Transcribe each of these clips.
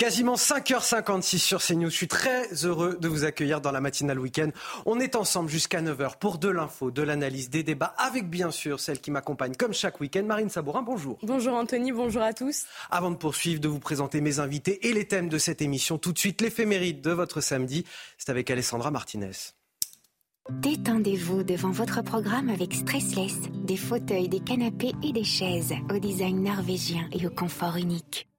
Quasiment 5h56 sur CNews. Je suis très heureux de vous accueillir dans la matinale week-end. On est ensemble jusqu'à 9h pour de l'info, de l'analyse, des débats, avec bien sûr celle qui m'accompagne comme chaque week-end, Marine Sabourin. Bonjour. Bonjour Anthony, bonjour à tous. Avant de poursuivre, de vous présenter mes invités et les thèmes de cette émission, tout de suite l'éphéméride de votre samedi. C'est avec Alessandra Martinez. Détendez-vous devant votre programme avec Stressless, des fauteuils, des canapés et des chaises au design norvégien et au confort unique.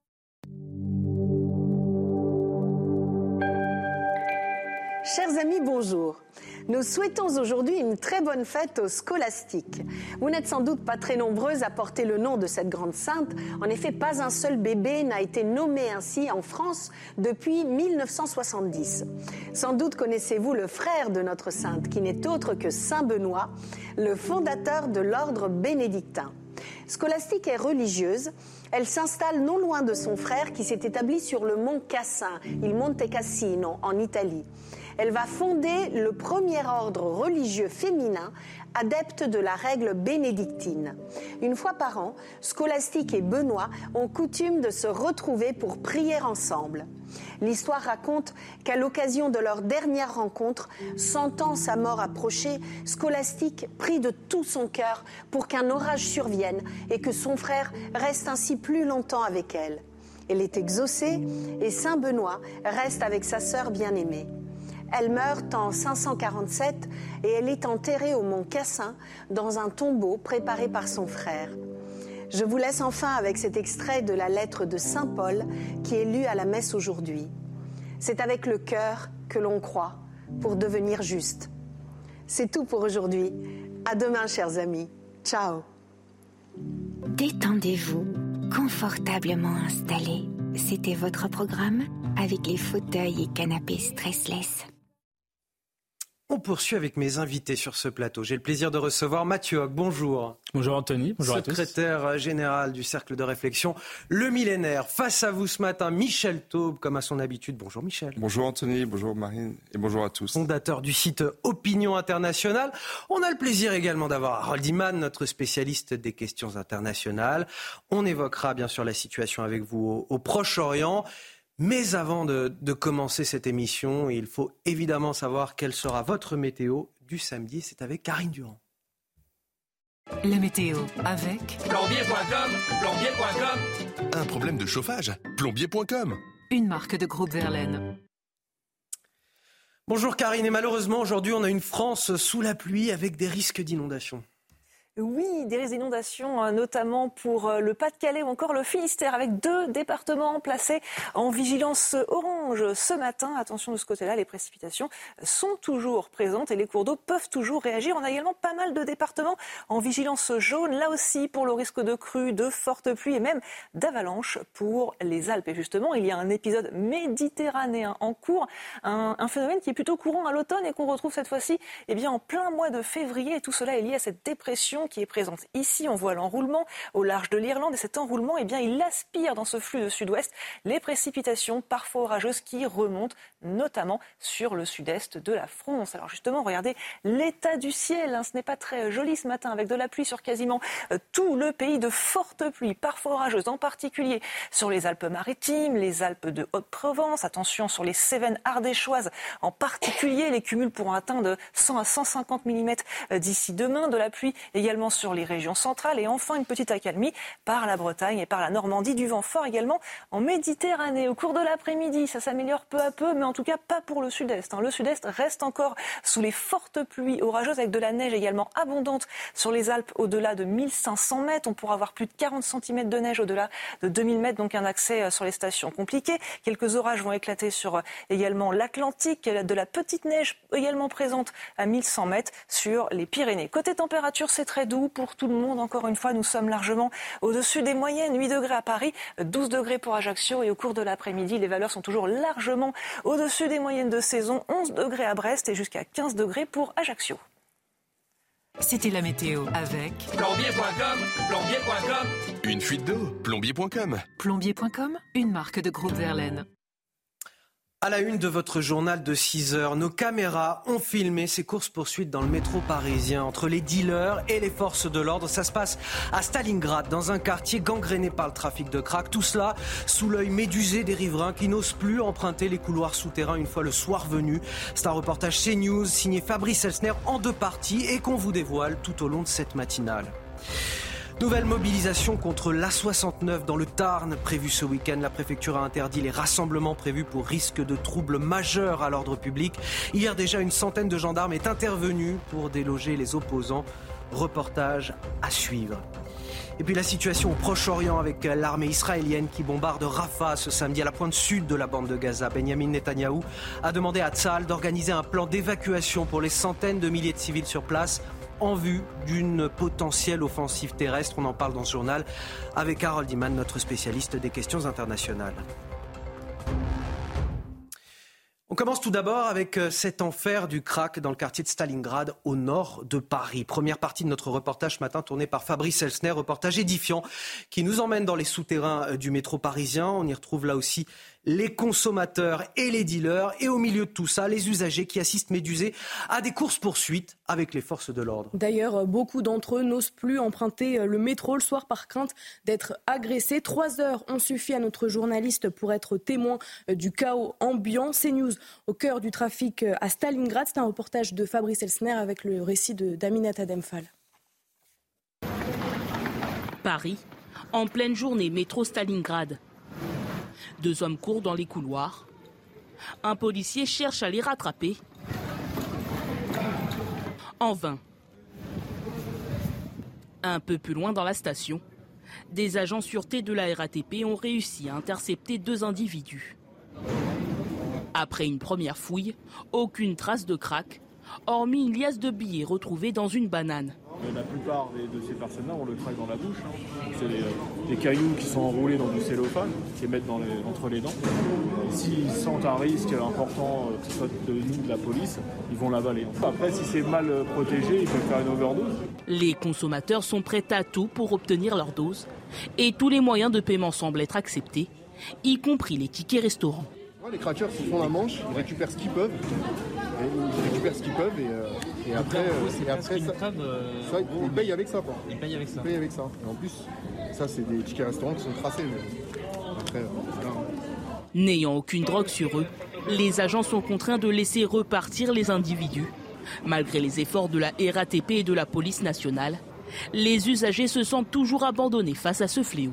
Chers amis, bonjour. Nous souhaitons aujourd'hui une très bonne fête aux scolastiques. Vous n'êtes sans doute pas très nombreux à porter le nom de cette grande sainte. En effet, pas un seul bébé n'a été nommé ainsi en France depuis 1970. Sans doute connaissez-vous le frère de notre sainte, qui n'est autre que Saint Benoît, le fondateur de l'ordre bénédictin. Scolastique est religieuse. Elle s'installe non loin de son frère qui s'est établi sur le mont Cassin, il Monte Cassino, en Italie elle va fonder le premier ordre religieux féminin adepte de la règle bénédictine. Une fois par an, Scolastique et Benoît ont coutume de se retrouver pour prier ensemble. L'histoire raconte qu'à l'occasion de leur dernière rencontre, sentant sa mort approcher, Scolastique prie de tout son cœur pour qu'un orage survienne et que son frère reste ainsi plus longtemps avec elle. Elle est exaucée et Saint Benoît reste avec sa sœur bien-aimée. Elle meurt en 547 et elle est enterrée au mont Cassin dans un tombeau préparé par son frère. Je vous laisse enfin avec cet extrait de la lettre de Saint Paul qui est lu à la messe aujourd'hui. C'est avec le cœur que l'on croit pour devenir juste. C'est tout pour aujourd'hui. À demain, chers amis. Ciao. Détendez-vous, confortablement installé. C'était votre programme avec les fauteuils et canapés stressless. On poursuit avec mes invités sur ce plateau. J'ai le plaisir de recevoir Mathieu Hoc. Bonjour. Bonjour Anthony. Bonjour à tous. Secrétaire général du Cercle de réflexion Le Millénaire. Face à vous ce matin, Michel Taube, comme à son habitude. Bonjour Michel. Bonjour Anthony, bonjour Marine et bonjour à tous. Fondateur du site Opinion Internationale. On a le plaisir également d'avoir Harold Iman, notre spécialiste des questions internationales. On évoquera bien sûr la situation avec vous au Proche-Orient. Mais avant de, commencer cette émission, il faut évidemment savoir quelle sera votre météo du samedi. C'est avec Karine Durand. La météo avec plombier.com, plombier.com. Un problème de chauffage, plombier.com. Une marque de groupe Verlaine. Bonjour Karine, et malheureusement aujourd'hui on a une France sous la pluie avec des risques d'inondation. Oui, des inondations, euh, notamment pour euh, le Pas-de-Calais ou encore le Finistère, avec deux départements placés en vigilance orange ce matin. Attention de ce côté-là, les précipitations sont toujours présentes et les cours d'eau peuvent toujours réagir. On a également pas mal de départements en vigilance jaune, là aussi pour le risque de crue, de fortes pluies et même d'avalanches pour les Alpes. Et justement, il y a un épisode méditerranéen en cours, un, phénomène qui est plutôt courant à l'automne et qu'on retrouve cette fois-ci eh bien, en plein mois de février. Et tout cela est lié à cette dépression qui est présente ici. On voit l'enroulement au large de l'Irlande et cet enroulement, eh bien, il aspire dans ce flux de sud-ouest les précipitations parfois orageuses qui remontent notamment sur le sud-est de la France. Alors justement, regardez l'état du ciel. Hein. ce n'est pas très joli ce matin avec de la pluie sur quasiment euh, tout le pays, de fortes pluies, parfois orageuses, en particulier sur les Alpes-Maritimes, les Alpes de Haute-Provence. Attention sur les Cévennes ardéchoises, en particulier, les cumuls pourront atteindre 100 à 150 mm euh, d'ici demain. De la pluie également sur les régions centrales et enfin une petite accalmie par la Bretagne et par la Normandie, du vent fort également en Méditerranée. Au cours de l'après-midi, ça s'améliore peu à peu, mais en tout cas pas pour le sud-est. Hein. Le sud-est reste encore sous les fortes pluies orageuses avec de la neige également abondante sur les Alpes au-delà de 1500 mètres. On pourra avoir plus de 40 cm de neige au-delà de 2000 mètres, donc un accès euh, sur les stations compliqué. Quelques orages vont éclater sur euh, également l'Atlantique, de la petite neige également présente à 1100 mètres sur les Pyrénées. Côté température, c'est très doux pour tout le monde. Encore une fois, nous sommes largement au-dessus des moyennes. 8 degrés à Paris, 12 degrés pour Ajaccio. Et au cours de l'après-midi, les valeurs sont toujours largement au-dessus des moyennes de saison. 11 degrés à Brest et jusqu'à 15 degrés pour Ajaccio. C'était la météo avec plombier.com, plombier.com. Une fuite d'eau, plombier.com. Plombier.com, une marque de groupe Verlaine. À la une de votre journal de 6 heures, nos caméras ont filmé ces courses-poursuites dans le métro parisien entre les dealers et les forces de l'ordre. Ça se passe à Stalingrad, dans un quartier gangréné par le trafic de crack. Tout cela sous l'œil médusé des riverains qui n'osent plus emprunter les couloirs souterrains une fois le soir venu. C'est un reportage CNews signé Fabrice Elsner en deux parties et qu'on vous dévoile tout au long de cette matinale. Nouvelle mobilisation contre l'A69 dans le Tarn prévue ce week-end. La préfecture a interdit les rassemblements prévus pour risque de troubles majeurs à l'ordre public. Hier déjà, une centaine de gendarmes est intervenue pour déloger les opposants. Reportage à suivre. Et puis la situation au Proche-Orient avec l'armée israélienne qui bombarde Rafah ce samedi à la pointe sud de la bande de Gaza. Benjamin Netanyahou a demandé à Tzal d'organiser un plan d'évacuation pour les centaines de milliers de civils sur place en vue d'une potentielle offensive terrestre. On en parle dans ce journal avec Harold Iman, notre spécialiste des questions internationales. On commence tout d'abord avec euh, cet enfer du crack dans le quartier de Stalingrad au nord de Paris. Première partie de notre reportage ce matin tourné par Fabrice Elsner, reportage édifiant qui nous emmène dans les souterrains euh, du métro parisien. On y retrouve là aussi les consommateurs et les dealers, et au milieu de tout ça, les usagers qui assistent médusés à des courses-poursuites avec les forces de l'ordre. D'ailleurs, beaucoup d'entre eux n'osent plus emprunter le métro le soir par crainte d'être agressés. Trois heures ont suffi à notre journaliste pour être témoin du chaos ambiant. CNews au cœur du trafic à Stalingrad. C'est un reportage de Fabrice Elsner avec le récit d'Aminata Demphal. Paris, en pleine journée, métro Stalingrad. Deux hommes courent dans les couloirs. Un policier cherche à les rattraper. En vain. Un peu plus loin dans la station, des agents sûreté de la RATP ont réussi à intercepter deux individus. Après une première fouille, aucune trace de crack, hormis une liasse de billets retrouvée dans une banane. La plupart de ces personnes-là ont le crack dans la bouche. Hein. C'est des, cailloux qui sont enroulés dans du cellophane, qui mettent entre les dents. S'ils sentent un risque important, euh, que ce soit de nous, de la police, ils vont l'avaler. Après, si c'est mal euh, protégé, ils peuvent faire une overdose. Les consommateurs sont prêts à tout pour obtenir leur dose. Et tous les moyens de paiement semblent être acceptés, y compris les tickets restaurants. Les crackers se font la manche, ils récupèrent ce qu'ils peuvent. ils récupèrent ce qu'ils peuvent et, euh, après, euh, et après ça, ils payent avec ça. Quoi. Ils payent avec ça. Ils payent avec ça. Et en plus, ça c'est des tickets restaurants qui sont tracés. après, N'ayant aucune drogue sur eux, les agents sont contraints de laisser repartir les individus. Malgré les efforts de la RATP et de la police nationale, les usagers se sentent toujours abandonnés face à ce fléau.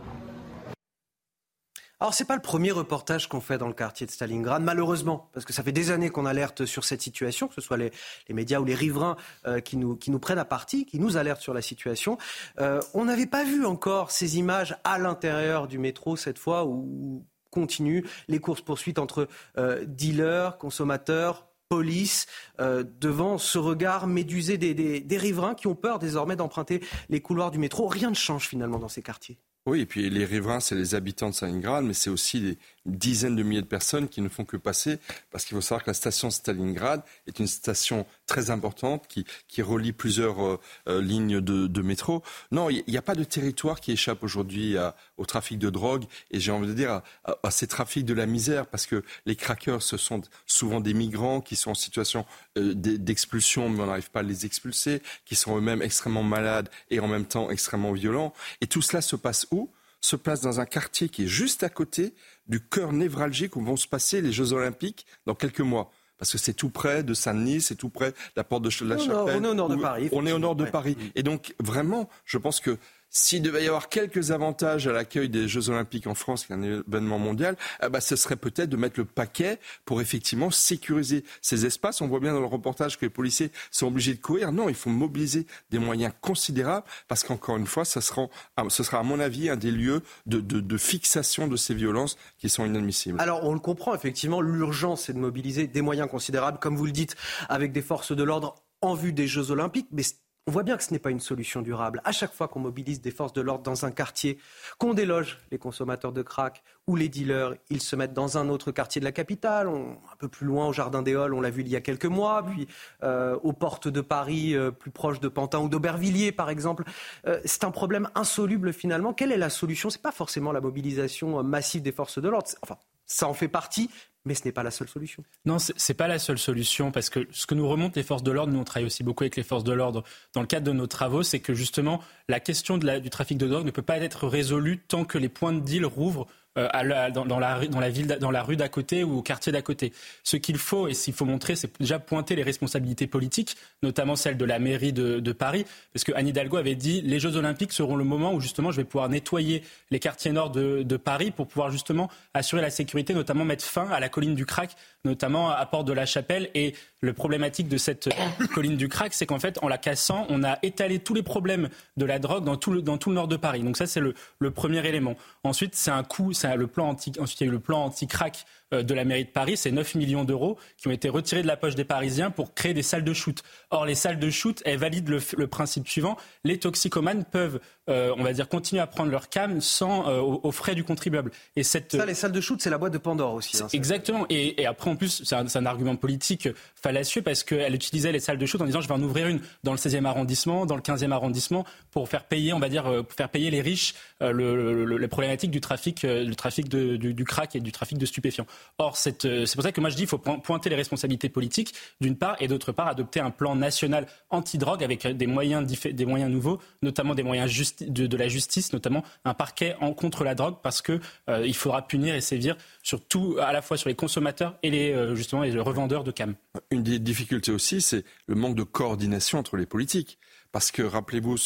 Alors, c'est pas le premier reportage qu'on fait dans le quartier de Stalingrad, malheureusement, parce que ça fait des années qu'on alerte sur cette situation, que ce soit les, médias ou les riverains euh, qui, nous, prennent à partie, qui nous alertent sur la situation. Euh, on n'avait pas vu encore ces images à l'intérieur du métro cette fois, où continuent les courses-poursuites entre euh, dealers, consommateurs, police devant ce regard médusé des, riverains qui ont peur désormais d'emprunter les couloirs du métro. Rien ne change finalement dans ces quartiers. Oui, et puis les riverains, c'est les habitants de Stalingrad, mais c'est aussi des dizaines de milliers de personnes qui ne font que passer, parce qu'il faut savoir que la station Stalingrad est une station très importante qui, qui relie plusieurs euh, euh, lignes de, métro. Non, il n'y a pas de territoire qui échappe aujourd'hui au trafic de drogue, et j'ai envie de dire à, ces trafics de la misère, parce que les crackers, ce sont souvent des migrants qui sont en situation euh, d'expulsion, mais on n'arrive pas à les expulser, qui sont eux-mêmes extrêmement malades et en même temps extrêmement violents. Et tout cela se passe où? Se passe dans un quartier qui est juste à côté du cœur névralgique où vont se passer les Jeux Olympiques dans quelques mois. Parce que c'est tout près de Saint-Denis, c'est tout près de la porte de la Chapelle. on est au nord de Paris. On est au nord de Paris. Et donc, vraiment, je pense que s'il devait y avoir quelques avantages à l'accueil des Jeux Olympiques en France, qui est un événement mondial, eh ben, ce serait peut-être de mettre le paquet pour effectivement sécuriser ces espaces. On voit bien dans le reportage que les policiers sont obligés de courir. Non, il faut mobiliser des moyens considérables parce qu'encore une fois, ce sera, ce sera à mon avis un des lieux de, de fixation de ces violences qui sont inadmissibles. Alors on le comprend effectivement, l'urgence c'est de mobiliser des moyens considérables, comme vous le dites, avec des forces de l'ordre en vue des Jeux Olympiques. Mais on voit bien que ce n'est pas une solution durable. À chaque fois qu'on mobilise des forces de l'ordre dans un quartier, qu'on déloge les consommateurs de crack ou les dealers, ils se mettent dans un autre quartier de la capitale, un peu plus loin au Jardin des Halles, on l'a vu il y a quelques mois, puis euh, aux portes de Paris, euh, plus proches de Pantin ou d'Aubervilliers par exemple. Euh, c'est un problème insoluble finalement. Quelle est la solution? Ce n'est pas forcément la mobilisation massive des forces de l'ordre. Enfin, ça en fait partie, Mais ce n'est pas la seule solution. Non, ce n'est pas la seule solution parce que ce que nous remontent les forces de l'ordre, nous on travaille aussi beaucoup avec les forces de l'ordre dans le cadre de nos travaux, c'est que justement la question du trafic de drogue ne peut pas être résolue tant que les points de deal rouvrent euh, dans, la, dans, dans la rue d'à côté ou au quartier d'à côté. Ce qu'il faut et s'il faut montrer, c'est déjà pointer les responsabilités politiques, notamment celles de la mairie de, Paris, parce que Anne Hidalgo avait dit les Jeux Olympiques seront le moment où justement je vais pouvoir nettoyer les quartiers nord de, Paris pour pouvoir justement assurer la sécurité, notamment mettre fin à la colline du Crac, notamment à Porte de la Chapelle. Et le problématique de cette colline du Crac, c'est qu'en fait, en la cassant, on a étalé tous les problèmes de la drogue dans tout le, dans tout le nord de Paris. Donc ça, c'est le, le premier élément. Ensuite, c'est un coût, c'est le plan anti, ensuite il y a eu le plan anti-crack de la mairie de Paris, c'est 9 millions d'euros qui ont été retirés de la poche des Parisiens pour créer des salles de shoot. Or, les salles de shoot, elles valident le, principe suivant les toxicomanes peuvent, euh, on va dire, continuer à prendre leur cam sans euh, aux, frais du contribuable. Et cette ça, les salles de shoot, c'est la boîte de Pandore aussi. Hein, exactement. Et, après, en plus, c'est un, un, argument politique fallacieux parce qu'elle utilisait les salles de shoot en disant je vais en ouvrir une dans le 16e arrondissement, dans le 15e arrondissement pour faire payer, on va dire, pour faire payer les riches le, les problématiques du trafic, du trafic de, du, du crack et du trafic de stupéfiants. Or, euh, c'est pour ça que moi je dis qu'il faut pointer les responsabilités politiques, d'une part, et d'autre part, adopter un plan national anti-drogue avec des moyens, des moyens nouveaux, notamment des moyens de, la justice, notamment un parquet contre la drogue, parce qu'il euh, faudra punir et sévir sur tout, à la fois sur les consommateurs et les, euh, les revendeurs de cam. Une des difficultés aussi, c'est le manque de coordination entre les politiques. Parce que rappelez-vous,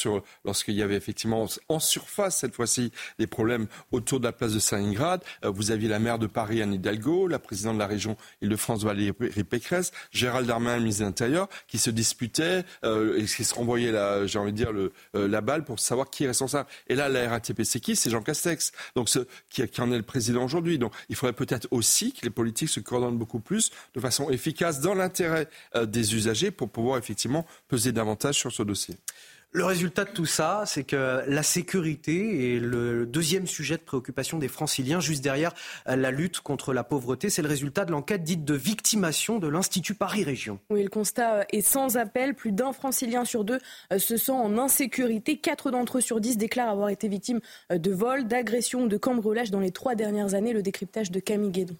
lorsqu'il y avait effectivement en surface cette fois-ci des problèmes autour de la place de Stalingrad, euh, vous aviez la maire de Paris, Anne Hidalgo, la présidente de la région Île-de-France, Valérie Pécresse, Gérald Darmanin, ministre de l'Intérieur, qui se disputaient euh, et qui se renvoyaient, la, j'ai envie de dire, le, euh, la balle pour savoir qui est responsable. Et là, la RATP, c'est qui? C'est Jean Castex, donc ce, qui, qui en est le président aujourd'hui. Donc il faudrait peut-être aussi que les politiques se coordonnent beaucoup plus de façon efficace dans l'intérêt des usagers pour pouvoir effectivement peser davantage sur ce dossier. Le résultat de tout ça, c'est que la sécurité est le deuxième sujet de préoccupation des franciliens, juste derrière la lutte contre la pauvreté. C'est le résultat de l'enquête dite de victimation de l'Institut Paris Région. Oui, le constat est sans appel. Plus d'un francilien sur deux euh, se sent en insécurité. Quatre d'entre eux sur dix déclarent avoir été victimes euh, de vols, d'agressions ou de cambriolages dans les trois dernières années. Le décryptage de Camille Guédon.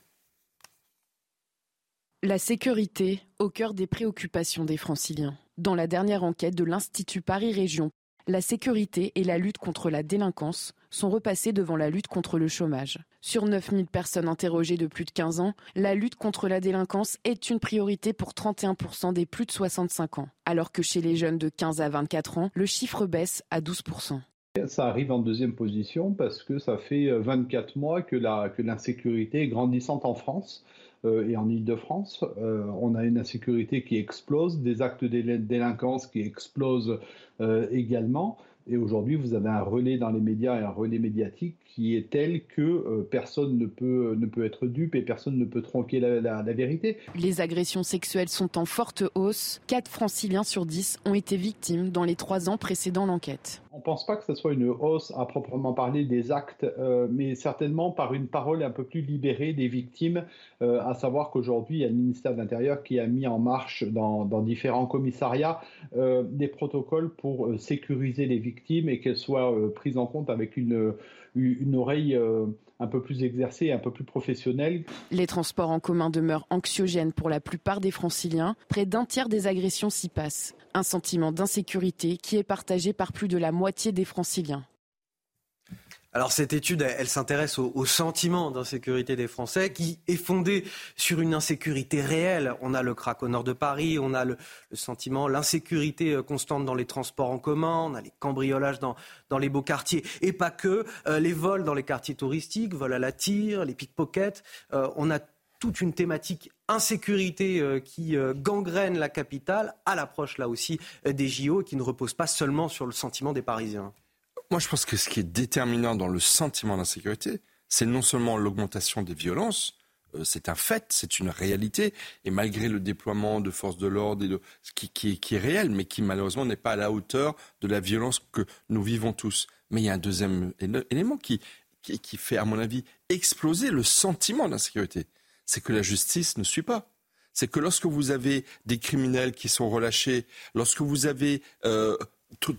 La sécurité au cœur des préoccupations des franciliens. Dans la dernière enquête de l'Institut Paris Région, la sécurité et la lutte contre la délinquance sont repassées devant la lutte contre le chômage. Sur 9000 personnes interrogées de plus de 15 ans, la lutte contre la délinquance est une priorité pour 31% des plus de 65 ans, alors que chez les jeunes de 15 à 24 ans, le chiffre baisse à 12%. Ça arrive en deuxième position parce que ça fait 24 mois que l'insécurité est grandissante en France. Euh, et en Ile-de-France. Euh, on a une insécurité qui explose, des actes de délinquance qui explosent euh, également. Et aujourd'hui, vous avez un relais dans les médias et un relais médiatique qui est tel que personne ne peut, ne peut être dupe et personne ne peut tronquer la, la, vérité. Les agressions sexuelles sont en forte hausse. 4 franciliens sur 10 ont été victimes dans les trois ans précédant l'enquête. On ne pense pas que ce soit une hausse à proprement parler des actes, euh, mais certainement par une parole un peu plus libérée des victimes, euh, à savoir qu'aujourd'hui, il y a le ministère de l'Intérieur qui a mis en marche dans, différents commissariats euh, des protocoles pour sécuriser les victimes et qu'elles soient prises en compte avec une, une oreille un peu plus exercée, un peu plus professionnelle. Les transports en commun demeurent anxiogènes pour la plupart des franciliens. Près d'un tiers des agressions s'y passent. Un sentiment d'insécurité qui est partagé par plus de la moitié des franciliens. Alors cette étude, s'intéresse au, sentiment d'insécurité des Français qui est fondé sur une insécurité réelle. On a le crack au nord de Paris, on a le, sentiment, l'insécurité euh, constante dans les transports en commun, on a les cambriolages dans, dans les beaux quartiers et pas que, euh, les vols dans les quartiers touristiques, vols à la tire, les pickpockets. Euh, on a toute une thématique insécurité qui gangrène la capitale à l'approche là aussi des JO et qui ne repose pas seulement sur le sentiment des Parisiens. Moi, je pense que ce qui est déterminant dans le sentiment d'insécurité, c'est non seulement l'augmentation des violences, euh, c'est un fait, c'est une réalité, et malgré le déploiement de forces de l'ordre, qui, qui, est réel, mais qui malheureusement n'est pas à la hauteur de la violence que nous vivons tous. Mais il y a un deuxième élément qui, qui fait, à mon avis, exploser le sentiment d'insécurité. C'est que la justice ne suit pas. C'est que lorsque vous avez des criminels qui sont relâchés, lorsque vous avez euh,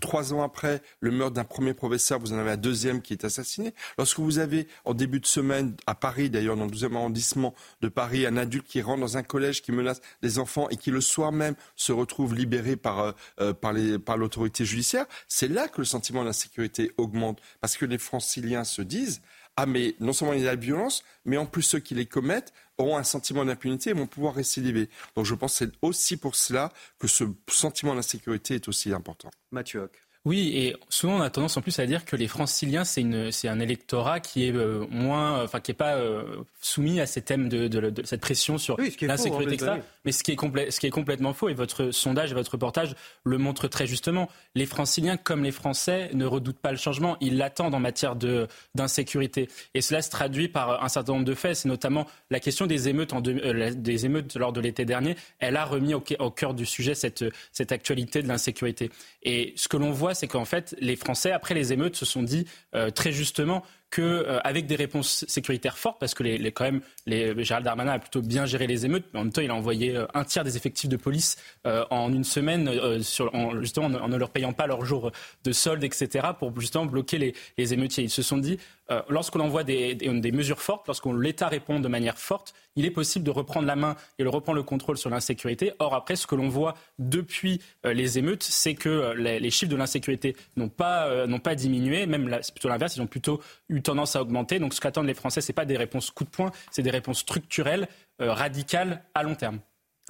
trois ans après le meurtre d'un premier professeur, vous en avez un deuxième qui est assassiné. Lorsque vous avez, en début de semaine, à Paris, d'ailleurs, dans le 12e arrondissement de Paris, un adulte qui rentre dans un collège, qui menace des enfants et qui, le soir même, se retrouve libéré par, euh, euh, par l'autorité judiciaire, c'est là que le sentiment d'insécurité augmente. Parce que les franciliens se disent, ah mais non seulement il y a la violence, mais en plus ceux qui les commettent auront un sentiment d'impunité et vont pouvoir récidiver. Donc je pense que c'est aussi pour cela que ce sentiment d'insécurité est aussi important. Mathieu oui, et souvent on a tendance en plus à dire que les franciliens, c'est, une, c'est un électorat qui est euh, moins, enfin qui est pas euh, soumis à ces thèmes de, de, de cette pression sur l'insécurité, etc. Mais ce qui, est ce qui est complètement faux, et votre sondage et votre reportage le montrent très justement, les franciliens, comme les Français, ne redoutent pas le changement, ils l'attendent en matière d'insécurité. Et cela se traduit par un certain nombre de faits, c'est notamment la question des émeutes, en euh, des émeutes lors de l'été dernier, elle a remis au, au cœur du sujet cette, cette actualité de l'insécurité. Et ce que l'on voit, c'est qu'en fait, les Français, après les émeutes, se sont dit euh, très justement qu'avec euh, des réponses sécuritaires fortes, parce que les, quand même, les, Gérald Darmanin a plutôt bien géré les émeutes, mais en même temps, il a envoyé euh, un tiers des effectifs de police en une semaine, sur, en, justement en, ne leur payant pas leur jour de solde, etc., pour justement bloquer les, émeutiers. Ils se sont dit, euh, lorsqu'on envoie des, mesures fortes, lorsque l'État répond de manière forte, il est possible de reprendre la main et de reprendre le contrôle sur l'insécurité. Or, après, ce que l'on voit depuis euh, les émeutes, c'est que euh, les, chiffres de l'insécurité n'ont pas, diminué, même plutôt l'inverse, ils ont plutôt eu tendance à augmenter. Donc, ce qu'attendent les Français, ce n'est pas des réponses coup de poing, c'est des réponses structurelles, radicales, à long terme.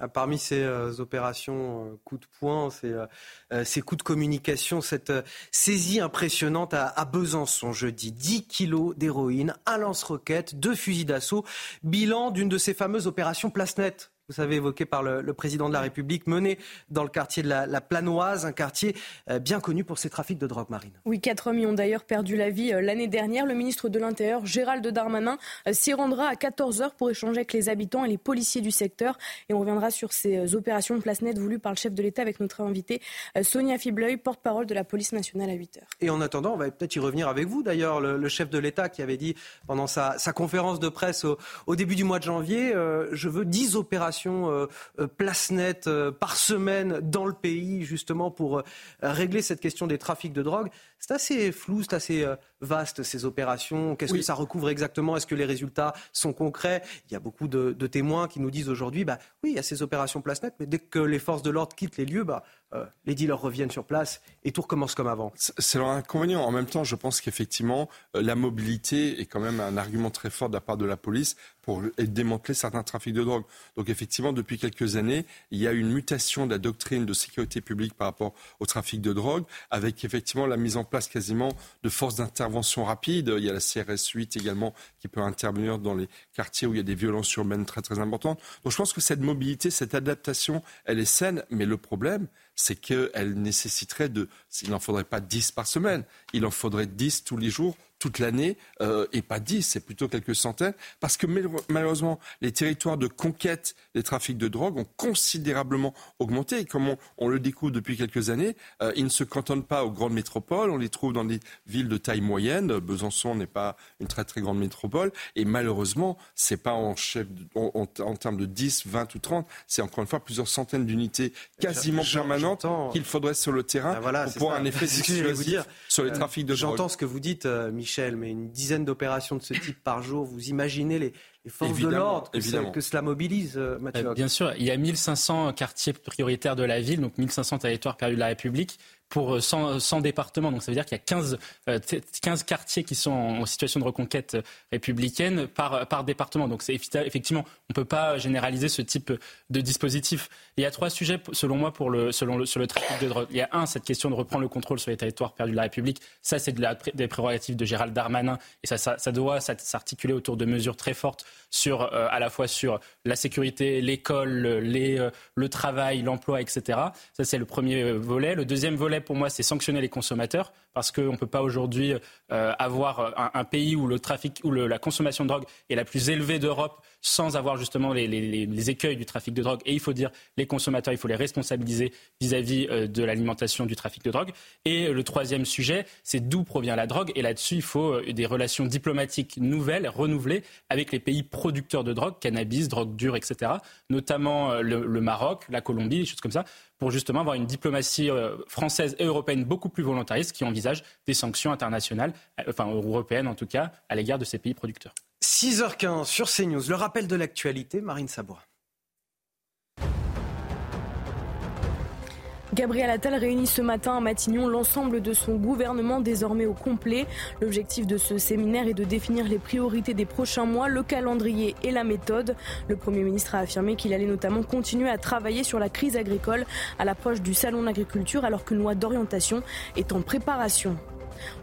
Ah, parmi ces euh, opérations euh, coup de poing, ces, euh, ces, coups de communication, cette saisie impressionnante à, à, Besançon jeudi. 10 kilos d'héroïne, un lance-roquette, deux fusils d'assaut. Bilan d'une de ces fameuses opérations place nette vous savez, évoqué par le, président de la République, mené dans le quartier de la, Planoise, un quartier euh, bien connu pour ses trafics de drogue marine. Oui, quatre hommes y ont d'ailleurs perdu la vie euh, l'année dernière. Le ministre de l'Intérieur, Gérald Darmanin, euh, s'y rendra à 14h pour échanger avec les habitants et les policiers du secteur. Et on reviendra sur ces opérations de place nette voulues par le chef de l'État avec notre invité Sonia Fibleuil, porte-parole de la police nationale à 8h. Et en attendant, on va peut-être y revenir avec vous d'ailleurs, le, chef de l'État qui avait dit pendant sa, conférence de presse au, début du mois de janvier, je veux 10 opérations euh, euh, place nette euh, par semaine dans le pays, justement pour régler cette question des trafics de drogue. C'est assez flou, c'est assez vaste ces opérations. Qu'est-ce que ça recouvre exactement? Est-ce que les résultats sont concrets? Il y a beaucoup de, témoins qui nous disent aujourd'hui, bah oui, il y a ces opérations place nette, mais dès que les forces de l'ordre quittent les lieux, bah, les dealers reviennent sur place et tout recommence comme avant. C'est leur inconvénient. En même temps, je pense qu'effectivement, la mobilité est quand même un argument très fort de la part de la police pour démanteler certains trafics de drogue. Donc effectivement, depuis quelques années, il y a une mutation de la doctrine de sécurité publique par rapport au trafic de drogue, avec effectivement la mise en place quasiment de forces d'intervention rapide. Il y a la CRS 8 également qui peut intervenir dans les quartiers où il y a des violences urbaines très très importantes. Donc je pense que cette mobilité, cette adaptation, elle est saine, mais le problème, c'est qu'elle nécessiterait de, il n'en faudrait pas 10 par semaine, il en faudrait 10 tous les jours toute l'année, euh, et pas 10, c'est plutôt quelques centaines, parce que malheureusement, les territoires de conquête des trafics de drogue ont considérablement augmenté. Et comme on, le découvre depuis quelques années, euh, ils ne se cantonnent pas aux grandes métropoles, on les trouve dans des villes de taille moyenne. Besançon n'est pas une très très grande métropole, et malheureusement, c'est pas en, chef, en, termes de 10, 20 ou 30, c'est encore une fois plusieurs centaines d'unités quasiment permanentes qu'il faudrait sur le terrain ah, pour pouvoir un effet dissuasif sur les euh, trafics de drogue. J'entends ce que vous dites, Michel, mais une dizaine d'opérations de ce type par jour, vous imaginez les, forces de l'ordre que, que, cela mobilise, euh, Mathieu euh, Bien sûr, il y a 1500 quartiers prioritaires de la ville, donc 1500 territoires perdus de la République pour 100, euh, départements. Donc ça veut dire qu'il y a 15, 15, quartiers qui sont en situation de reconquête républicaine par, par département. Donc effectivement, on ne peut pas généraliser ce type de dispositif. Il y a trois sujets, selon moi, pour le, selon sur le trafic de drogue. Il y a un, cette question de reprendre le contrôle sur les territoires perdus de la République. Ça, c'est des prérogatives de Gérald Darmanin. Et ça doit s'articuler autour de mesures très fortes sur, euh, à la fois sur la sécurité, l'école, les, euh, le travail, l'emploi, etc. Ça, c'est le premier euh, volet. Le deuxième volet, pour moi, c'est sanctionner les consommateurs parce qu'on ne peut pas aujourd'hui avoir un, pays où la consommation de drogue est la plus élevée d'Europe sans avoir justement les, écueils du trafic de drogue. Et il faut dire, les consommateurs, il faut les responsabiliser vis-à-vis de l'alimentation du trafic de drogue. Et le troisième sujet, c'est d'où provient la drogue. Et là-dessus, il faut des relations diplomatiques nouvelles, renouvelées, avec les pays producteurs de drogue, cannabis, drogue dure, etc. Notamment euh, le, Maroc, la Colombie, des choses comme ça, pour justement avoir une diplomatie euh, française et européenne beaucoup plus volontariste qui envisage des sanctions internationales, euh, enfin européennes en tout cas, à l'égard de ces pays producteurs. 6h15 sur CNews, le rappel de l'actualité, Marine Sabois. Gabriel Attal réunit ce matin à Matignon l'ensemble de son gouvernement désormais au complet. L'objectif de ce séminaire est de définir les priorités des prochains mois, le calendrier et la méthode. Le Premier ministre a affirmé qu'il allait notamment continuer à travailler sur la crise agricole à l'approche du Salon de l'agriculture alors qu'une loi d'orientation est en préparation.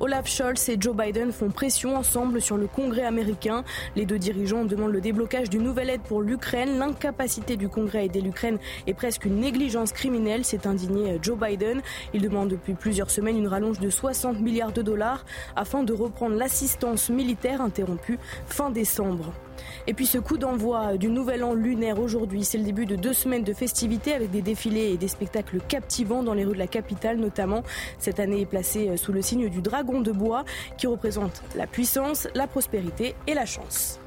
Olaf Scholz et Joe Biden font pression ensemble sur le Congrès américain. Les deux dirigeants demandent le déblocage d'une nouvelle aide pour l'Ukraine. L'incapacité du Congrès à aider l'Ukraine est presque une négligence criminelle, s'est indigné Joe Biden. Il demande depuis plusieurs semaines une rallonge de 60 milliards de dollars afin de reprendre l'assistance militaire interrompue fin décembre. Et puis ce coup d'envoi du nouvel an lunaire aujourd'hui, c'est le début de deux semaines de festivités avec des défilés et des spectacles captivants dans les rues de la capitale notamment. Cette année est placée sous le signe du dragon de bois qui représente la puissance, la prospérité et la chance.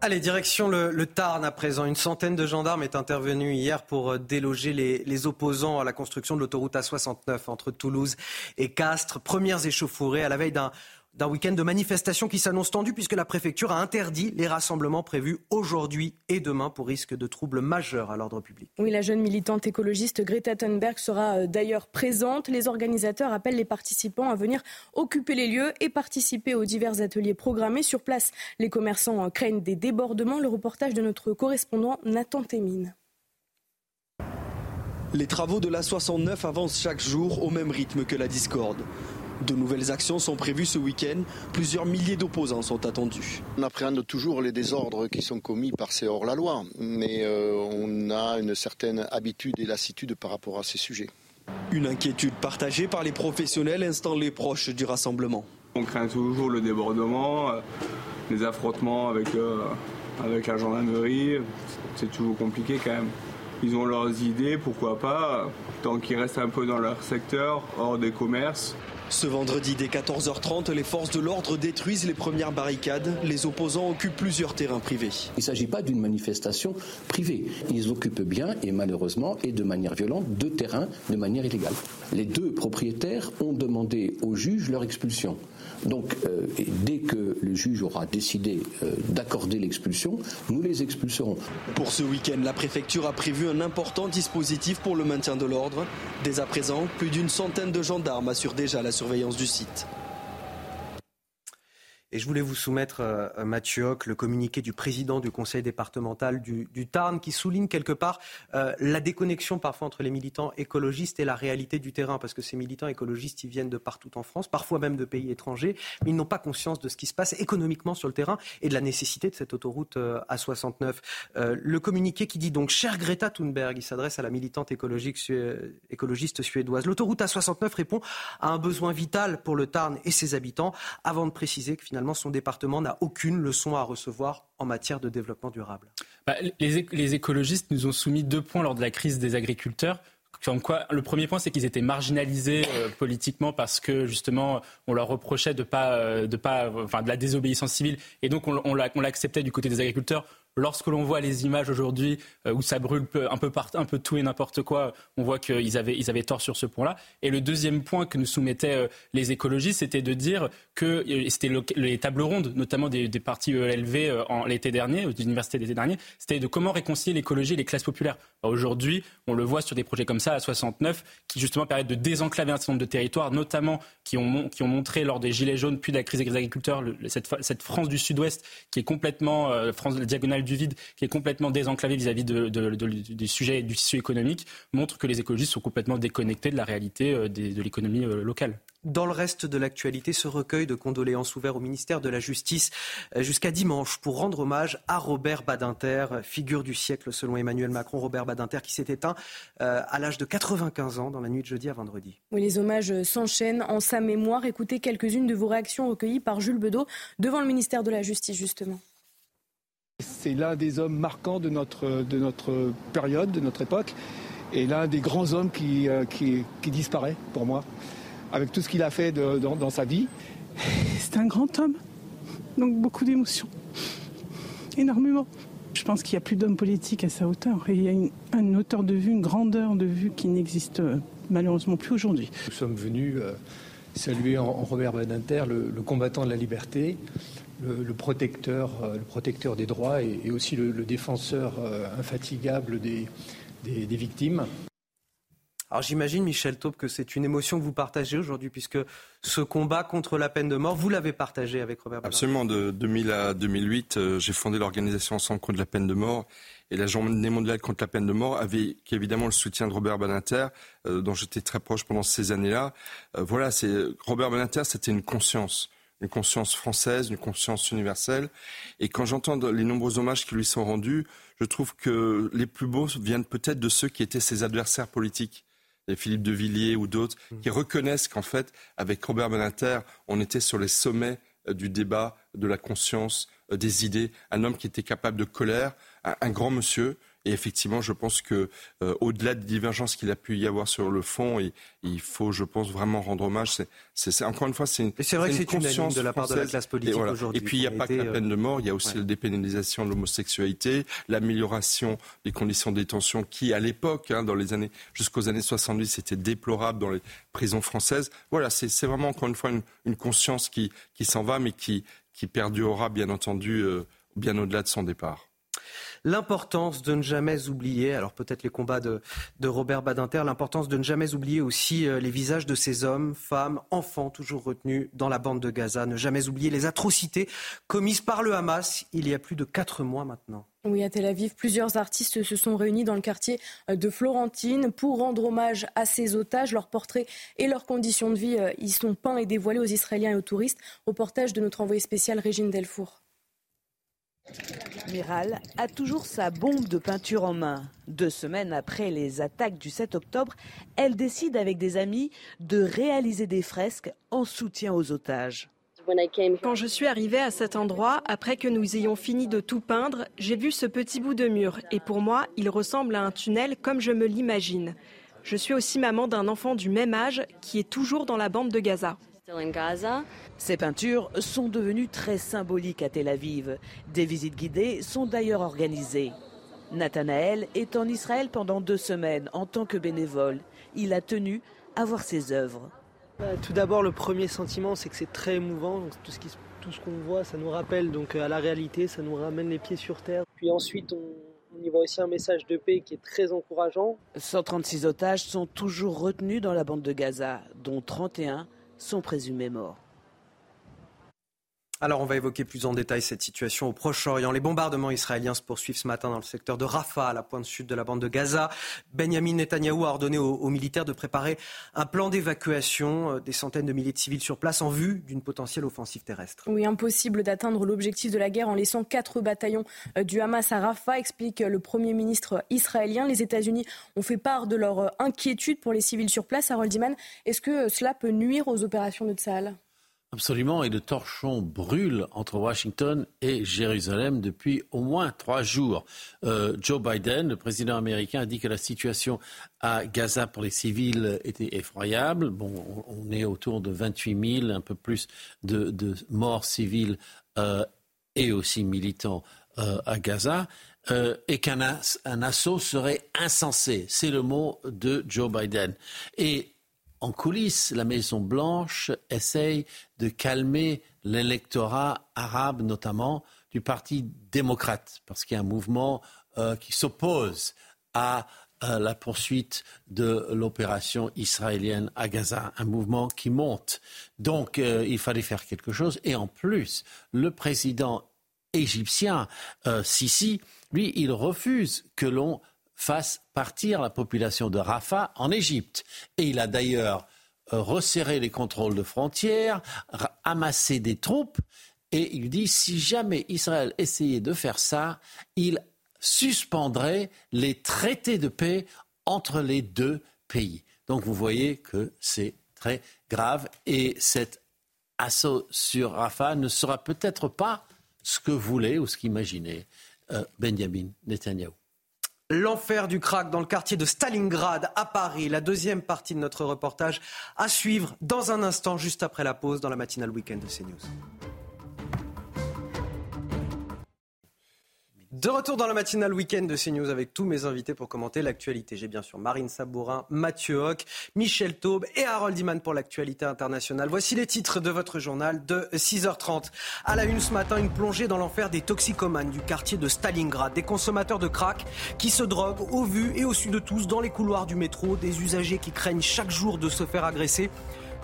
Allez, direction le, Tarn à présent. Une centaine de gendarmes est intervenu hier pour euh, déloger les, les opposants à la construction de l'autoroute A69 entre Toulouse et Castres. Premières échauffourées à la veille d'un d'un week-end de manifestations qui s'annonce tendu puisque la préfecture a interdit les rassemblements prévus aujourd'hui et demain pour risque de troubles majeurs à l'ordre public. Oui, la jeune militante écologiste Greta Thunberg sera euh, d'ailleurs présente. Les organisateurs appellent les participants à venir occuper les lieux et participer aux divers ateliers programmés. Sur place, les commerçants euh, craignent des débordements. Le reportage de notre correspondant Nathan Témine. Les travaux de la 69 avancent chaque jour au même rythme que la discorde. De nouvelles actions sont prévues ce week-end. Plusieurs milliers d'opposants sont attendus. On appréhende toujours les désordres qui sont commis par ces hors-la-loi, mais euh, on a une certaine habitude et lassitude par rapport à ces sujets. Une inquiétude partagée par les professionnels installés proches du rassemblement. On craint toujours le débordement, euh, les affrontements avec, euh, avec la gendarmerie. C'est toujours compliqué quand même. Ils ont leurs idées, pourquoi pas, tant qu'ils restent un peu dans leur secteur, hors des commerces. Ce vendredi dès 14h30, les forces de l'ordre détruisent les premières barricades. Les opposants occupent plusieurs terrains privés. Il ne s'agit pas d'une manifestation privée. Ils occupent bien et malheureusement et de manière violente deux terrains de manière illégale. Les deux propriétaires ont demandé au juge leur expulsion. Donc, euh, dès que le juge aura décidé euh, d'accorder l'expulsion, nous les expulserons. Pour ce week-end, la préfecture a prévu un important dispositif pour le maintien de l'ordre. Dès à présent, plus d'une centaine de gendarmes assurent déjà la surveillance du site. Et je voulais vous soumettre, euh, Mathieu le communiqué du président du conseil départemental du, Tarn qui souligne quelque part euh, la déconnexion parfois entre les militants écologistes et la réalité du terrain. Parce que ces militants écologistes, ils viennent de partout en France, parfois même de pays étrangers, mais ils n'ont pas conscience de ce qui se passe économiquement sur le terrain et de la nécessité de cette autoroute euh, A69. le communiqué qui dit donc, cher Greta Thunberg, il s'adresse à la militante écologiste suédoise, l'autoroute A69 répond à un besoin vital pour le Tarn et ses habitants, avant de préciser que finalement, finalement, son département n'a aucune leçon à recevoir en matière de développement durable. Bah, les, écologistes nous ont soumis deux points lors de la crise des agriculteurs. quoi, le premier point, c'est qu'ils étaient marginalisés euh, politiquement parce que justement, on leur reprochait de pas, euh, de pas, enfin, de la désobéissance civile, et donc on, on l'acceptait du côté des agriculteurs lorsque l'on voit les images aujourd'hui euh, où ça brûle un peu, un peu tout et n'importe quoi, on voit qu'ils avaient, ils avaient tort sur ce point-là. Et le deuxième point que nous soumettaient euh, les écologistes, c'était de dire que c'était les tables rondes, notamment des, des partis ELV en l'été dernier, aux universités l'été dernier, c'était de comment réconcilier l'écologie et les classes populaires. Bah, aujourd'hui, on le voit sur des projets comme ça, à 69, qui justement permettent de désenclaver un certain nombre de territoires, notamment qui ont, qui ont montré lors des Gilets jaunes, puis de la crise des agriculteurs, cette, cette, France du Sud-Ouest qui est complètement, euh, France diagonale du vide, qui est complètement désenclavée vis-à-vis de, de, du sujet du tissu économique, montre que les écologistes sont complètement déconnectés de la réalité euh, de l'économie euh, locale. Dans le reste de l'actualité, ce recueil de condoléances ouvert au ministère de la Justice euh, jusqu'à dimanche pour rendre hommage à Robert Badinter, figure du siècle selon Emmanuel Macron. Robert Badinter qui s'est éteint à l'âge de 95 ans dans la nuit de jeudi à vendredi. Oui, les hommages s'enchaînent en sa mémoire. Écoutez quelques-unes de vos réactions recueillies par Jules Bedeau devant le ministère de la Justice justement. C'est l'un des hommes marquants de notre, de notre période, de notre époque, et l'un des grands hommes qui, euh, qui, qui disparaît pour moi avec tout ce qu'il a fait dans, sa vie. C'est un grand homme, donc beaucoup d'émotions, énormément. Je pense qu'il n'y a plus d'hommes politiques à sa hauteur. Et il y a une, une hauteur de vue, une grandeur de vue qui n'existe malheureusement plus aujourd'hui. Nous sommes venus euh, saluer en, Robert Badinter le, combattant de la liberté, le, protecteur, euh, le protecteur des droits et, aussi le, défenseur euh, infatigable des, des, victimes. Alors j'imagine, Michel Taube, que c'est une émotion que vous partagez aujourd'hui, puisque ce combat contre la peine de mort, vous l'avez partagé avec Robert Badinter. Absolument, de 2000 à 2008, j'ai fondé l'organisation Ensemble contre la peine de mort. Et la Journée mondiale contre la peine de mort avait évidemment le soutien de Robert Badinter, euh, dont j'étais très proche pendant ces années-là. Euh, voilà, c'est Robert Badinter, c'était une conscience une conscience française, une conscience universelle. Et quand j'entends les nombreux hommages qui lui sont rendus, je trouve que les plus beaux viennent peut-être de ceux qui étaient ses adversaires politiques. Philippe de Villiers ou d'autres, mmh. qui reconnaissent qu'en fait, avec Robert Badinter, on était sur les sommets euh, du débat, de la conscience, des idées, un homme qui était capable de colère, un, grand monsieur. Et effectivement, je pense que euh, au-delà des divergences qu'il a pu y avoir sur le fond, il faut, je pense, vraiment rendre hommage. C'est, encore une fois, c'est une, c'est vrai que c'est conscience de la part de la classe politique aujourd'hui. Et puis, il n'y a pas que la euh, peine de mort, il y a aussi la dépénalisation de l'homosexualité, l'amélioration des conditions de détention qui, à l'époque, hein, dans les années jusqu'aux années 70, c'était déplorable dans les prisons françaises. Voilà, c'est, vraiment encore une fois une, conscience qui, qui s'en va, mais qui, qui perdurera, bien entendu, euh, bien au-delà de son départ l'importance de ne jamais oublier, alors peut-être les combats de, Robert Badinter, l'importance de ne jamais oublier aussi euh, les visages de ces hommes, femmes, enfants toujours retenus dans la bande de Gaza, ne jamais oublier les atrocités commises par le Hamas il y a plus de quatre mois maintenant. Oui, à Tel Aviv, plusieurs artistes se sont réunis dans le quartier euh, de Florentine pour rendre hommage à ces otages. Leurs portraits et leurs conditions de vie euh, y sont peints et dévoilés aux Israéliens et aux touristes. Reportage de notre envoyé spécial Régine Delfour. Miral a toujours sa bombe de peinture en main. Deux semaines après les attaques du 7 octobre, elle décide avec des amis de réaliser des fresques en soutien aux otages. Quand je suis arrivée à cet endroit, après que nous ayons fini de tout peindre, j'ai vu ce petit bout de mur et pour moi, il ressemble à un tunnel comme je me l'imagine. Je suis aussi maman d'un enfant du même âge qui est toujours dans la bande de Gaza. Ces peintures sont devenues très symboliques à Tel Aviv. Des visites guidées sont d'ailleurs organisées. Nathanaël est en Israël pendant deux semaines en tant que bénévole. Il a tenu à voir ses œuvres. Bah, tout d'abord, le premier sentiment, c'est que c'est très émouvant. tout ce, tout ce qu'on voit, ça nous rappelle donc à la réalité, ça nous ramène les pieds sur terre. Puis ensuite, on, on y voit aussi un message de paix qui est très encourageant. 136 otages sont toujours retenus dans la bande de Gaza, dont 31 sont présumés morts. Alors on va évoquer plus en détail cette situation au Proche-Orient. Les bombardements israéliens se poursuivent ce matin dans le secteur de Rafah, à la pointe sud de la bande de Gaza. Benjamin Netanyahou a ordonné aux, militaires de préparer un plan d'évacuation euh, des centaines de milliers de civils sur place en vue d'une potentielle offensive terrestre. Oui, impossible d'atteindre l'objectif de la guerre en laissant quatre bataillons euh, du Hamas à Rafah, explique le Premier ministre israélien. Les États-Unis ont fait part de leur euh, inquiétude pour les civils sur place. Harold Iman, est-ce que cela peut nuire aux opérations de Tsahal? Absolument, et le torchon brûle entre Washington et Jérusalem depuis au moins trois jours. Euh, Joe Biden, le président américain, a dit que la situation à Gaza pour les civils était effroyable. Bon, on est autour de 28 000, un peu plus de, morts civiles euh, et aussi militants euh, à Gaza. et qu'un assaut serait insensé. C'est le mot de Joe Biden. Et en coulisses, la Maison-Blanche essaye de calmer l'électorat arabe, notamment du Parti démocrate, parce qu'il y a un mouvement euh, qui s'oppose à euh, la poursuite de l'opération israélienne à Gaza, un mouvement qui monte. Donc euh, il fallait faire quelque chose. Et en plus, le président égyptien, Sisi, lui, il refuse que l'on fasse partir la population de Rafah en Égypte. Et il a d'ailleurs euh, resserré les contrôles de frontières, amassé des troupes, et il dit si jamais Israël essayait de faire ça, il suspendrait les traités de paix entre les deux pays. Donc vous voyez que c'est très grave et cet assaut sur Rafah ne sera peut-être pas ce que voulait ou ce qu'imaginait euh, Benjamin Netanyahu. L'enfer du crack dans le quartier de Stalingrad à Paris. La deuxième partie de notre reportage à suivre dans un instant, juste après la pause, dans la matinale week-end de CNews. De retour dans la matinale week-end de CNews avec tous mes invités pour commenter l'actualité. J'ai bien sûr Marine Sabourin, Mathieu Hoc, Michel Taube et Harold Iman pour l'actualité internationale. Voici les titres de votre journal de 6h30. À la une ce matin, une plongée dans l'enfer des toxicomanes du quartier de Stalingrad. Des consommateurs de crack qui se droguent au vu et au su de tous dans les couloirs du métro. Des usagers qui craignent chaque jour de se faire agresser.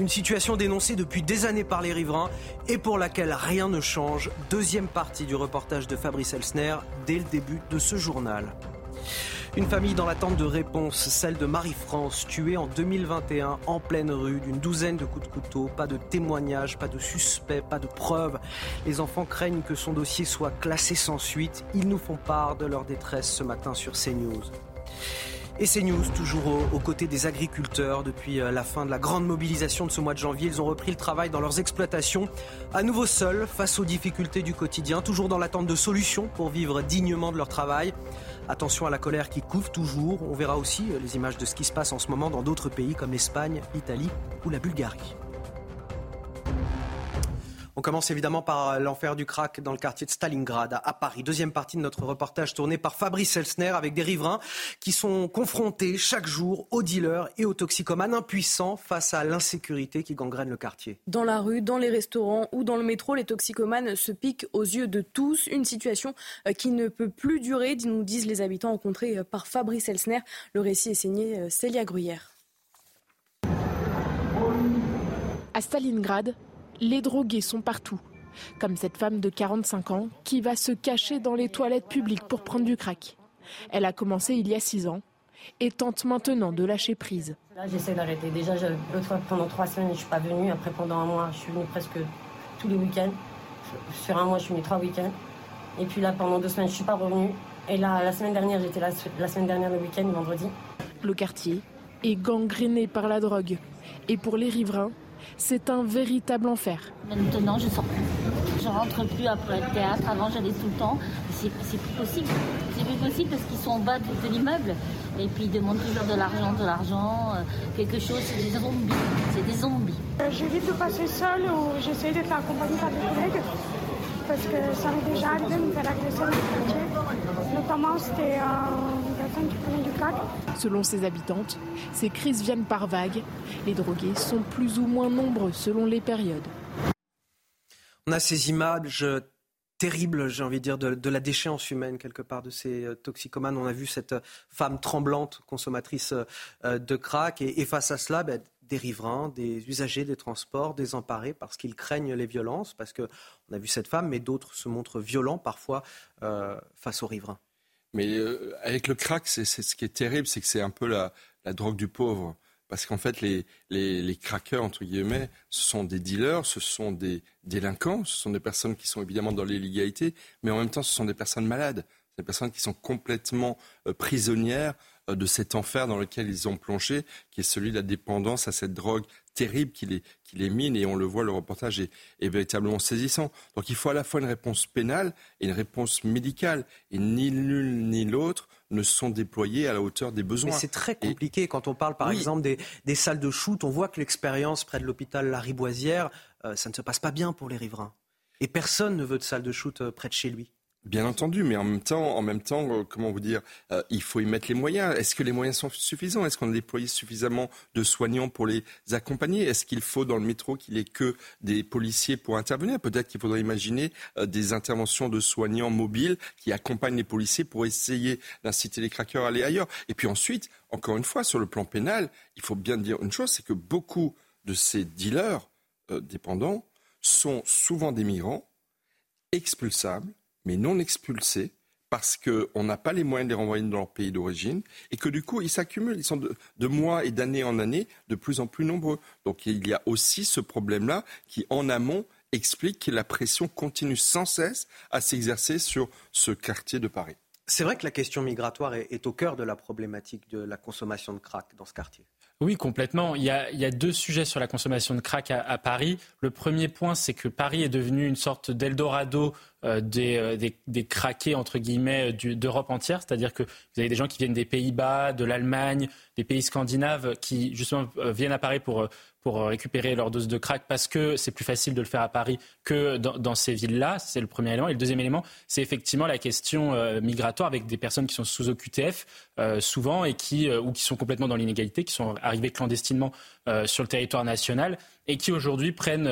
Une situation dénoncée depuis des années par les riverains et pour laquelle rien ne change. Deuxième partie du reportage de Fabrice Elsner dès le début de ce journal. Une famille dans l'attente de réponse, celle de Marie-France, tuée en 2021 en pleine rue d'une douzaine de coups de couteau. Pas de témoignages, pas de suspects, pas de preuves. Les enfants craignent que son dossier soit classé sans suite. Ils nous font part de leur détresse ce matin sur CNews. Et CNews, toujours aux, côtés des agriculteurs. Depuis euh, la fin de la grande mobilisation de ce mois de janvier, ils ont repris le travail dans leurs exploitations, à nouveau seuls face aux difficultés du quotidien, toujours dans l'attente de solutions pour vivre dignement de leur travail. Attention à la colère qui couvre toujours. On verra aussi euh, les images de ce qui se passe en ce moment dans d'autres pays comme l'Espagne, l'Italie ou la Bulgarie. On commence évidemment par l'enfer du crack dans le quartier de Stalingrad à Paris. Deuxième partie de notre reportage tourné par Fabrice Elsner avec des riverains qui sont confrontés chaque jour aux dealers et aux toxicomanes impuissants face à l'insécurité qui gangrène le quartier. Dans la rue, dans les restaurants ou dans le métro, les toxicomanes se piquent aux yeux de tous. Une situation euh, qui ne peut plus durer, nous disent les habitants rencontrés euh, par Fabrice Elsner. Le récit est signé euh, Célia Gruyère. À Stalingrad, les drogués sont partout. Comme cette femme de 45 ans qui va se cacher dans les toilettes publiques pour prendre du crack. Elle a commencé il y a 6 ans et tente maintenant de lâcher prise. Là, j'essaie d'arrêter. Déjà, l'autre fois, pendant trois semaines, je ne suis pas venue. Après, pendant un mois, je suis venue presque tous les week-ends. Sur un mois, je suis venue trois week-ends. Et puis là, pendant deux semaines, je ne suis pas revenue. Et là, la semaine dernière, j'étais là, la semaine dernière, le week-end, vendredi. Le quartier est gangréné par la drogue. Et pour les riverains, c'est un véritable enfer. Maintenant, je sors plus. Je rentre plus après le théâtre. Avant, j'allais tout le temps. C'est plus possible. C'est plus possible parce qu'ils sont en bas de, l'immeuble. Et puis, ils demandent toujours de l'argent, de l'argent, euh, quelque chose. C'est des zombies. C'est des zombies. Euh, J'évite de passer seule ou j'essaie d'être accompagnée par des collègues parce que ça m'est déjà arrivé de me faire agresser dans le quartier. Notamment, c'était une personne qui prenait du crack. Selon ses habitantes, ces crises viennent par vagues. Les drogués sont plus ou moins nombreux selon les périodes. On a ces images terribles, j'ai envie de dire, de, la déchéance humaine quelque part de ces euh, toxicomanes. On a vu cette femme tremblante, consommatrice euh, de crack, et, face à cela, ben, des riverains, des usagers des transports désemparés parce qu'ils craignent les violences, parce qu'on a vu cette femme, mais d'autres se montrent violents parfois euh, face aux riverains. Mais euh, avec le crack, c'est, ce qui est terrible, c'est que c'est un peu la, drogue du pauvre. Parce qu'en fait, les, les, les, craqueurs, entre guillemets, ce sont des dealers, ce sont des délinquants, ce sont des personnes qui sont évidemment dans l'illégalité, mais en même temps, ce sont des personnes malades, des personnes qui sont complètement euh, prisonnières euh, de cet enfer dans lequel ils ont plongé, qui est celui de la dépendance à cette drogue terrible qui les, qui les mine. Et on le voit, le reportage est, véritablement saisissant. Donc il faut à la fois une réponse pénale et une réponse médicale. Et ni l'une ni l'autre ne sont déployés à la hauteur des besoins. c'est très compliqué. Quand on parle, par exemple, des, des, salles de shoot, on voit que l'expérience près de l'hôpital Lariboisière, euh, ça ne se passe pas bien pour les riverains. Et personne ne veut de salle de shoot euh, près de chez lui. Bien entendu, mais en même temps, en même temps, euh, comment vous dire, euh, il faut y mettre les moyens. Est-ce que les moyens sont suffisants? Est-ce qu'on a déployé suffisamment de soignants pour les accompagner? Est-ce qu'il faut dans le métro qu'il ait que des policiers pour intervenir? Peut-être qu'il faudrait imaginer euh, des interventions de soignants mobiles qui accompagnent les policiers pour essayer d'inciter les craqueurs à aller ailleurs. Et puis ensuite, encore une fois, sur le plan pénal, il faut bien dire une chose, c'est que beaucoup de ces dealers dépendants sont souvent des migrants expulsables mais non expulsés parce qu'on n'a pas les moyens de les renvoyer dans leur pays d'origine et que du coup, ils s'accumulent. Ils sont de, mois et d'année en année de plus en plus nombreux. Donc il y a aussi ce problème-là qui, en amont, explique que la pression continue sans cesse à s'exercer sur ce quartier de Paris. C'est vrai que la question migratoire est, au cœur de la problématique de la consommation de crack dans ce quartier. Oui, complètement. Il y, a, deux sujets sur la consommation de crack à, Paris. Le premier point, c'est que Paris est devenu une sorte d'Eldorado euh, euh, des, des, entre guillemets, d'Europe entière. C'est-à-dire que vous avez des gens qui viennent des Pays-Bas, de l'Allemagne, des pays scandinaves, qui justement euh, viennent à Paris pour, pour récupérer leur dose de crack parce que c'est plus facile de le faire à Paris que dans, ces villes-là. C'est le premier élément. Et le deuxième élément, c'est effectivement la question euh, migratoire avec des personnes qui sont sous OQTF euh, souvent et qui ou qui sont complètement dans l'inégalité, qui sont arrivées clandestinement sur le territoire national et qui aujourd'hui prennent,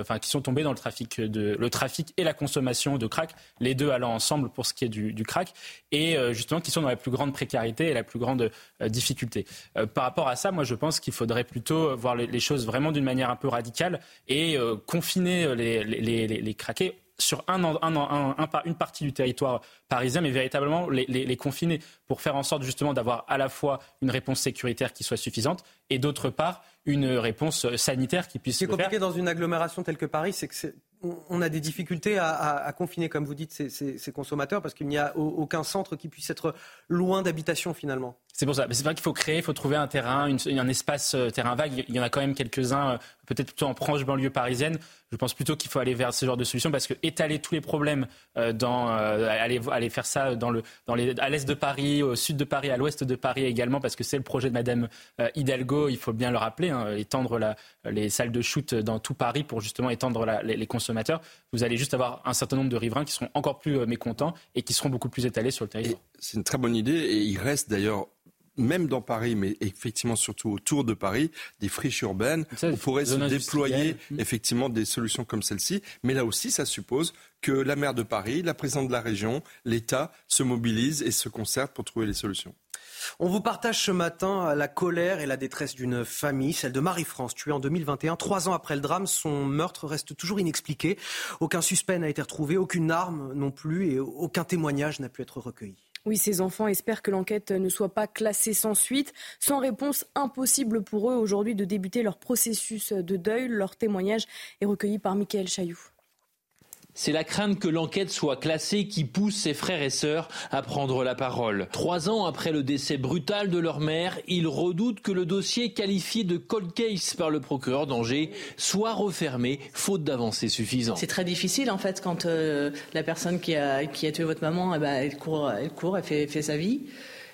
enfin qui sont tombés dans le trafic de le trafic et la consommation de crack, les deux allant ensemble pour ce qui est du, du crack, et justement qui sont dans la plus grande précarité et la plus grande difficulté. par rapport à ça, moi je pense qu'il faudrait plutôt voir les, les choses vraiment d'une manière un peu radicale et euh, confiner euh, les, les, les, craqués sur un, un, un, une partie du territoire parisien, mais véritablement les, les, confiner pour faire en sorte justement d'avoir à la fois une réponse sécuritaire qui soit suffisante et d'autre part une réponse sanitaire qui puisse. Ce qui est compliqué dans une agglomération telle que Paris, c'est que on a des difficultés à, confiner, comme vous dites, ces, consommateurs parce qu'il n'y a aucun centre qui puisse être loin d'habitation finalement. C'est pour ça. c'est vrai qu'il faut créer, il faut trouver un terrain, un espace euh, terrain vague. Il y en a quand même quelques-uns, euh, peut-être plutôt en proche banlieue parisienne. Je pense plutôt qu'il faut aller vers ce genre de solution parce que étaler tous les problèmes euh, dans aller, aller faire ça dans le, dans les, à l'est de Paris, au sud de Paris, à l'ouest de Paris également parce que c'est le projet de Madame Hidalgo. Il faut bien le rappeler, hein, étendre la, les salles de shoot dans tout Paris pour justement étendre les, les consommateurs. Vous allez juste avoir un certain nombre de riverains qui seront encore plus mécontents et qui seront beaucoup plus étalés sur le territoire. C'est une très bonne idée et il reste d'ailleurs même dans Paris, mais effectivement surtout autour de Paris, des friches urbaines. on pourrait se déployer mm. effectivement des solutions comme celle-ci. Mais là aussi, ça suppose que la maire de Paris, la présidente de la région, l'État se mobilisent et se concertent pour trouver les solutions. On vous partage ce matin la colère et la détresse d'une famille, celle de Marie-France, tuée en 2021. Trois ans après le drame, son meurtre reste toujours inexpliqué. Aucun suspect n'a été retrouvé, aucune arme non plus et aucun témoignage n'a pu être recueilli. Oui, ces enfants espèrent que l'enquête ne soit pas classée sans suite. Sans réponse, impossible pour eux aujourd'hui de débuter leur processus de deuil. Leur témoignage est recueilli par Michael Chailloux. C'est la crainte que l'enquête soit classée qui pousse ses frères et sœurs à prendre la parole. Trois ans après le décès brutal de leur mère, ils redoutent que le dossier qualifié de cold case par le procureur d'Angers soit refermé, faute d'avancées suffisantes. C'est très difficile en fait quand euh, la personne qui a, qui a tué votre maman, eh ben, elle court, elle court, elle fait, fait sa vie.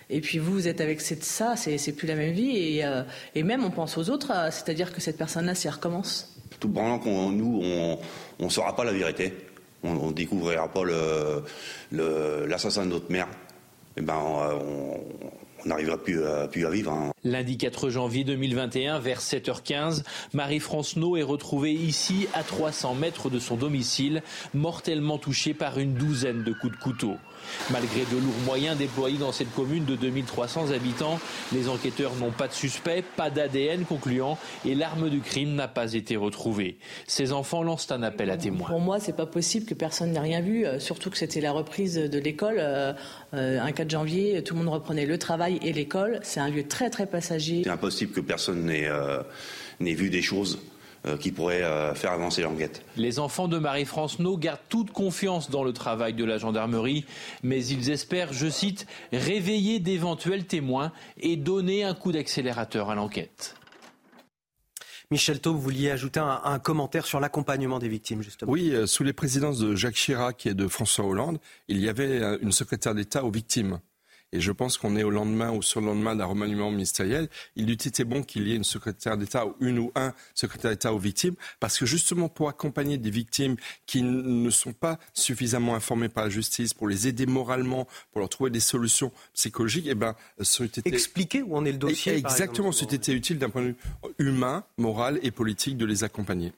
Et puis vous, vous êtes avec ça, c'est plus la même vie. Et, euh, et même on pense aux autres, euh, c'est-à-dire que cette personne-là, si elle recommence. Tout pendant qu'on nous, on ne saura pas la vérité on ne découvrira pas l'assassin de notre mère, eh ben, on n'arrivera plus, à, plus à vivre. Hein. Lundi 4 janvier 2021, vers 7h15, Marie-France est retrouvée ici, à 300 mètres de son domicile, mortellement touchée par une douzaine de coups de couteau. Malgré de lourds moyens déployés dans cette commune de 2300 habitants, les enquêteurs n'ont pas de suspect, pas d'ADN concluant et l'arme du crime n'a pas été retrouvée. Ces enfants lancent un appel à témoins. Pour moi, c'est pas possible que personne n'ait rien vu, euh, surtout que c'était la reprise de l'école. Euh, euh, un 4 janvier, tout le monde reprenait le travail et l'école. C'est un lieu très très passager. C'est impossible que personne n'ait vu des choses qui pourrait euh, faire avancer l'enquête. Les enfants de Marie-France No gardent toute confiance dans le travail de la gendarmerie, mais ils espèrent, je cite, réveiller d'éventuels témoins et donner un coup d'accélérateur à l'enquête. Michel Taub, vous vouliez ajouter un, commentaire sur l'accompagnement des victimes, justement. Oui, euh, sous les présidences de Jacques Chirac et de François Hollande, il y avait une secrétaire d'État aux victimes. Et je pense qu'on est au lendemain ou sur le lendemain d'un remaniement ministériel. Il eût été bon qu'il y ait une secrétaire d'État ou une ou un secrétaire d'État aux victimes, parce que justement pour accompagner des victimes qui ne sont pas suffisamment informées par la justice, pour les aider moralement, pour leur trouver des solutions psychologiques, eh ben, ça été... Expliquer où en est le dossier. Exactement, c'était utile d'un point de vue humain, moral et politique de les accompagner.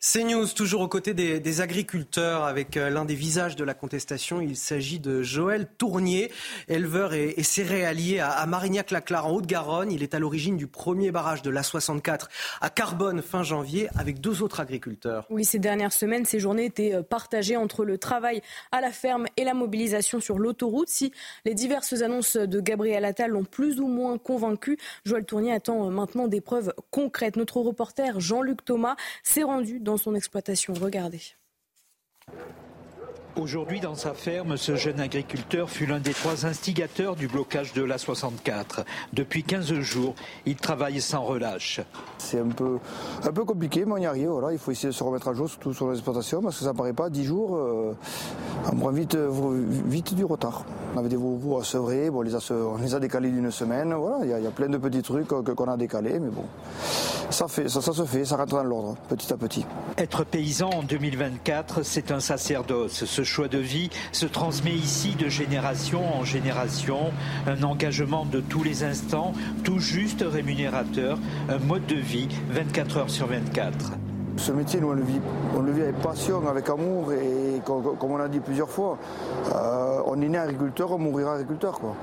CNews, toujours aux côtés des, agriculteurs, avec euh, l'un des visages de la contestation. Il s'agit de Joël Tournier, éleveur et, céréalier à, Marignac-la-Clare, en Haute-Garonne. Il est à l'origine du premier barrage de l'A64 à Carbone fin janvier, avec deux autres agriculteurs. Oui, ces dernières semaines, ces journées étaient euh, partagées entre le travail à la ferme et la mobilisation sur l'autoroute. Si les diverses annonces de Gabriel Attal l'ont plus ou moins convaincu, Joël Tournier attend euh, maintenant des preuves concrètes. Notre reporter Jean-Luc Thomas s'est rendu dans son exploitation. Regardez. Aujourd'hui, dans sa ferme, ce jeune agriculteur fut l'un des trois instigateurs du blocage de l'A64. Depuis 15 jours, il travaille sans relâche. C'est un peu, un peu compliqué, mais on y arrive. Voilà. Il faut essayer de se remettre à jour, surtout sur l'exploitation, parce que ça ne paraît pas. 10 jours, euh, on prend vite, vite du retard. avait des veaux à sevrer, bon, on, les a, on les a décalés d'une semaine. Voilà, il y, a plein de petits trucs qu'on a décalés, mais bon, ça, fait, ça, ça se fait, ça rentre dans l'ordre, petit à petit. Être paysan en 2024, c'est un sacerdoce. Ce choix de vie se transmet ici de génération en génération. Un engagement de tous les instants, tout juste rémunérateur, un mode de vie 24 heures sur 24. Ce métier, nous, on le vit, on le vit avec passion, avec amour et comme, on a dit plusieurs fois, euh, on est né agriculteur, on mourira agriculteur. Quoi.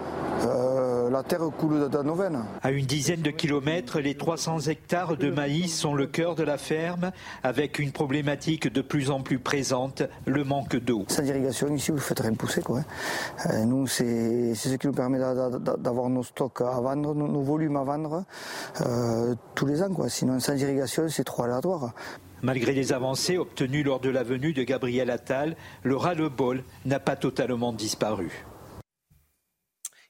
Euh, la terre coule dans nos veines. À une dizaine de kilomètres, les 300 hectares de maïs sont le cœur de la ferme, avec une problématique de plus en plus présente, le manque d'eau. Sans irrigation, ici, vous ne faites rien pousser. Quoi. Euh, nous, c'est ce qui nous permet d'avoir nos stocks à vendre, nos, volumes à vendre tous les ans. Quoi. Sinon, sans irrigation, c'est trop aléatoire. Malgré les avancées obtenues lors de la venue de Gabriel Attal, le ras-le-bol n'a pas totalement disparu.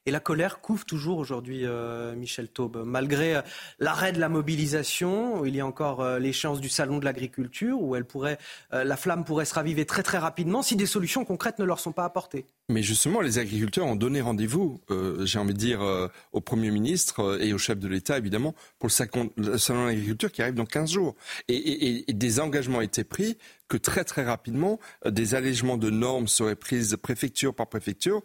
Et la colère couvre toujours aujourd'hui, euh, Michel Taube. Malgré euh, l'arrêt de la mobilisation, il y a encore euh, l'échéance du salon de l'agriculture où la flamme pourrait se raviver très très rapidement si des solutions concrètes ne leur sont pas apportées. Mais justement, les agriculteurs ont donné rendez-vous, j'ai envie de dire, au Premier ministre et au chef de l'État, évidemment, pour le, salon de l'agriculture qui arrive dans 15 jours. Et, des engagements été pris que très très rapidement, euh, des allègements de normes seraient prises préfecture par préfecture.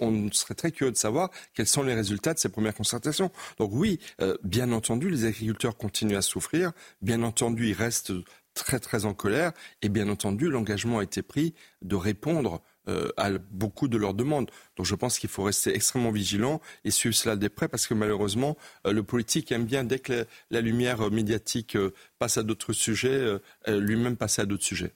On serait très curieux de savoir quels sont les résultats de ces premières concertations. Donc oui, euh, bien entendu, les agriculteurs continuent à souffrir. Bien entendu, ils restent très très en colère. Et bien entendu, l'engagement a été pris de répondre euh, à beaucoup de leurs demandes. Donc je pense qu'il faut rester extrêmement vigilant et suivre cela de près parce que malheureusement, le politique aime bien, dès que la, lumière médiatique passe à d'autres sujets, lui-même passer à d'autres sujets.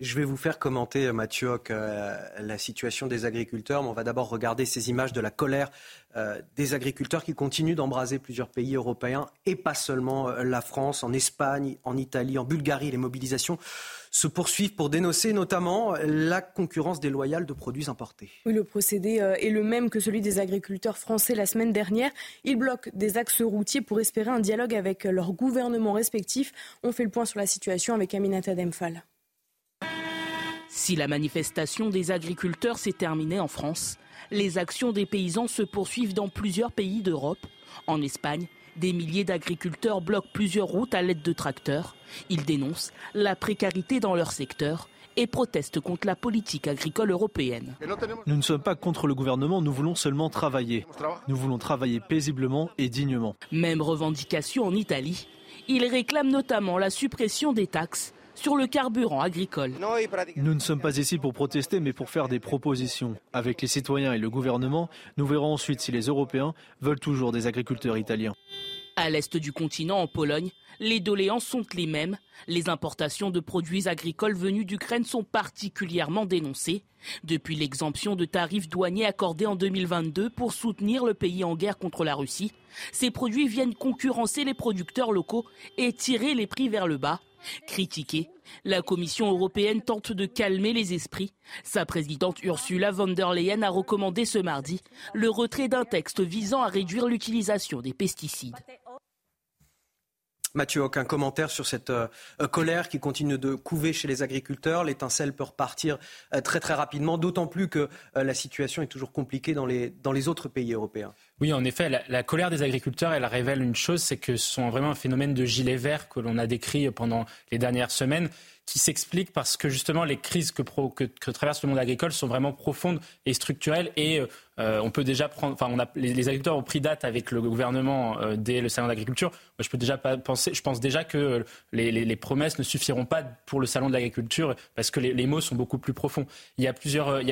Je vais vous faire commenter, Mathieu euh, la situation des agriculteurs, on va d'abord regarder ces images de la colère euh, des agriculteurs qui continuent d'embraser plusieurs pays européens et pas seulement euh, la France, en Espagne, en Italie, en Bulgarie. Les mobilisations se poursuivent pour dénoncer notamment la concurrence déloyale de produits importés. Le procédé est le même que celui des agriculteurs français la semaine dernière. Ils bloquent des axes routiers pour espérer un dialogue avec leurs gouvernements respectifs. On fait le point sur la situation avec Aminata Demphal. Si la manifestation des agriculteurs s'est terminée en France, les actions des paysans se poursuivent dans plusieurs pays d'Europe. En Espagne, des milliers d'agriculteurs bloquent plusieurs routes à l'aide de tracteurs. Ils dénoncent la précarité dans leur secteur et protestent contre la politique agricole européenne. Nous ne sommes pas contre le gouvernement, nous voulons seulement travailler. Nous voulons travailler paisiblement et dignement. Même revendication en Italie. Ils réclament notamment la suppression des taxes sur le carburant agricole. Nous ne sommes pas ici pour protester, mais pour faire des propositions. Avec les citoyens et le gouvernement, nous verrons ensuite si les Européens veulent toujours des agriculteurs italiens. À l'est du continent, en Pologne, les doléances sont les mêmes. Les importations de produits agricoles venus d'Ukraine sont particulièrement dénoncées. Depuis l'exemption de tarifs douaniers accordés en 2022 pour soutenir le pays en guerre contre la Russie, ces produits viennent concurrencer les producteurs locaux et tirer les prix vers le bas. Critiquée, la Commission européenne tente de calmer les esprits. Sa présidente Ursula von der Leyen a recommandé ce mardi le retrait d'un texte visant à réduire l'utilisation des pesticides. Mathieu aucun commentaire sur cette euh, colère qui continue de couver chez les agriculteurs. L'étincelle peut repartir euh, très très rapidement, d'autant plus que euh, la situation est toujours compliquée dans les autres pays européens. Oui, en effet, la, colère des agriculteurs, elle révèle une chose, c'est que ce sont vraiment un phénomène de gilet vert que l'on a décrit pendant les dernières semaines qui s'explique parce que justement les crises que, traverse le monde agricole sont vraiment profondes et structurelles et euh, on peut déjà prendre, enfin, les, agriculteurs ont pris date avec le gouvernement euh, dès le salon d'agriculture. Je peux déjà penser, je pense déjà que les, les, promesses ne suffiront pas pour le salon de l'agriculture parce que les, mots sont beaucoup plus profonds. Euh, il y a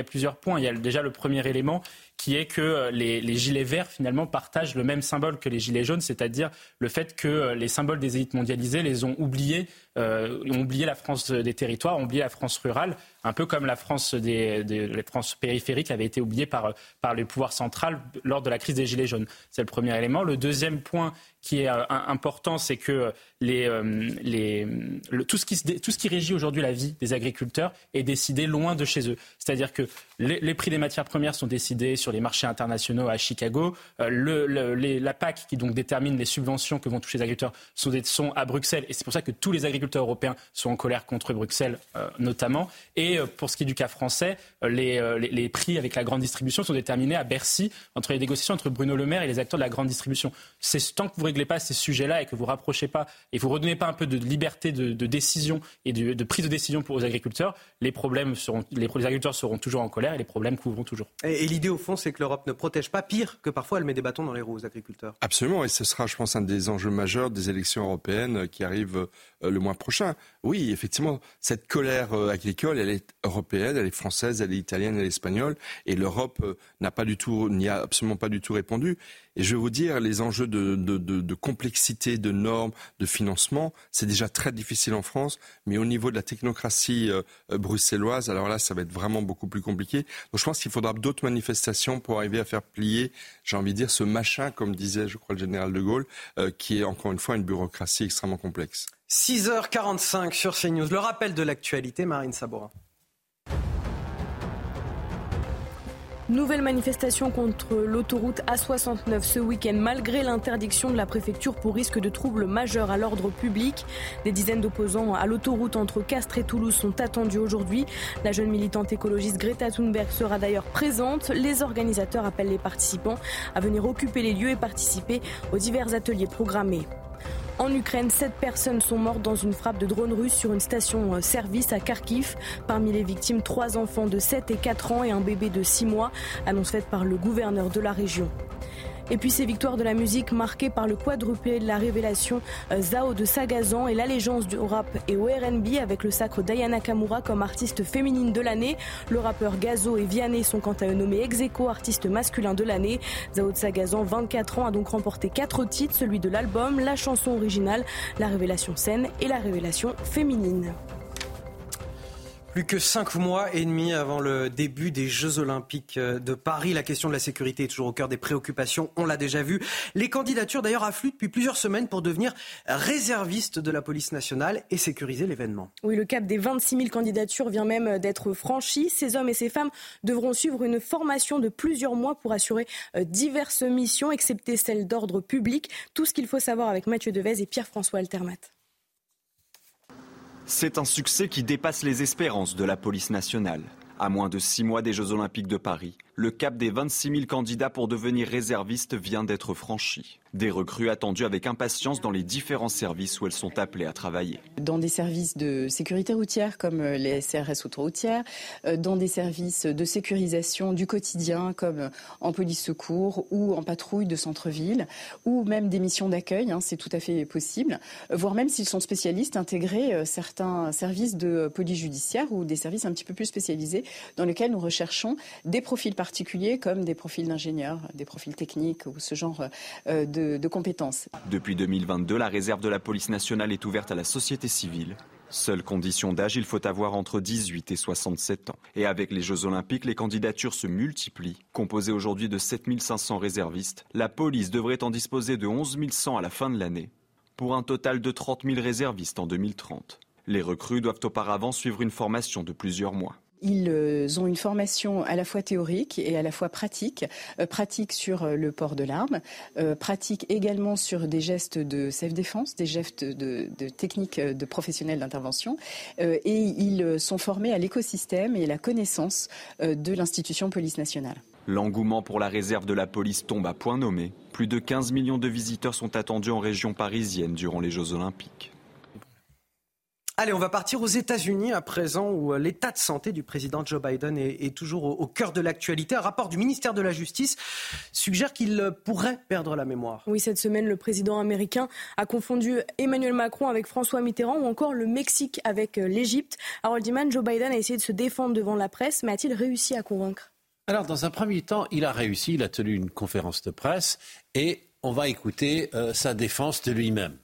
plusieurs points. Il y a déjà le premier élément qui est que les, les, gilets verts finalement partagent le même symbole que les gilets jaunes, c'est-à-dire le fait que les symboles des élites mondialisées les ont oubliés, euh, ont oublié la France des territoires, ont oublié la France rurale un peu comme la France, des, des France périphérique avait été oubliée par, par le pouvoir central lors de la crise des Gilets jaunes. C'est le premier élément. Le deuxième point qui est euh, important, c'est que les, euh, les, tout, ce qui, tout ce qui régit aujourd'hui la vie des agriculteurs est décidé loin de chez eux. C'est-à-dire que les, prix des matières premières sont décidés sur les marchés internationaux à Chicago. Euh, le, la PAC, qui donc détermine les subventions que vont toucher les agriculteurs, sont, sont à Bruxelles. Et c'est pour ça que tous les agriculteurs agriculteurs européens sont en colère contre Bruxelles notamment. Et pour ce qui est du cas français, les, les, prix avec la grande distribution sont déterminés à Bercy entre les négociations entre Bruno Le Maire et les acteurs de la grande distribution. C'est tant que vous ne réglez pas ces sujets-là et que vous ne rapprochez pas et vous ne redonnez pas un peu de liberté de, décision et de, de, prise de décision pour les agriculteurs, les problèmes seront, les, agriculteurs seront toujours en colère et les problèmes couvront toujours. Et, l'idée au fond, c'est que l'Europe ne protège pas pire que parfois elle met des bâtons dans les roues aux agriculteurs. Absolument, et ce sera, je pense, un des enjeux majeurs des élections européennes qui arrivent euh, le mois prochain. Oui, effectivement, cette colère euh, agricole, elle est européenne, elle est française, elle est italienne, elle est espagnole, et l'Europe euh, n'a pas du tout, n'y a absolument pas du tout répondu. Et je vais vous dire, les enjeux de, de, de, de complexité, de normes, de financement, c'est déjà très difficile en France, mais au niveau de la technocratie bruxelloise, alors là, ça va être vraiment beaucoup plus compliqué. Donc je pense qu'il faudra d'autres manifestations pour arriver à faire plier, j'ai envie de dire, ce machin, comme disait, je crois, le général de Gaulle, qui est encore une fois une bureaucratie extrêmement complexe. 6h45 sur CNews. Le rappel de l'actualité, Marine Sabourin. Nouvelle manifestation contre l'autoroute A69 ce week-end, malgré l'interdiction de la préfecture pour risque de troubles majeurs à l'ordre public. Des dizaines d'opposants à l'autoroute entre Castres et Toulouse sont attendus aujourd'hui. La jeune militante écologiste Greta Thunberg sera d'ailleurs présente. Les organisateurs appellent les participants à venir occuper les lieux et participer aux divers ateliers programmés. En Ukraine, sept personnes sont mortes dans une frappe de drone russe sur une station-service euh, à Kharkiv. Parmi les victimes, trois enfants de 7 et 4 ans et un bébé de 6 mois, annonce faite par le gouverneur de la région. Et puis ces victoires de la musique marquées par le quadruplé de la révélation euh, Zao de Sagazan et l'allégeance du rap et au RB avec le sacre d'Ayana Kamura comme artiste féminine de l'année. Le rappeur Gazo et Vianney sont quant à eux nommés ex artiste masculin de l'année. Zao de Sagazan, 24 ans, a donc remporté quatre titres, celui de l'album, la chanson originale, la révélation scène et la révélation féminine. Plus que cinq mois et demi avant le début des Jeux Olympiques de Paris, la question de la sécurité est toujours au cœur des préoccupations. On l'a déjà vu. Les candidatures d'ailleurs affluent depuis plusieurs semaines pour devenir réservistes de la police nationale et sécuriser l'événement. Oui, le cap des 26 000 candidatures vient même d'être franchi. Ces hommes et ces femmes devront suivre une formation de plusieurs mois pour assurer euh, diverses missions, excepté celles d'ordre public. Tout ce qu'il faut savoir avec Mathieu Devez et Pierre-François Altermat. C'est un succès qui dépasse les espérances de la police nationale. À moins de six mois des Jeux Olympiques de Paris, le cap des 26 000 candidats pour devenir réservistes vient d'être franchi. Des recrues attendues avec impatience dans les différents services où elles sont appelées à travailler. Dans des services de sécurité routière comme euh, les CRS autoroutières, euh, dans des services de sécurisation du quotidien comme euh, en police secours ou en patrouille de centre-ville, ou même des missions d'accueil, hein, c'est tout à fait possible, voire même s'ils sont spécialistes, intégrer certains services de police judiciaire ou des services un petit peu plus spécialisés dans lesquels nous recherchons des profils particuliers comme des profils d'ingénieurs, des profils techniques ou ce genre de de, compétences. Depuis 2022, la réserve de la police nationale est ouverte à la société civile. Seule condition d'âge, il faut avoir entre 18 et 67 ans. Et avec les Jeux Olympiques, les candidatures se multiplient. Composée aujourd'hui de 7500 réservistes, la police devrait en disposer de 11 100 à la fin de l'année, pour un total de 30 000 réservistes en 2030. Les recrues doivent auparavant suivre une formation de plusieurs mois. Ils euh, ont une formation à la fois théorique et à la fois pratique. Euh, pratique sur euh, le port de l'arme, pratique également sur des gestes de self-défense, des gestes de, de techniques de professionnels d'intervention. et ils sont formés à l'écosystème et à la connaissance de l'institution police nationale. L'engouement pour la réserve de la police tombe à point nommé. Plus de 15 millions de visiteurs sont attendus en région parisienne durant les Jeux olympiques. Allez, on va partir aux États-Unis à présent, où euh, l'état de santé du président Joe Biden est, toujours au, cœur de l'actualité. Un rapport du ministère de la Justice suggère qu'il euh, pourrait perdre la mémoire. Oui, cette semaine, le président américain a confondu Emmanuel Macron avec François Mitterrand ou encore le Mexique avec euh, l'Égypte. Harold Diman, Joe Biden a essayé de se défendre devant la presse, mais a-t-il réussi à convaincre? Alors, dans un premier temps, il a réussi. Il a tenu une conférence de presse et on va écouter sa défense de lui-même.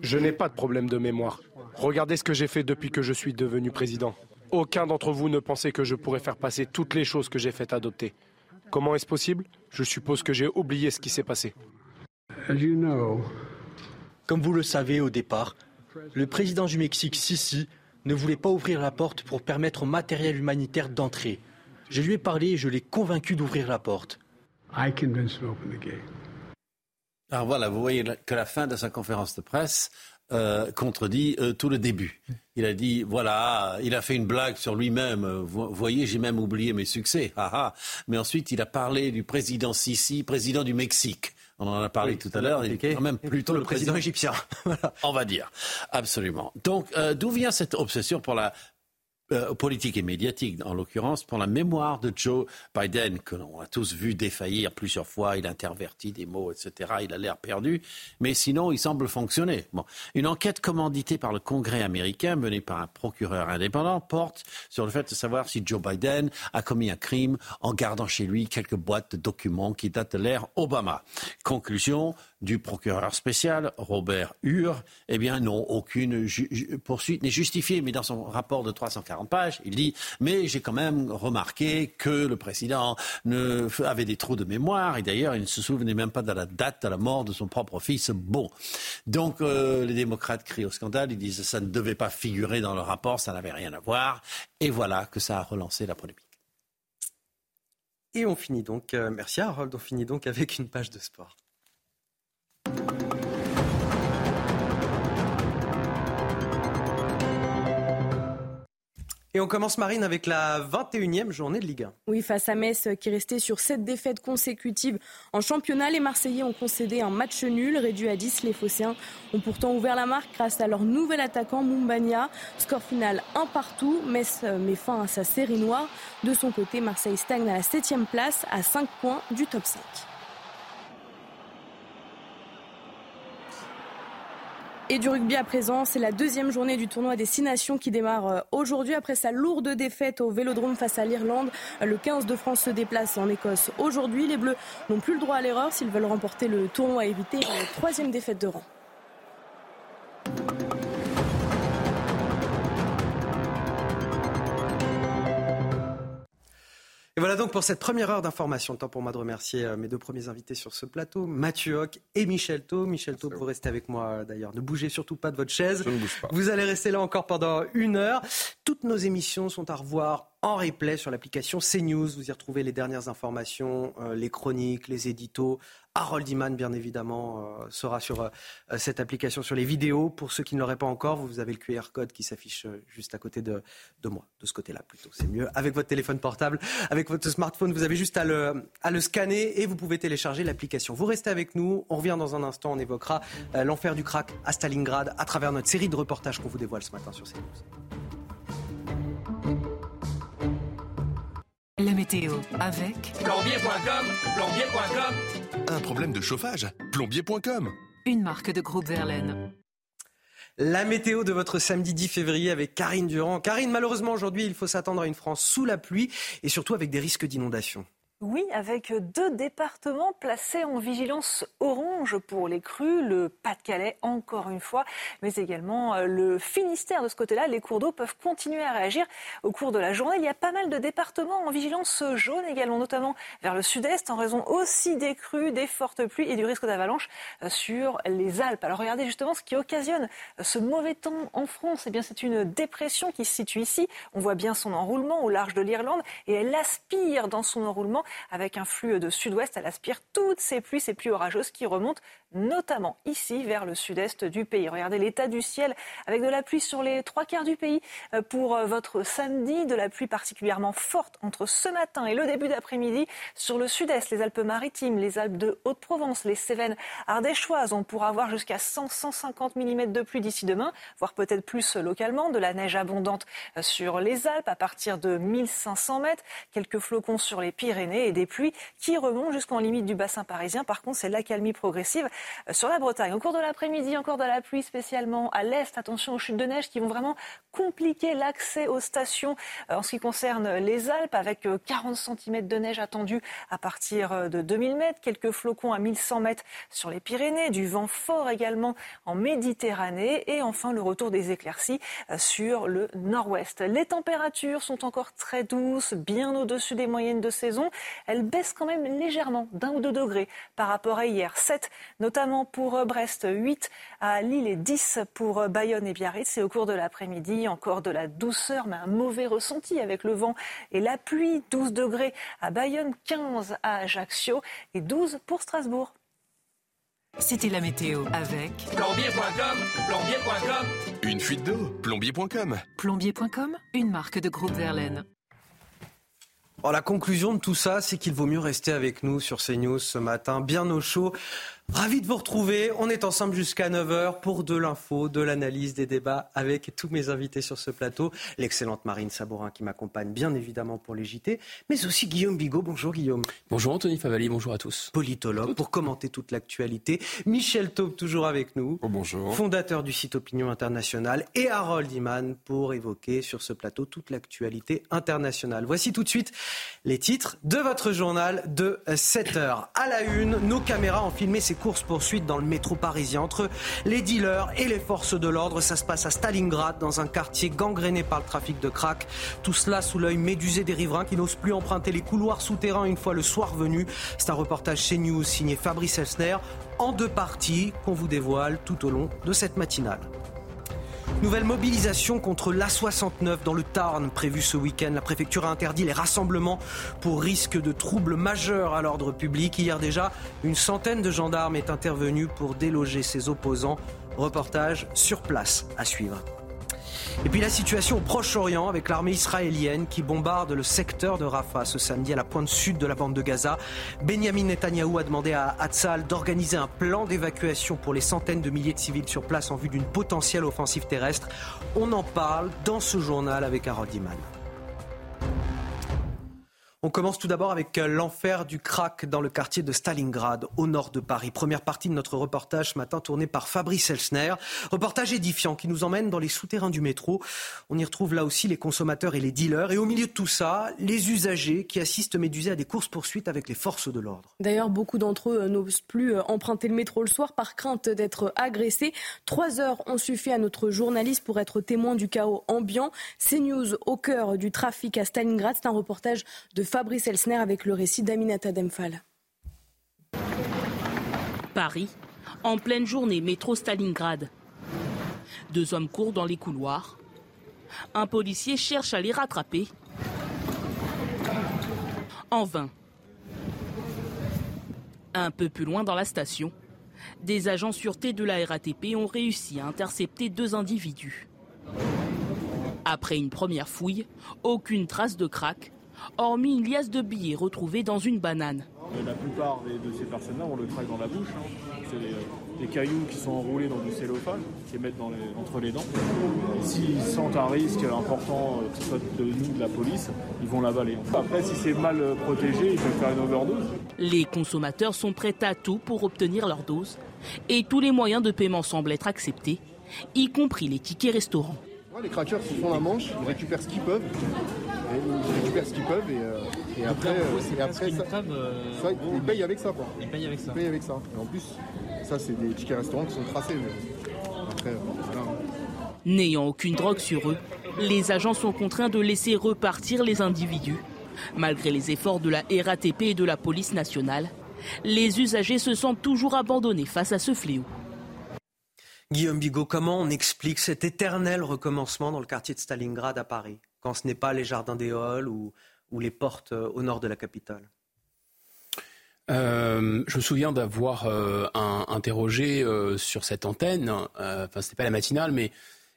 Je n'ai pas de problème de mémoire. Regardez ce que j'ai fait depuis que je suis devenu président. Aucun d'entre vous ne pensait que je pourrais faire passer toutes les choses que j'ai faites adopter. Comment est-ce possible? Je suppose que j'ai oublié ce qui s'est passé. Comme vous le savez au départ, le président du Mexique, Sisi, ne voulait pas ouvrir la porte pour permettre au matériel humanitaire d'entrer. Je lui ai parlé et je l'ai convaincu d'ouvrir la porte. Alors voilà, vous voyez que la fin de sa conférence de presse, euh, contredit euh, tout le début. Il a dit, voilà, il a fait une blague sur lui-même. Vous voyez, j'ai même oublié mes succès. Mais ensuite, il a parlé du président Sisi, président du Mexique. On en a parlé tout à l'heure. Il est quand même plutôt le président, égyptien. On va dire. Absolument. Donc, euh, d'où vient cette obsession pour la euh, politique et médiatique, en l'occurrence, pour la mémoire de Joe Biden, que l'on a tous vu défaillir plusieurs fois, il intervertit des mots, etc. Il a l'air perdu, mais sinon, il semble fonctionner. Bon. Une enquête commanditée par le Congrès américain, menée par un procureur indépendant, porte sur le fait de savoir si Joe Biden a commis un crime en gardant chez lui quelques boîtes de documents qui datent de l'ère Obama. Conclusion, du procureur spécial, Robert Hur, eh bien non, aucune poursuite n'est justifiée. Mais dans son rapport de 340 pages, il dit, mais j'ai quand même remarqué que le président avait des trous de mémoire et d'ailleurs, il ne se souvenait même pas de la date de la mort de son propre fils. Bon. Donc, euh, les démocrates crient au scandale, ils disent que ça ne devait pas figurer dans le rapport, ça n'avait rien à voir. Et voilà que ça a relancé la polémique. Et on finit donc, euh, merci Harold, on finit donc avec une page de sport. Et on commence, Marine, avec la 21e journée de Ligue 1. Oui, face à Metz, qui restait sur sept défaites consécutives en championnat, les Marseillais ont concédé un match nul, réduit à 10. Les Phocéens ont pourtant ouvert la marque grâce à leur nouvel attaquant, Mumbania. Score final un partout. Metz met fin à sa série noire. De son côté, Marseille stagne à la 7 place, à 5 points du top 5. Et du rugby à présent, c'est la deuxième journée du tournoi des Six Nations qui démarre euh, aujourd'hui après sa lourde défaite au Vélodrome face à l'Irlande. Le 15 de France se déplace en Écosse aujourd'hui. Les Bleus n'ont plus le droit à l'erreur s'ils veulent remporter le tournoi et éviter une troisième défaite de rang. Et voilà donc pour cette première heure d'information. Temps pour moi de remercier euh, mes deux premiers invités sur ce plateau, Mathieu Hoc et Michel Thau. Michel Thau, vous restez avec moi euh, d'ailleurs. Ne bougez surtout pas de votre chaise. Je ne bouge pas. Vous allez rester là encore pendant une heure. Toutes nos émissions sont à revoir en replay sur l'application CNews. Vous y retrouvez les dernières informations, euh, les chroniques, les éditos. Harold Iman, bien évidemment, euh, sera sur euh, cette application, sur les vidéos. Pour ceux qui ne l'auraient pas encore, vous avez le QR code qui s'affiche juste à côté de, de moi, de ce côté-là plutôt. C'est mieux. Avec votre téléphone portable, avec votre smartphone, vous avez juste à le, à le scanner et vous pouvez télécharger l'application. Vous restez avec nous. On revient dans un instant. On évoquera l'enfer du crack à Stalingrad à travers notre série de reportages qu'on vous dévoile ce matin sur CNews. Météo avec plombier.com, plombier.com. Un problème de chauffage, plombier.com. Une marque de groupe Verlaine. La météo de votre samedi 10 février avec Karine Durand. Karine, malheureusement aujourd'hui, il faut s'attendre à une France sous la pluie et surtout avec des risques d'inondation. Oui, avec deux départements placés en vigilance orange pour les crues, le Pas-de-Calais encore une fois, mais également euh, le Finistère de ce côté-là. Les cours d'eau peuvent continuer à réagir au cours de la journée. Il y a pas mal de départements en vigilance jaune également, notamment vers le sud-est, en raison aussi des crues, des fortes pluies et du risque d'avalanche euh, sur les Alpes. Alors regardez justement ce qui occasionne euh, ce mauvais temps en France. Eh bien, c'est une dépression qui se situe ici. On voit bien son enroulement au large de l'Irlande et elle aspire dans son enroulement avec un flux de sud-ouest. Elle aspire toutes ces pluies, ces pluies orageuses qui remontent notamment ici vers le sud-est du pays. Regardez l'état du ciel avec de la pluie sur les trois quarts du pays euh, pour euh, votre samedi, de la pluie particulièrement forte entre ce matin et le début d'après-midi sur le sud-est, les Alpes-Maritimes, les Alpes de Haute-Provence, les Cévennes ardéchoises. On pourra avoir jusqu'à 100-150 mm de pluie d'ici demain, voire peut-être plus localement, de la neige abondante euh, sur les Alpes à partir de 1500 mètres, quelques flocons sur les Pyrénées et des pluies qui remontent jusqu'en limite du bassin parisien. Par contre, c'est l'accalmie progressive euh, sur la Bretagne. Au cours de l'après-midi, encore de la pluie spécialement à l'est. Attention aux chutes de neige qui vont vraiment compliquer l'accès aux stations euh, en ce qui concerne les Alpes avec 40 euh, cm de neige attendue à partir de 2000 mètres, quelques flocons à 1100 mètres sur les Pyrénées, du vent fort également en Méditerranée et enfin le retour des éclaircies sur le nord-ouest. Les températures sont encore très douces, bien au-dessus des moyennes de saison. Elles baissent quand même légèrement d'un ou deux degrés par rapport à hier. 7 notamment pour euh, Brest, 8 à Lille et 10 pour euh, Bayonne et Biarritz. Et au cours de l'après-midi, encore de la douceur, mais un mauvais ressenti avec le vent et la pluie. 12 degrés à Bayonne, 15 à Ajaccio et 12 pour Strasbourg. C'était la météo avec Plombier.com, plombier.com. Une fuite d'eau, plombier.com. Plombier.com, une marque de groupe Verlaine. La conclusion de tout ça, c'est qu'il vaut mieux rester avec nous sur CNews ce matin, bien au chaud. Ravi de vous retrouver. On est ensemble jusqu'à 9h pour de l'info, de l'analyse, des débats avec tous mes invités sur ce plateau. L'excellente Marine Sabourin qui m'accompagne bien évidemment pour les JT, mais aussi Guillaume Bigot. Bonjour Guillaume. Bonjour Anthony Favali, bonjour à tous. Politologue pour commenter toute l'actualité. Michel Taube toujours avec nous. Oh, bonjour. Fondateur du site Opinion Internationale et Harold Iman pour évoquer sur ce plateau toute l'actualité internationale. Voici tout de suite les titres de votre journal de 7 h À la une, nos caméras ont filmé ces course-poursuite dans le métro parisien entre les dealers et les forces de l'ordre. Ça se passe à Stalingrad, dans un quartier gangréné par le trafic de crack. Tout cela sous l'œil médusé des riverains qui n'osent plus emprunter les couloirs souterrains une fois le soir venu. C'est un reportage chez News signé Fabrice Elsner en deux parties qu'on vous dévoile tout au long de cette matinale. Nouvelle mobilisation contre l'A69 dans le Tarn prévue ce week-end. La préfecture a interdit les rassemblements pour risque de troubles majeurs à l'ordre public. Hier déjà, une centaine de gendarmes est intervenue pour déloger ses opposants. Reportage sur place à suivre. Et puis la situation au Proche-Orient avec l'armée israélienne qui bombarde le secteur de Rafah ce samedi à la pointe sud de la bande de Gaza. Benjamin Netanyahou a demandé à Hatzal d'organiser un plan d'évacuation pour les centaines de milliers de civils sur place en vue d'une potentielle offensive terrestre. On en parle dans ce journal avec Harold Iman. On commence tout d'abord avec euh, l'enfer du crack dans le quartier de Stalingrad, au nord de Paris. Première partie de notre reportage ce matin tourné par Fabrice Elsner. Reportage édifiant qui nous emmène dans les souterrains du métro. On y retrouve là aussi les consommateurs et les dealers. Et au milieu de tout ça, les usagers qui assistent médusés à des courses-poursuites avec les forces de l'ordre. D'ailleurs, beaucoup d'entre eux n'osent plus euh, emprunter le métro le soir par crainte d'être agressés. Trois heures ont suffi à notre journaliste pour être témoin du chaos ambiant. CNews au cœur du trafic à Stalingrad. C'est un reportage de Fabrice Elsner avec le récit d'Aminata Demphal. Paris, en pleine journée, métro Stalingrad. Deux hommes courent dans les couloirs. Un policier cherche à les rattraper. En vain. Un peu plus loin dans la station, des agents sûreté de la RATP ont réussi à intercepter deux individus. Après une première fouille, aucune trace de crack, hormis une liasse de billets retrouvée dans une banane. La plupart de ces personnes-là ont le crack dans la bouche. hein. C'est des, des cailloux qui sont enroulés dans du cellophane, qui mettent dans les- entre les dents. S'ils sentent un risque important, euh, que ce soit de nous, de la police, ils vont l'avaler. Après, si c'est mal euh, protégé, ils peuvent faire une overdose. Les consommateurs sont prêts à tout pour obtenir leur dose et tous les moyens de paiement semblent être acceptés, y compris les tickets restaurants. Les craqueurs se font la manche, ils récupèrent ce qu'ils peuvent. Et ils récupèrent ce qu'ils peuvent et, euh, et après, euh, et ça, ça, ils payent avec ça quoi. Ils payent avec ça. Ils payent avec ça. Et en plus, ça c'est des tickets restaurants qui sont tracés. Mais après, euh, voilà. N'ayant aucune drogue sur eux, les agents sont contraints de laisser repartir les individus. Malgré les efforts de la RATP et de la police nationale, les usagers se sentent toujours abandonnés face à ce fléau. Guillaume Bigot, comment on explique cet éternel recommencement dans le quartier de Stalingrad à Paris, quand ce n'est pas les jardins des Halles ou, les portes euh, au nord de la capitale? Euh, je me souviens d'avoir euh, interrogé sur cette antenne, enfin c'était pas la matinale, mais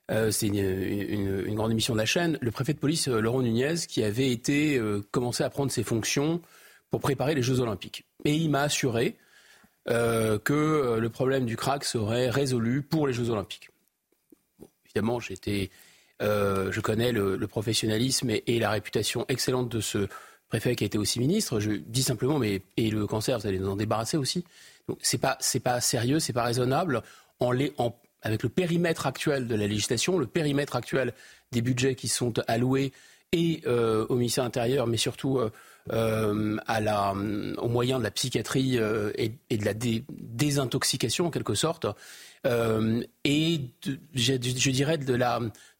c'est une, grande émission de la chaîne, le préfet de police Laurent Nunez qui avait été commencé à prendre ses fonctions pour préparer les Jeux Olympiques. Et il m'a assuré euh, que euh, le problème du crack serait résolu pour les Jeux Olympiques. Évidemment, j'étais, euh, je connais le, professionnalisme et, la réputation excellente de ce préfet qui a été aussi ministre. Je dis simplement, mais et le cancer, vous allez nous en débarrasser aussi. Donc c'est pas c'est pas sérieux, c'est pas raisonnable. En, les, avec le périmètre actuel de la législation, le périmètre actuel des budgets qui sont alloués et au ministère intérieur, mais surtout euh, aux moyens de la psychiatrie euh, et, de la dé- désintoxication en quelque sorte, euh, et je, dirais de la,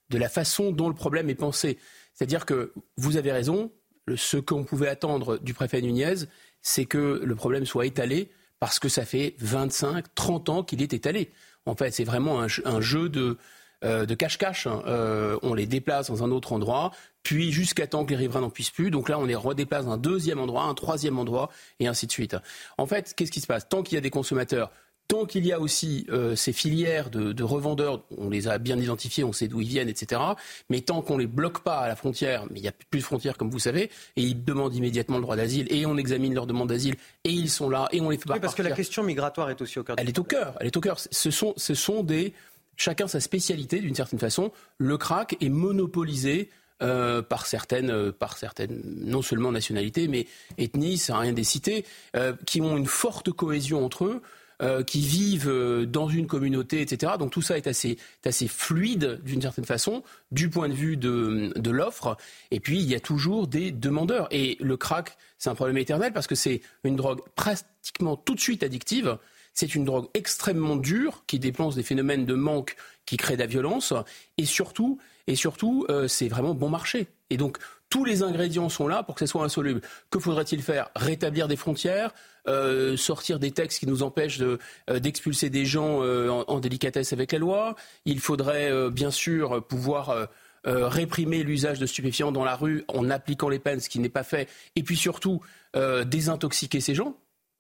de la façon dont le problème est pensé. C'est-à-dire que vous avez raison, ce qu'on pouvait attendre du préfet Nunez, c'est que le problème soit étalé parce que ça fait 25, 30 ans qu'il est étalé. En fait, c'est vraiment un, jeu- de, de cache-cache. hein. Euh, on les déplace dans un autre endroit, puis jusqu'à temps que les riverains n'en puissent plus. Donc là, on les redéplace dans un deuxième endroit, un troisième endroit, et ainsi de suite. En fait, qu'est-ce qui se passe? Tant qu'il y a des consommateurs, Tant qu'il y a aussi euh, ces filières de, revendeurs, on les a bien identifiés, on sait d'où ils viennent, etc. Mais tant qu'on les bloque pas à la frontière, mais il n'y a plus de frontières comme vous savez, et ils demandent immédiatement le droit d'asile, et on examine leur demande d'asile, et ils sont là, et on les fait pas oui, parce que la question migratoire est aussi au cœur. Elle est au cœur, elle est au cœur. Ce sont, ce sont des chacun sa spécialité d'une certaine façon. Le crack est monopolisé euh, par certaines, euh, par certaines, non seulement nationalités, mais ethnies, ça rien des cités, euh, qui ont une forte cohésion entre eux. qui vivent dans une communauté, etc. Donc tout ça est assez, assez fluide d'une certaine façon, du point de vue de, de l'offre. Et puis il y a toujours des demandeurs. Et le crack, c'est un problème éternel parce que c'est une drogue pratiquement tout de suite addictive. C'est une drogue extrêmement dure qui dépense des phénomènes de manque qui créent de la violence. Et surtout, et surtout euh, c'est vraiment bon marché. Et donc, tous les ingrédients sont là pour que ce soit insoluble. Que faudrait-il faire? Rétablir des frontières euh, sortir des textes qui nous empêchent euh, d'expulser des gens en, délicatesse avec la loi? Il faudrait bien sûr pouvoir réprimer l'usage de stupéfiants dans la rue en appliquant les peines, ce qui n'est pas fait. Et puis surtout désintoxiquer ces gens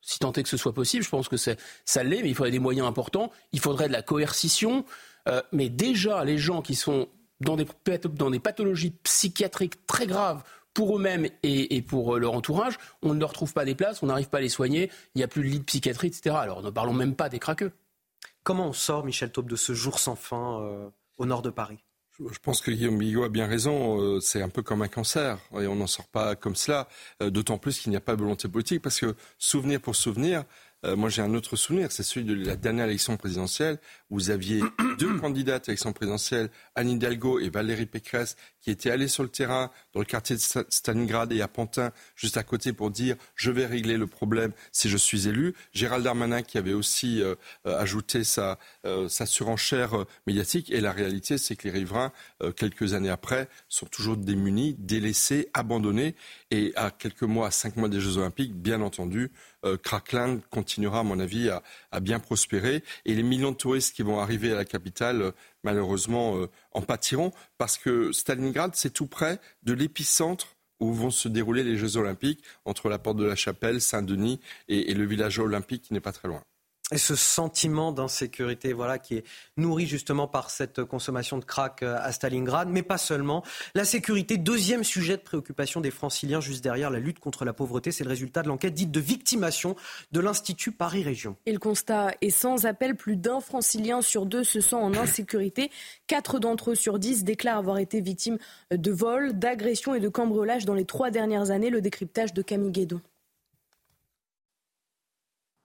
si tant est que ce soit possible. Je pense que ça l'est, mais il faudrait des moyens importants. Il faudrait de la coercition. Euh, mais déjà, les gens qui sont dans des, dans des pathologies psychiatriques très graves pour eux-mêmes et, pour euh, leur entourage, on ne leur trouve pas des places, on n'arrive pas à les soigner, il n'y a plus de lit de psychiatrie, etc. Alors ne parlons même pas des craqueux. Comment on sort, Michel Taube, de ce jour sans fin euh, au nord de Paris? Je pense que Guillaume Bigot a bien raison. Euh, c'est un peu comme un cancer et on n'en sort pas comme cela. Euh, d'autant plus qu'il n'y a pas de volonté politique parce que souvenir pour souvenir, euh, moi, j'ai un autre souvenir, c'est celui de la dernière élection présidentielle où vous aviez deux candidates à l'élection présidentielle, Anne Hidalgo et Valérie Pécresse, qui étaient allées sur le terrain dans le quartier de Stalingrad et à Pantin, juste à côté, pour dire je vais régler le problème si je suis élu. Gérald Darmanin qui avait aussi euh, euh, ajouté sa, sa surenchère médiatique. Et la réalité, c'est que les riverains, quelques années après, sont toujours démunis, délaissés, abandonnés. Et à quelques mois, à cinq mois des Jeux Olympiques, bien entendu, euh, continuera, à mon avis, à, bien prospérer. Et les millions de touristes qui vont arriver à la capitale, euh, malheureusement, euh, en pâtiront, parce que Stalingrad, c'est tout près de l'épicentre où vont se dérouler les Jeux Olympiques, entre la porte de la Chapelle, Saint-Denis et le village olympique qui n'est pas très loin et ce sentiment d'insécurité voilà, qui est nourri justement par cette consommation de crack euh, à Stalingrad, mais pas seulement. La sécurité, deuxième sujet de préoccupation des franciliens juste derrière la lutte contre la pauvreté, c'est le résultat de l'enquête dite de victimation de l'Institut Paris Région. Et le constat est sans appel, plus d'un francilien sur deux se sent en insécurité. Quatre d'entre eux sur dix déclarent avoir été victimes de vols, d'agressions et de cambriolages dans les trois dernières années. Le décryptage de Camille Guédon.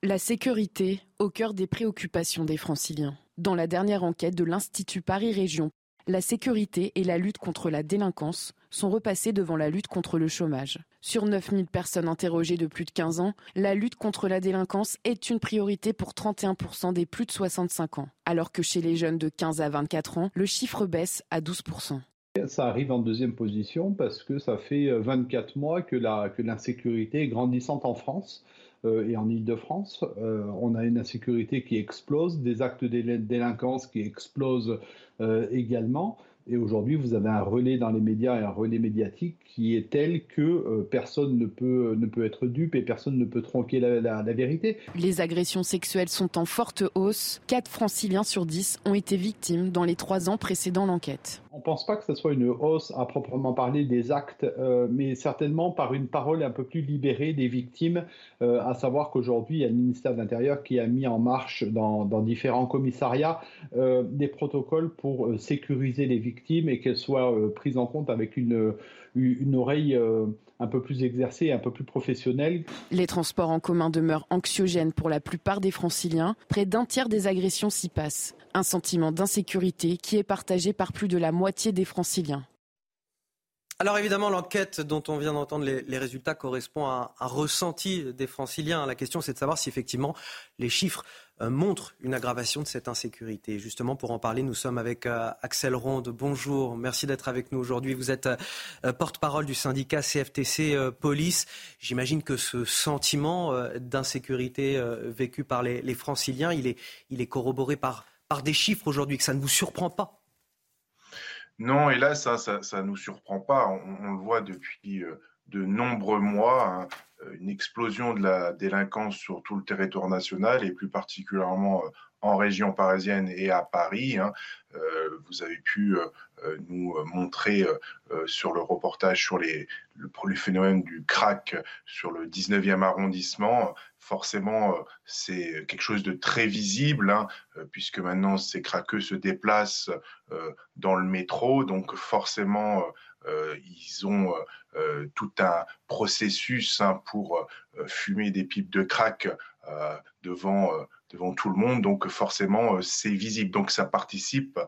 La sécurité au cœur des préoccupations des franciliens. Dans la dernière enquête de l'Institut Paris Région, la sécurité et la lutte contre la délinquance sont repassées devant la lutte contre le chômage. Sur 9000 personnes interrogées de plus de 15 ans, la lutte contre la délinquance est une priorité pour 31% des plus de 65 ans, alors que chez les jeunes de 15 à 24 ans, le chiffre baisse à 12%. Ça arrive en deuxième position parce que ça fait 24 mois que l'insécurité est grandissante en France. Euh, et en Ile-de-France. Euh, on a une insécurité qui explose, des actes de délinquance qui explosent euh, également. Et aujourd'hui, vous avez un relais dans les médias et un relais médiatique qui est tel que personne ne peut, ne peut être dupe et personne ne peut tronquer la, vérité. Les agressions sexuelles sont en forte hausse. 4 franciliens sur 10 ont été victimes dans les trois ans précédant l'enquête. On ne pense pas que ce soit une hausse à proprement parler des actes, euh, mais certainement par une parole un peu plus libérée des victimes, euh, à savoir qu'aujourd'hui, il y a le ministère de l'Intérieur qui a mis en marche dans, dans différents commissariats des protocoles pour sécuriser les victimes et qu'elle soit euh, prise en compte avec une, une oreille euh, un peu plus exercée, un peu plus professionnelle. Les transports en commun demeurent anxiogènes pour la plupart des franciliens. Près d'un tiers des agressions s'y passent. Un sentiment d'insécurité qui est partagé par plus de la moitié des franciliens. Alors évidemment, l'enquête dont on vient d'entendre les, résultats correspond à un ressenti des franciliens. La question, c'est de savoir si effectivement les chiffres euh, montrent une aggravation de cette insécurité. Justement, pour en parler, nous sommes avec euh, Axel Ronde. Bonjour, merci d'être avec nous aujourd'hui. Vous êtes euh, porte-parole du syndicat CFTC Police. J'imagine que ce sentiment d'insécurité vécu par les, franciliens, il est, corroboré par des chiffres aujourd'hui, que ça ne vous surprend pas non, et là, ça, ça, ça nous surprend pas. On, le voit depuis euh, de nombreux mois. Euh, une explosion de la délinquance sur tout le territoire national et plus particulièrement en région parisienne et à Paris. Hein. vous avez pu nous montrer sur le reportage sur les, le, le, phénomène du crack sur le 19e arrondissement. Forcément, c'est quelque chose de très visible, hein, puisque maintenant ces craqueux se déplacent dans le métro. Donc forcément, ils ont tout un processus hein, pour fumer des pipes de crack devant, devant tout le monde. Donc forcément, c'est visible. Donc ça participe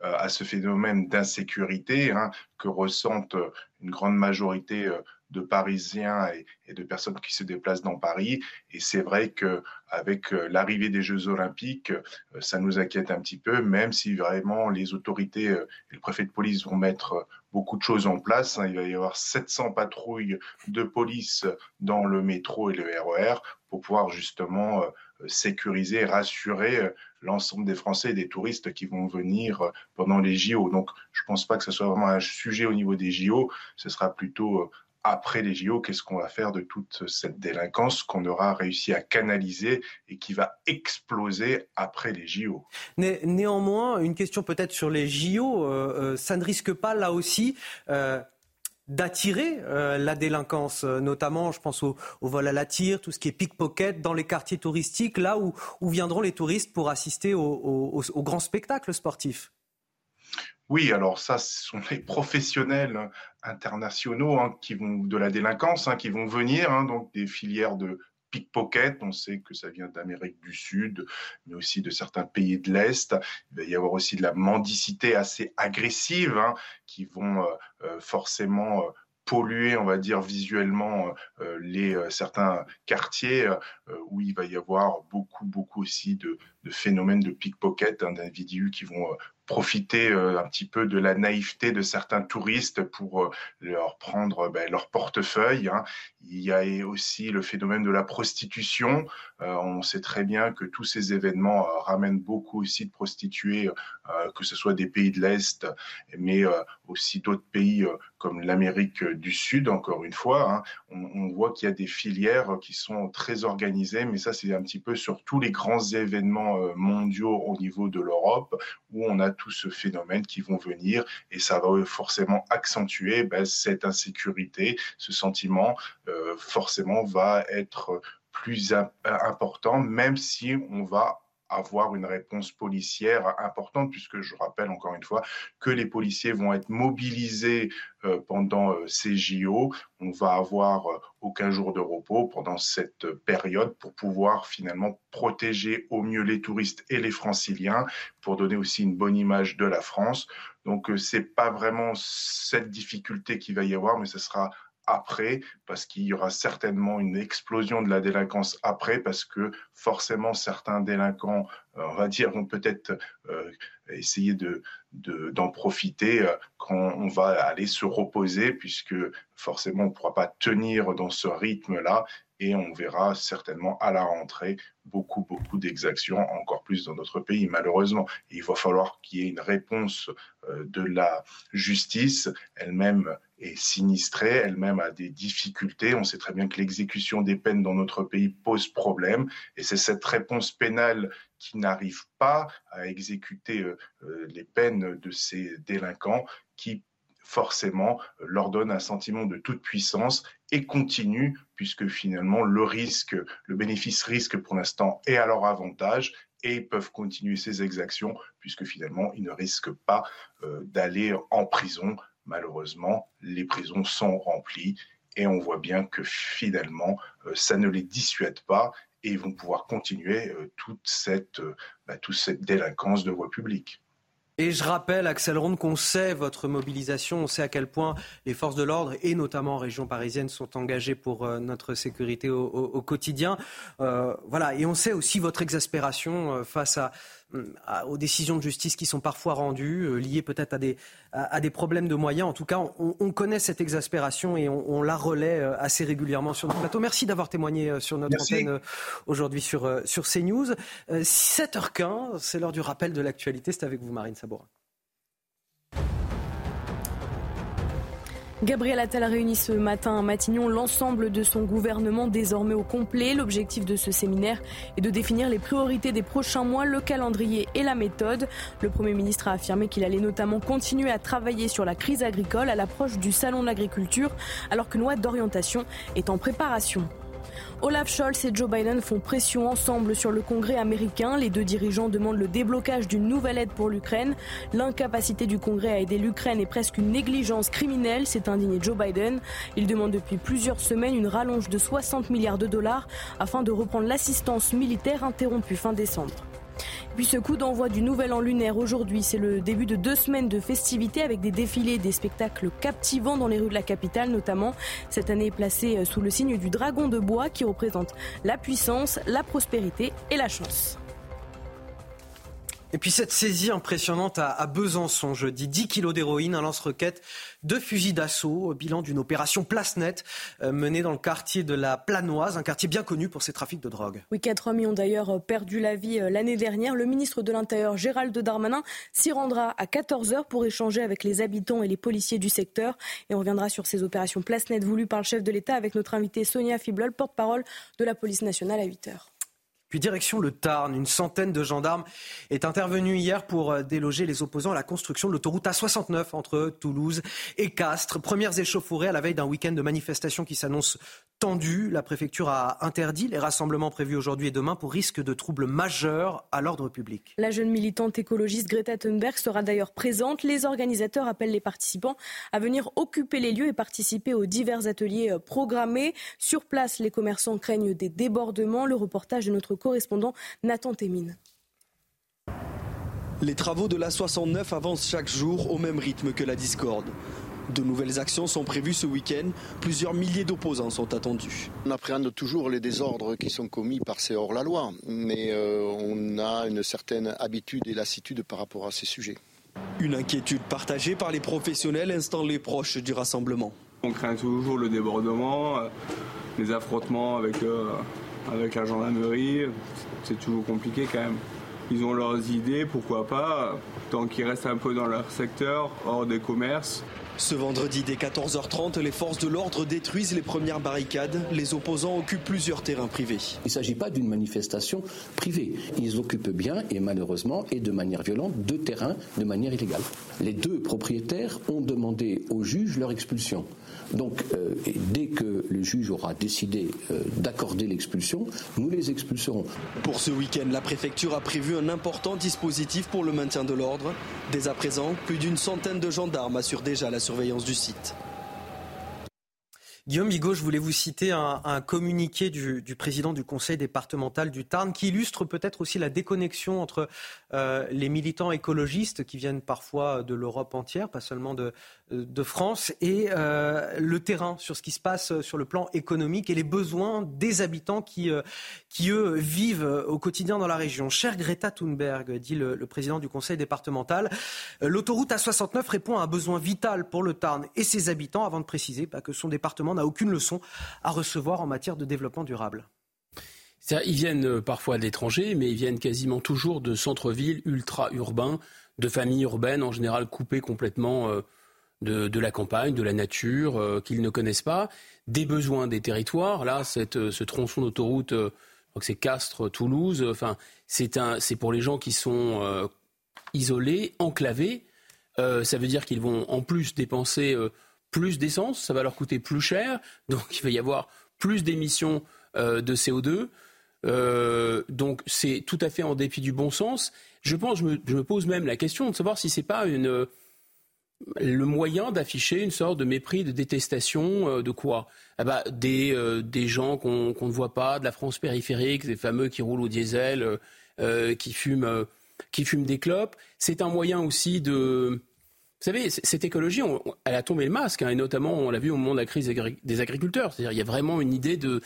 à ce phénomène d'insécurité hein, que ressentent une grande majorité de Parisiens et, de personnes qui se déplacent dans Paris. Et c'est vrai que avec euh, l'arrivée des Jeux Olympiques, euh, ça nous inquiète un petit peu, même si vraiment les autorités euh, et le préfet de police vont mettre beaucoup de choses en place. Hein. Il va y avoir 700 patrouilles de police dans le métro et le RER e pour pouvoir justement sécuriser rassurer l'ensemble des Français et des touristes qui vont venir pendant les JO. Donc, je ne pense pas que ce soit vraiment un sujet au niveau des JO. Ce sera plutôt après les JO, qu'est-ce qu'on va faire de toute cette délinquance qu'on aura réussi à canaliser et qui va exploser après les JO Néanmoins, une question peut-être sur les JO, euh, euh, ça ne risque pas là aussi euh, d'attirer la délinquance, notamment, je pense au, vol à la tire, tout ce qui est pickpocket dans les quartiers touristiques, là où, viendront les touristes pour assister aux grands spectacles sportifs oui, alors ça, ce sont les professionnels internationaux hein, qui vont de la délinquance, hein, qui vont venir, hein, donc des filières de pickpocket. On sait que ça vient d'Amérique du Sud, mais aussi de certains pays de l'Est. Il va y avoir aussi de la mendicité assez agressive, qui vont euh, euh, forcément euh, polluer, on va dire visuellement, les certains quartiers où il va y avoir beaucoup, beaucoup aussi de, de phénomènes de pickpocket, d'individus qui vont profiter euh, un petit peu de la naïveté de certains touristes pour euh, leur prendre ben, leur portefeuille. Hein. Il y a aussi le phénomène de la prostitution. Euh, on sait très bien que tous ces événements ramènent beaucoup aussi de prostituées, que ce soit des pays de l'Est, mais aussi d'autres pays comme l'Amérique du Sud, encore une fois. Hein. On, voit qu'il y a des filières qui sont très organisées, mais ça c'est un petit peu sur tous les grands événements mondiaux au niveau de l'Europe, où on a tout ce phénomène qui vont venir et ça va forcément accentuer ben, cette insécurité, ce sentiment euh, forcément va être plus important, même si on va avoir une réponse policière importante, puisque je rappelle encore une fois que les policiers vont être mobilisés euh, pendant euh, ces JO. On va avoir euh, aucun jour de repos pendant cette période pour pouvoir finalement protéger au mieux les touristes et les franciliens, pour donner aussi une bonne image de la France. Donc c'est pas vraiment cette difficulté qu'il va y avoir, mais ce sera après, parce qu'il y aura certainement une explosion de la délinquance après, parce que forcément certains délinquants, euh, on va dire, vont peut-être euh, essayer de, d'en profiter euh, quand on va aller se reposer, puisque forcément on ne pourra pas tenir dans ce rythme-là, et on verra certainement à la rentrée beaucoup, beaucoup d'exactions, encore plus dans notre pays, malheureusement. il va falloir qu'il y ait une réponse de la justice elle-même est sinistrée, elle-même a des difficultés. On sait très bien que l'exécution des peines dans notre pays pose problème et c'est cette réponse pénale qui n'arrive pas à exécuter euh, euh, les peines de ces délinquants qui forcément leur donne un sentiment de toute puissance et continue puisque finalement le risque, le bénéfice risque pour l'instant est à leur avantage et ils peuvent continuer ces exactions puisque finalement ils ne risquent pas euh, d'aller en prison malheureusement, les prisons sont remplies et on voit bien que finalement, euh, ça ne les dissuade pas et ils vont pouvoir continuer euh, toute cette, euh, bah, toute cette délinquance de voie publique. Et je rappelle, Axel Ronde, qu'on sait votre mobilisation, on sait à quel point les forces de l'ordre, et notamment en région parisienne, sont engagées pour notre sécurité au, quotidien. voilà, et on sait aussi votre exaspération face à euh, aux décisions de justice qui sont parfois rendues, euh, liées peut-être à des, à, des problèmes de moyens. En tout cas, on, connaît cette exaspération et on, la relaie euh, assez régulièrement sur notre plateau. Merci d'avoir témoigné sur notre antenne aujourd'hui sur, sur CNews. 7h15, c'est l'heure du rappel de l'actualité. C'est avec vous, Marine Sabourin. Gabriel Attal réunit ce matin à Matignon l'ensemble de son gouvernement désormais au complet. L'objectif de ce séminaire est de définir les priorités des prochains mois, le calendrier et la méthode. Le Premier ministre a affirmé qu'il allait notamment continuer à travailler sur la crise agricole à l'approche du Salon de l'agriculture alors qu'une loi d'orientation est en préparation. Olaf Scholz et Joe Biden font pression ensemble sur le Congrès américain. Les deux dirigeants demandent le déblocage d'une nouvelle aide pour l'Ukraine. L'incapacité du Congrès à aider l'Ukraine est presque une négligence criminelle, s'est indigné Joe Biden. Il demande depuis plusieurs semaines une rallonge de 60 milliards de dollars afin de reprendre l'assistance militaire interrompue fin décembre. Puis ce coup d'envoi du Nouvel An lunaire aujourd'hui, c'est le début de deux semaines de festivités avec des défilés, des spectacles captivants dans les rues de la capitale notamment. Cette année placée sous le signe du dragon de bois qui représente la puissance, la prospérité et la chance. Et puis cette saisie impressionnante à, Besançon, jeudi, 10 kilos d'héroïne, un lance-roquette, deux fusils d'assaut, au bilan d'une opération place nette euh, menée dans le quartier de la Planoise, un quartier bien connu pour ses trafics de drogue. Oui, quatre hommes ont d'ailleurs euh, perdu la vie euh, l'année dernière. Le ministre de l'Intérieur, Gérald Darmanin, s'y rendra à 14h pour échanger avec les habitants et les policiers du secteur. Et on reviendra sur ces opérations place nette voulues par le chef de l'État avec notre invité Sonia Fiblol, porte-parole de la police nationale à 8h. Puis direction le Tarn, une centaine de gendarmes est intervenue hier pour euh, déloger les opposants à la construction de l'autoroute A69 entre Toulouse et Castres. Premières échauffourées à la veille d'un week-end de manifestation qui s'annonce tendu. La préfecture a interdit les rassemblements prévus aujourd'hui et demain pour risque de troubles majeurs à l'ordre public. La jeune militante écologiste Greta Thunberg sera d'ailleurs présente. Les organisateurs appellent les participants à venir occuper les lieux et participer aux divers ateliers euh, programmés. Sur place, les commerçants craignent des débordements. Le reportage de notre correspondant Nathan Témine. Les travaux de la 69 avancent chaque jour au même rythme que la discorde. De nouvelles actions sont prévues ce week-end. Plusieurs milliers d'opposants sont attendus. On appréhende toujours les désordres qui sont commis par ces hors-la-loi, mais euh, on a une certaine habitude et lassitude par rapport à ces sujets. Une inquiétude partagée par les professionnels instant les proches du rassemblement. On craint toujours le débordement, euh, les affrontements avec, euh, avec la gendarmerie. C'est toujours compliqué quand même. Ils ont leurs idées, pourquoi pas, tant qu'ils restent un peu dans leur secteur, hors des commerces. Ce vendredi dès 14h30, les forces de l'ordre détruisent les premières barricades. Les opposants occupent plusieurs terrains privés. Il ne s'agit pas d'une manifestation privée. Ils occupent bien et malheureusement et de manière violente deux terrains de manière illégale. Les deux propriétaires ont demandé au juge leur expulsion. Donc, euh, dès que le juge aura décidé euh, d'accorder l'expulsion, nous les expulserons. Pour ce week-end, la préfecture a prévu un important dispositif pour le maintien de l'ordre. Dès à présent, plus d'une centaine de gendarmes assurent déjà la surveillance du site. Guillaume Bigot, je voulais vous citer un, communiqué du, président du conseil départemental du Tarn qui illustre peut-être aussi la déconnexion entre euh, les militants écologistes qui viennent parfois de l'Europe entière, pas seulement de, de France, et euh, le terrain sur ce qui se passe sur le plan économique et les besoins des habitants qui, euh, qui eux, vivent au quotidien dans la région. Cher Greta Thunberg, dit le, président du conseil départemental, l'autoroute A69 répond à un besoin vital pour le Tarn et ses habitants, avant de préciser bah, que son département n'a aucune leçon à recevoir en matière de développement durable. Ils viennent euh, parfois d'étrangers, mais ils viennent quasiment toujours de centres-villes ultra-urbains, de familles urbaines en général coupées complètement euh, de, la campagne, de la nature, euh, qu'ils ne connaissent pas, des besoins des territoires. Là, ce tronçon d'autoroute, c'est Castres, Toulouse, enfin, c'est pour les gens qui sont isolés, enclavés. ça veut dire qu'ils vont en plus dépenser plus d'essence, ça va leur coûter plus cher, donc il va y avoir plus d'émissions de CO2. Euh, donc c'est tout à fait en dépit du bon sens. Je pense, je me, pose même la question de savoir si c'est pas une, le moyen d'afficher une sorte de mépris, de détestation euh, de quoi? Ah bah, des, des gens qu'on ne voit pas, de la France périphérique, des fameux qui roulent au diesel, qui fument, qui fument des clopes. C'est un moyen aussi de vous savez, cette écologie, elle a tombé le masque, hein, et notamment, on l'a vu au moment de la crise des agriculteurs. C'est-à-dire, il y a vraiment une idée de.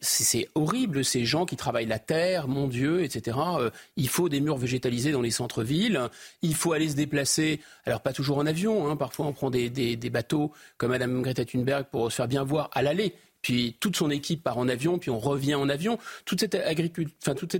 C'est horrible, ces gens qui travaillent la terre, mon Dieu, etc. Euh, il faut des murs végétalisés dans les centres-villes. Il faut aller se déplacer. Alors, pas toujours en avion. Hein, parfois, on prend des, bateaux comme Madame Greta Thunberg pour se faire bien voir à l'aller puis toute son équipe part en avion, puis on revient en avion. Toute cette,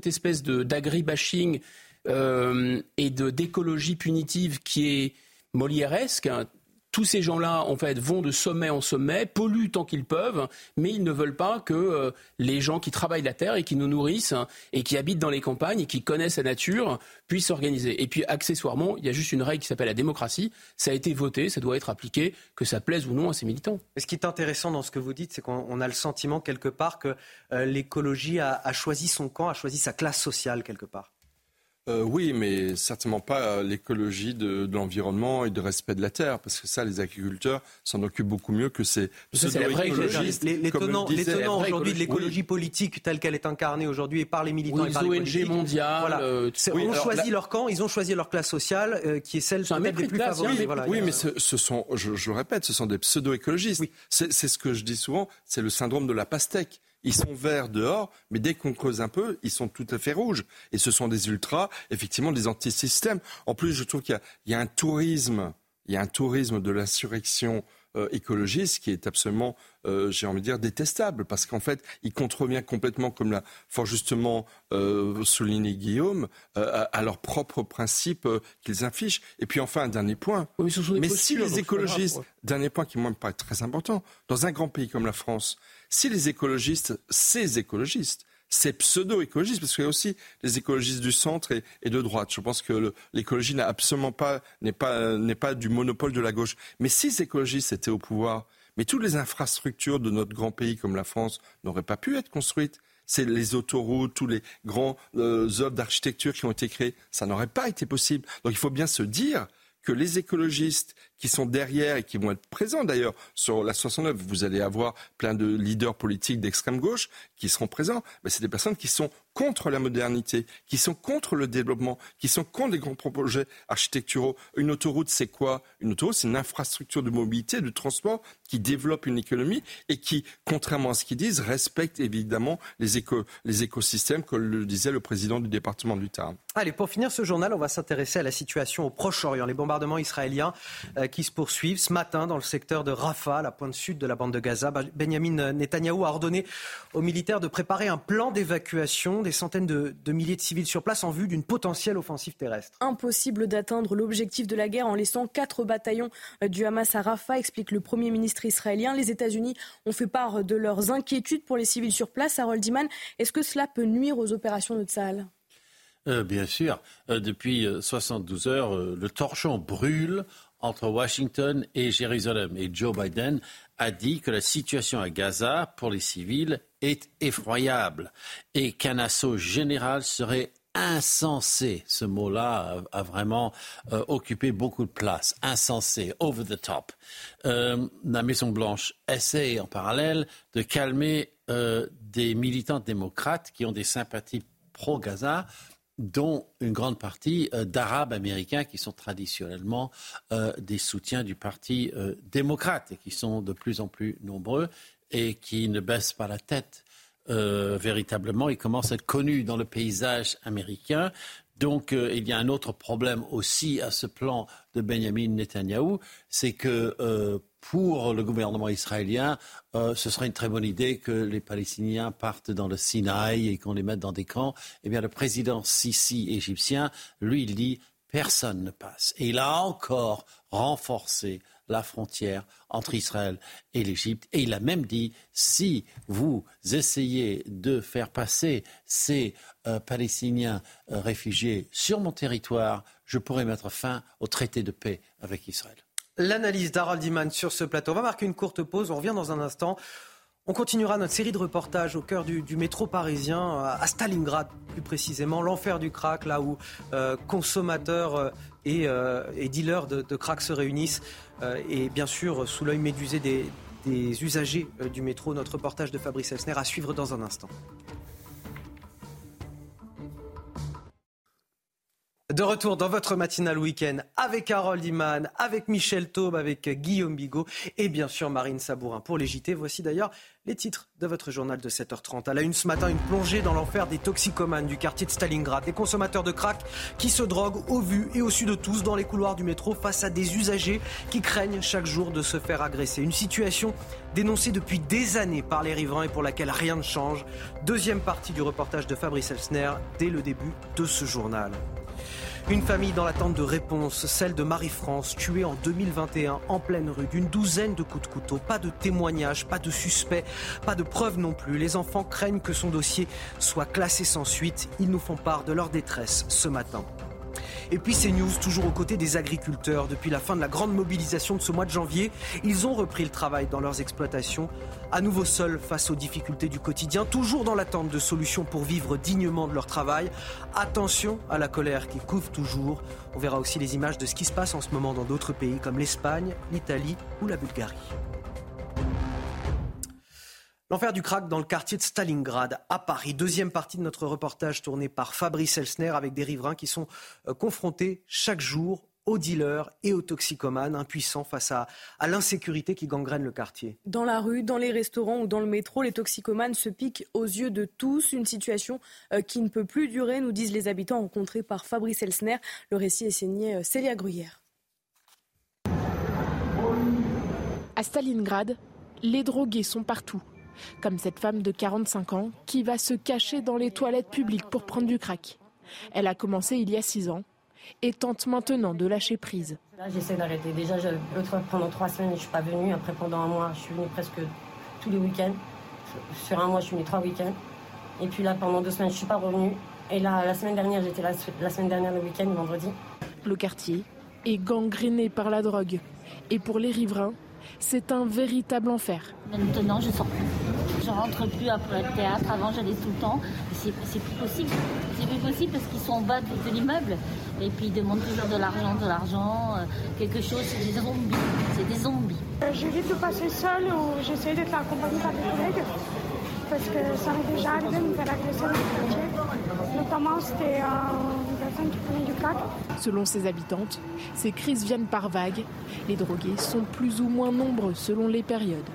espèce d'agribashing euh, et d'écologie punitive qui est molièresque, hein, tous ces gens-là, en fait, vont de sommet en sommet, polluent tant qu'ils peuvent, mais ils ne veulent pas que euh, les gens qui travaillent la terre et qui nous nourrissent hein, et qui habitent dans les campagnes et qui connaissent la nature puissent s'organiser. Et puis, accessoirement, il y a juste une règle qui s'appelle la démocratie. Ça a été voté, ça doit être appliqué, que ça plaise ou non à ces militants. ce qui est intéressant dans ce que vous dites, c'est qu'on a le sentiment quelque part que euh, l'écologie a choisi son camp, a choisi sa classe sociale quelque part. Euh, oui, mais certainement pas l'écologie de, l'environnement et de respect de la terre, parce que ça, les agriculteurs s'en occupent beaucoup mieux que ces pseudo-écologistes. Les, tenants, aujourd'hui de l'écologie politique telle qu'elle est incarnée aujourd'hui et par les militants et par les ONG mondiales. Euh, ils ont choisi leur camp, ils ont choisi leur classe sociale, euh, qui est celle des plus favorisées. Oui, mais ce, sont, je, je, le répète, ce sont des pseudo-écologistes. C'est ce que je dis souvent, c'est le syndrome de la pastèque. Ils sont verts dehors, mais dès qu'on creuse un peu, ils sont tout à fait rouges. Et ce sont des ultras, effectivement, des antisystèmes. En plus, je trouve qu'il y, a un tourisme, il y a un tourisme de l'insurrection euh, écologiste qui est absolument, euh, j'ai envie de dire, détestable, parce qu'en fait, il contrevient complètement, comme l'a fort justement euh, souligné Guillaume, à, leurs propres principes qu'ils affichent. Et puis enfin, un dernier point. mais, si les écologistes, dernier point qui moi me paraît très important, dans un grand pays comme la France, si les écologistes, ces écologistes, ces pseudo-écologistes, parce qu'il y a aussi les écologistes du centre et, de droite. Je pense que l'écologie n'est absolument pas, n'est pas, n'est pas du monopole de la gauche. Mais si ces écologistes étaient au pouvoir, mais toutes les infrastructures de notre grand pays comme la France n'auraient pas pu être construites. C'est les autoroutes, tous les grands euh, œuvres d'architecture qui ont été créées. Ça n'aurait pas été possible. Donc il faut bien se dire que les écologistes qui sont derrière et qui vont être présents d'ailleurs sur la 69, vous allez avoir plein de leaders politiques d'extrême gauche qui seront présents, mais c'est des personnes qui sont contre la modernité, qui sont contre le développement, qui sont contre les grands projets architecturaux. Une autoroute, c'est quoi? Une autoroute, c'est une infrastructure de mobilité, de transport qui développe une économie et qui, contrairement à ce qu'ils disent, respecte évidemment les, éco les écosystèmes, comme le disait le président du département du Tarn. Allez, pour finir ce journal, on va s'intéresser à la situation au Proche-Orient, les bombardements israéliens euh, qui se poursuivent. Ce matin, dans le secteur de Rafah, la pointe sud de la bande de Gaza, Benjamin Netanyahou a ordonné aux militaires de préparer un plan d'évacuation des centaines de, de milliers de civils sur place en vue d'une potentielle offensive terrestre. Impossible d'atteindre l'objectif de la guerre en laissant quatre bataillons euh, du Hamas à Rafah, explique le Premier ministre israélien. Les États-Unis ont fait part de leurs inquiétudes pour les civils sur place. Harold Iman, est-ce que cela peut nuire aux opérations de Tsahal? Euh, Bien sûr. Euh, depuis 72 euh, heures, le torchon brûle entre Washington et Jérusalem. Et Joe Biden a dit que la situation à Gaza pour les civils est effroyable et qu'un assaut général serait insensé. Ce mot-là a, vraiment euh, occupé beaucoup de place. Insensé, over the top. Euh, la Maison-Blanche essaie en parallèle de calmer euh, des militants démocrates qui ont des sympathies pro-Gaza dont une grande partie d'Arabes américains qui sont traditionnellement des soutiens du Parti démocrate et qui sont de plus en plus nombreux et qui ne baissent pas la tête euh, véritablement. Il commence à être connu dans le paysage américain. Donc euh, il y a un autre problème aussi à ce plan de Benjamin Netanyahou, c'est que euh, pour le gouvernement israélien, ce serait une très bonne idée que les Palestiniens partent dans le Sinaï et qu'on les mette dans des camps. Eh bien, le président Sisi égyptien, lui, il dit personne ne passe. Et il a encore renforcé la frontière entre Israël et l'Égypte. Et il a même dit, si vous essayez de faire passer ces euh, Palestiniens euh, réfugiés sur mon territoire, je pourrais mettre fin au traité de paix avec Israël. L'analyse d'Harold Iman sur ce plateau. On va marquer une courte pause, on revient dans un instant. On continuera notre série de reportages au cœur du, métro parisien, à Stalingrad plus précisément, l'enfer du crack, là où euh, consommateurs et, dealers de, crack se réunissent. Euh, et bien sûr, sous l'œil médusé des, usagers euh, du métro, notre reportage de Fabrice Elsner à suivre dans un instant. De retour dans votre matinale week-end avec Harold Iman, avec Michel Taube, avec Guillaume Bigot et bien sûr Marine Sabourin pour les. Voici d'ailleurs les titres de votre journal de 7h30. À la une ce matin, une plongée dans l'enfer des toxicomanes du quartier de Stalingrad, des consommateurs de crack qui se droguent au vu et au su de tous dans les couloirs du métro face à des usagers qui craignent chaque jour de se faire agresser. Une situation dénoncée depuis des années par les riverains et pour laquelle rien ne change. Deuxième partie du reportage de Fabrice Elsner dès le début de ce journal. Une famille dans l'attente de réponse, celle de Marie-France, tuée en 2021 en pleine rue d'une douzaine de coups de couteau. Pas de témoignages, pas de suspects, pas de preuves non plus. Les enfants craignent que son dossier soit classé sans suite. Ils nous font part de leur détresse ce matin. Et puis ces news, toujours aux côtés des agriculteurs. Depuis la fin de la grande mobilisation de ce mois de janvier, ils ont repris le travail dans leurs exploitations, à nouveau seuls face aux difficultés du quotidien, toujours dans l'attente de solutions pour vivre dignement de leur travail. Attention à la colère qui couvre toujours. On verra aussi les images de ce qui se passe en ce moment dans d'autres pays comme l'Espagne, l'Italie ou la Bulgarie. L'enfer du crack dans le quartier de Stalingrad à Paris. Deuxième partie de notre reportage tourné par Fabrice Elsner avec des riverains qui sont euh, confrontés chaque jour aux dealers et aux toxicomanes impuissants face à, à l'insécurité qui gangrène le quartier. Dans la rue, dans les restaurants ou dans le métro, les toxicomanes se piquent aux yeux de tous. Une situation euh, qui ne peut plus durer, nous disent les habitants rencontrés par Fabrice Elsner. Le récit est signé euh, Célia Gruyère. À Stalingrad, les drogués sont partout comme cette femme de 45 ans qui va se cacher dans les toilettes publiques pour prendre du crack. Elle a commencé il y a 6 ans et tente maintenant de lâcher prise. Là, j'essaie d'arrêter. Déjà, pendant trois semaines, je ne suis pas venue. Après, pendant un mois, je suis venue presque tous les week-ends. Sur un mois, je suis venue trois week-ends. Et puis là, pendant deux semaines, je ne suis pas revenue. Et là, la semaine dernière, j'étais la, la semaine dernière, le week-end, vendredi. Le quartier est gangréné par la drogue. Et pour les riverains, c'est un véritable enfer. Maintenant, je sors plus. Je rentre plus après le théâtre. Avant, j'allais tout le temps. C'est plus possible. C'est plus possible parce qu'ils sont en bas de, l'immeuble. Et puis, ils demandent toujours de l'argent, de l'argent, euh, quelque chose. C'est des zombies. C'est des zombies. Euh, J'évite de passer seule ou j'essaie d'être accompagnée par des collègues. Parce que ça m'est déjà arrivé de me faire agresser dans le quartier. Notamment, c'était une personne qui prenait du crack. Selon ses habitantes, ces crises viennent par vagues. Les drogués sont plus ou moins nombreux selon les périodes.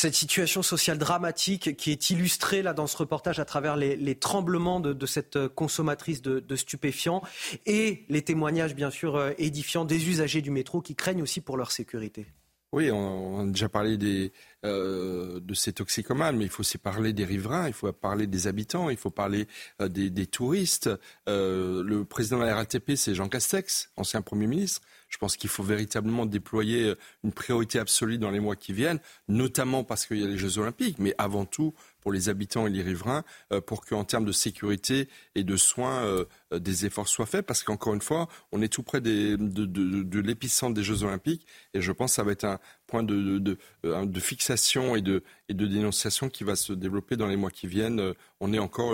Cette situation sociale dramatique qui est illustrée là dans ce reportage à travers les, tremblements de, cette consommatrice de, stupéfiants et les témoignages bien sûr euh, édifiants des usagers du métro qui craignent aussi pour leur sécurité. Oui, on, a déjà parlé euh, de ces toxicomanes, mais il faut aussi parler des riverains, il faut parler des habitants, il faut parler euh, des, touristes. Euh, le président de la RATP, c'est Jean Castex, ancien Premier ministre. Je pense qu'il faut véritablement déployer une priorité absolue dans les mois qui viennent, notamment parce qu'il y a les Jeux Olympiques, mais avant tout pour les habitants et les riverains, pour qu'en termes de sécurité et de soins, des efforts soient faits. Parce qu'encore une fois, on est tout près des, de, de, de l'épicentre des Jeux Olympiques, et je pense que ça va être un, point de, de, fixation et de, dénonciation qui va se développer dans les mois qui viennent. On est encore,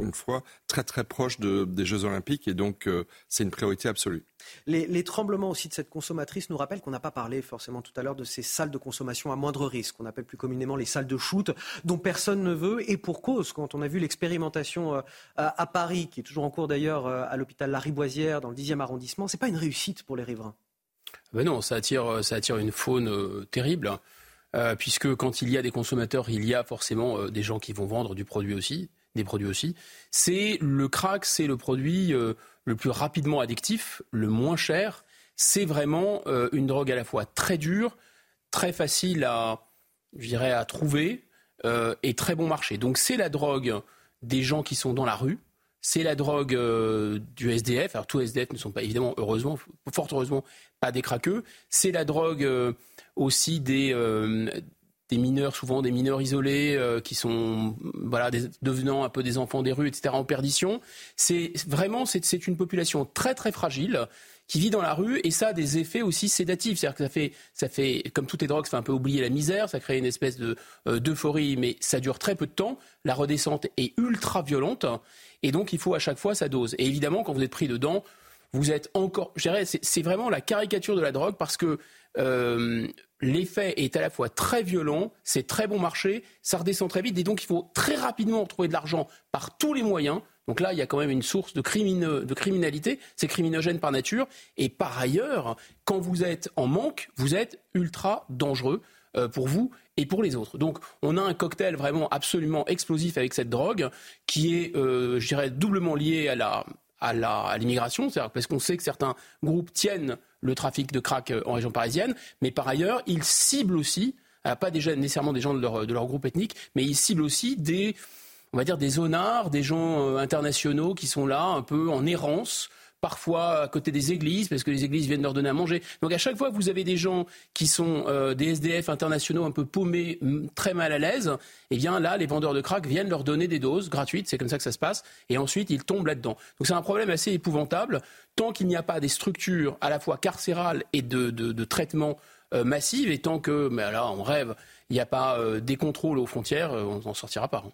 une fois, très très proche des Jeux Olympiques et donc c'est une priorité absolue. Les, les, tremblements aussi de cette consommatrice nous rappellent qu'on n'a pas parlé forcément tout à l'heure de ces salles de consommation à moindre risque, qu'on appelle plus communément les salles de shoot, dont personne ne veut, et pour cause, quand on a vu l'expérimentation à, Paris, qui est toujours en cours d'ailleurs à l'hôpital Lariboisière, dans le 10e arrondissement, ce n'est pas une réussite pour les riverains. Ben non, ça attire, attire une faune euh, terrible, euh, puisque quand il y a des consommateurs, il y a forcément euh, des gens qui vont vendre du produit aussi, des produits aussi. C'est le crack, c'est le produit le plus rapidement addictif, le moins cher. C'est vraiment une drogue à la fois très dure, très facile à, à trouver et très bon marché. Donc c'est la drogue des gens qui sont dans la rue, c'est la drogue du SDF. Alors tous les SDF ne sont pas évidemment, heureusement, fort heureusement, pas des craqueux. C'est la drogue euh, aussi des, euh, des mineurs, souvent des mineurs isolés euh, qui sont voilà, devenant un peu des enfants des rues, etc., en perdition. C'est vraiment c'est une population très très fragile qui vit dans la rue et ça a des effets aussi sédatifs. C'est-à-dire que ça fait, ça fait, comme toutes les drogues, ça fait un peu oublier la misère, ça crée une espèce de d'euphorie, mais ça dure très peu de temps. La redescente est ultra violente et donc il faut à chaque fois sa dose. Et évidemment, quand vous êtes pris dedans, vous êtes encore. Je dirais, c'est vraiment la caricature de la drogue parce que euh, l'effet est à la fois très violent, c'est très bon marché, ça redescend très vite et donc il faut très rapidement retrouver de l'argent par tous les moyens. Donc là, il y a quand même une source de, de criminalité, c'est criminogène par nature. Et par ailleurs, quand vous êtes en manque, vous êtes ultra dangereux euh, pour vous et pour les autres. Donc on a un cocktail vraiment absolument explosif avec cette drogue qui est, euh, je dirais, doublement lié à la, à l'immigration, c'est-à-dire parce qu'on sait que certains groupes tiennent le trafic de crack euh, en région parisienne, mais par ailleurs, ils ciblent aussi, pas déjà nécessairement des gens de leur, de leur groupe ethnique, mais ils ciblent aussi des on va dire, des zonards, des gens internationaux qui sont là, un peu en errance, parfois à côté des églises, parce que les églises viennent leur donner à manger. Donc à chaque fois vous avez des gens qui sont euh, des SDF internationaux un peu paumés, très mal à l'aise, eh bien là, les vendeurs de crack viennent leur donner des doses gratuites, c'est comme ça que ça se passe, et ensuite ils tombent là-dedans. Donc c'est un problème assez épouvantable. Tant qu'il n'y a pas des structures à la fois carcérales et de, traitement euh, et tant que, mais là on rêve, il n'y a pas euh, des contrôles aux frontières, on n'en sortira pas. Hein.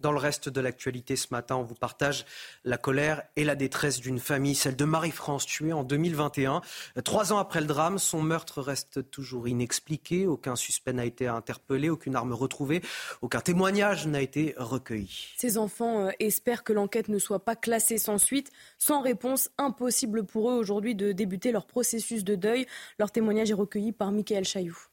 Dans le reste de l'actualité ce matin, on vous partage la colère et la détresse d'une famille, celle de Marie-France, tuée en 2021. Trois ans après le drame, son meurtre reste toujours inexpliqué. Aucun suspect n'a été interpellé, aucune arme retrouvée, aucun témoignage n'a été recueilli. Ces enfants euh, espèrent que l'enquête ne soit pas classée sans suite. Sans réponse, impossible pour eux aujourd'hui de débuter leur processus de deuil. Leur témoignage est recueilli par Michael Chailloux.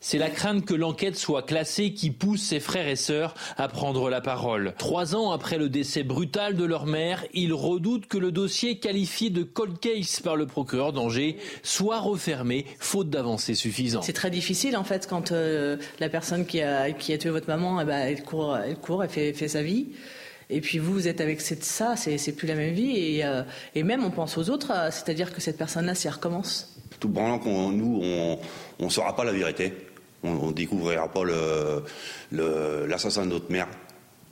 C'est la crainte que l'enquête soit classée qui pousse ses frères et sœurs à prendre la parole. Trois ans après le décès brutal de leur mère, ils redoutent que le dossier qualifié de cold case par le procureur d'Angers soit refermé, faute d'avancées suffisantes. C'est très difficile en fait quand euh, la personne qui a, tué votre maman, eh ben, elle court, elle court, elle fait, fait sa vie. Et puis vous, vous êtes avec ça, c'est plus la même vie. Et, euh, et même on pense aux autres, euh, c'est-à-dire que cette personne-là, si elle recommence. Tout branlant qu'on nous, on ne saura pas la vérité on ne découvrira pas l'assassin de notre mère,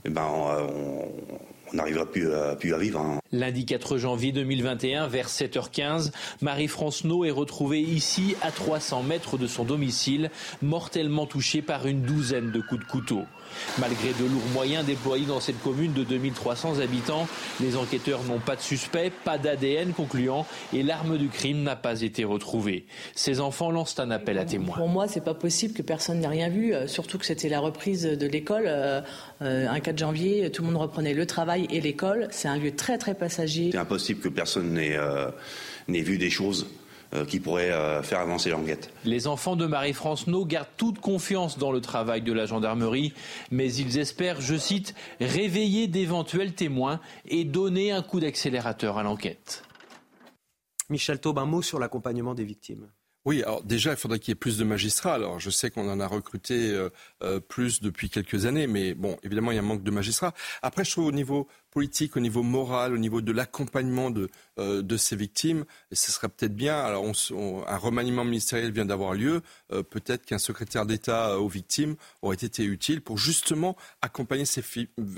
eh ben, on n'arrivera plus, à, plus à vivre. Hein. Lundi 4 janvier 2021, vers 7h15, Marie-France No est retrouvée ici, à 300 mètres de son domicile, mortellement touchée par une douzaine de coups de couteau. Malgré de lourds moyens déployés dans cette commune de 2300 habitants, les enquêteurs n'ont pas de suspect, pas d'ADN concluant et l'arme du crime n'a pas été retrouvée. Ces enfants lancent un appel à témoins. Pour moi, c'est pas possible que personne n'ait rien vu, euh, surtout que c'était la reprise de l'école. Euh, euh, un 4 janvier, tout le monde reprenait le travail et l'école. C'est un lieu très très passager. C'est impossible que personne n'ait vu des choses qui pourrait euh, faire avancer l'enquête. Les enfants de Marie-France No gardent toute confiance dans le travail de la gendarmerie, mais ils espèrent, je cite, réveiller d'éventuels témoins et donner un coup d'accélérateur à l'enquête. Michel Taube, un mot sur l'accompagnement des victimes. Oui, alors déjà, il faudrait qu'il y ait plus de magistrats. Alors, je sais qu'on en a recruté euh, plus depuis quelques années, mais bon, évidemment, il y a un manque de magistrats. Après, je trouve au niveau politique, au niveau moral, au niveau de l'accompagnement de, euh, de ces victimes, ce serait peut-être bien. Alors, un remaniement ministériel vient d'avoir lieu. Euh, peut-être qu'un secrétaire d'État euh, aux victimes aurait été utile pour justement accompagner ces,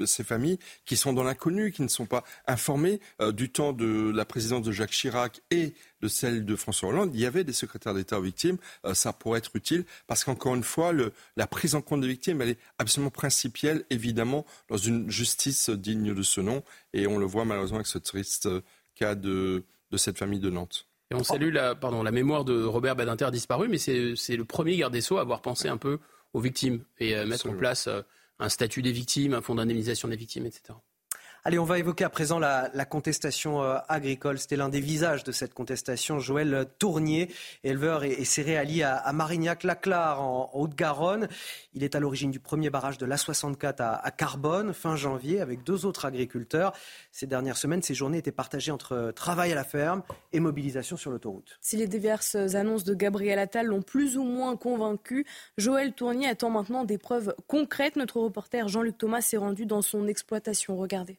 ces familles qui sont dans l'inconnu, qui ne sont pas informées du temps de la présidence de Jacques Chirac et de celle de François Hollande. Il y avait des secrétaires d'État aux victimes. ça pourrait être utile parce qu'encore une fois, le, la prise en compte des victimes, elle est absolument principielle, évidemment, dans une justice digne de ce. Et on le voit malheureusement avec ce triste cas de, de cette famille de Nantes. Et on salue la, pardon, la mémoire de Robert Badinter disparu, mais c'est le premier garde des Sceaux à avoir pensé un peu aux victimes et à mettre en place euh, un statut des victimes, un fonds d'indemnisation des victimes, etc. Allez, on va évoquer à présent la, contestation euh, agricole. C'était l'un des visages de cette contestation. Joël Tournier, éleveur et, céréalier à, Marignac-Laclar, en, Haute-Garonne. Il est à l'origine du premier barrage de l'A64 à, Carbone, fin janvier, avec deux autres agriculteurs. Ces dernières semaines, ces journées étaient partagées entre travail à la ferme et mobilisation sur l'autoroute. Si les diverses annonces de Gabriel Attal l'ont plus ou moins convaincu, Joël Tournier attend maintenant des preuves concrètes. Notre reporter Jean-Luc Thomas s'est rendu dans son exploitation. Regardez.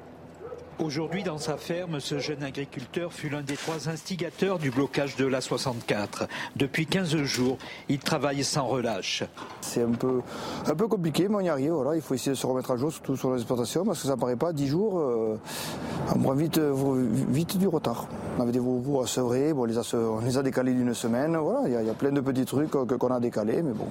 Aujourd'hui, dans sa ferme, ce jeune agriculteur fut l'un des trois instigateurs du blocage de l'A64. Depuis 15 jours, il travaille sans relâche. C'est un peu, un peu compliqué, mais on y arrive. Voilà. Il faut essayer de se remettre à jour, surtout sur l'exploitation, parce que ça ne paraît pas. 10 jours, euh, on prend vite, vite du retard. On avait des veaux à sevrer, bon, on, les a, on les a décalés d'une semaine. Voilà. Il, y a, plein de petits trucs qu'on a décalés, mais bon.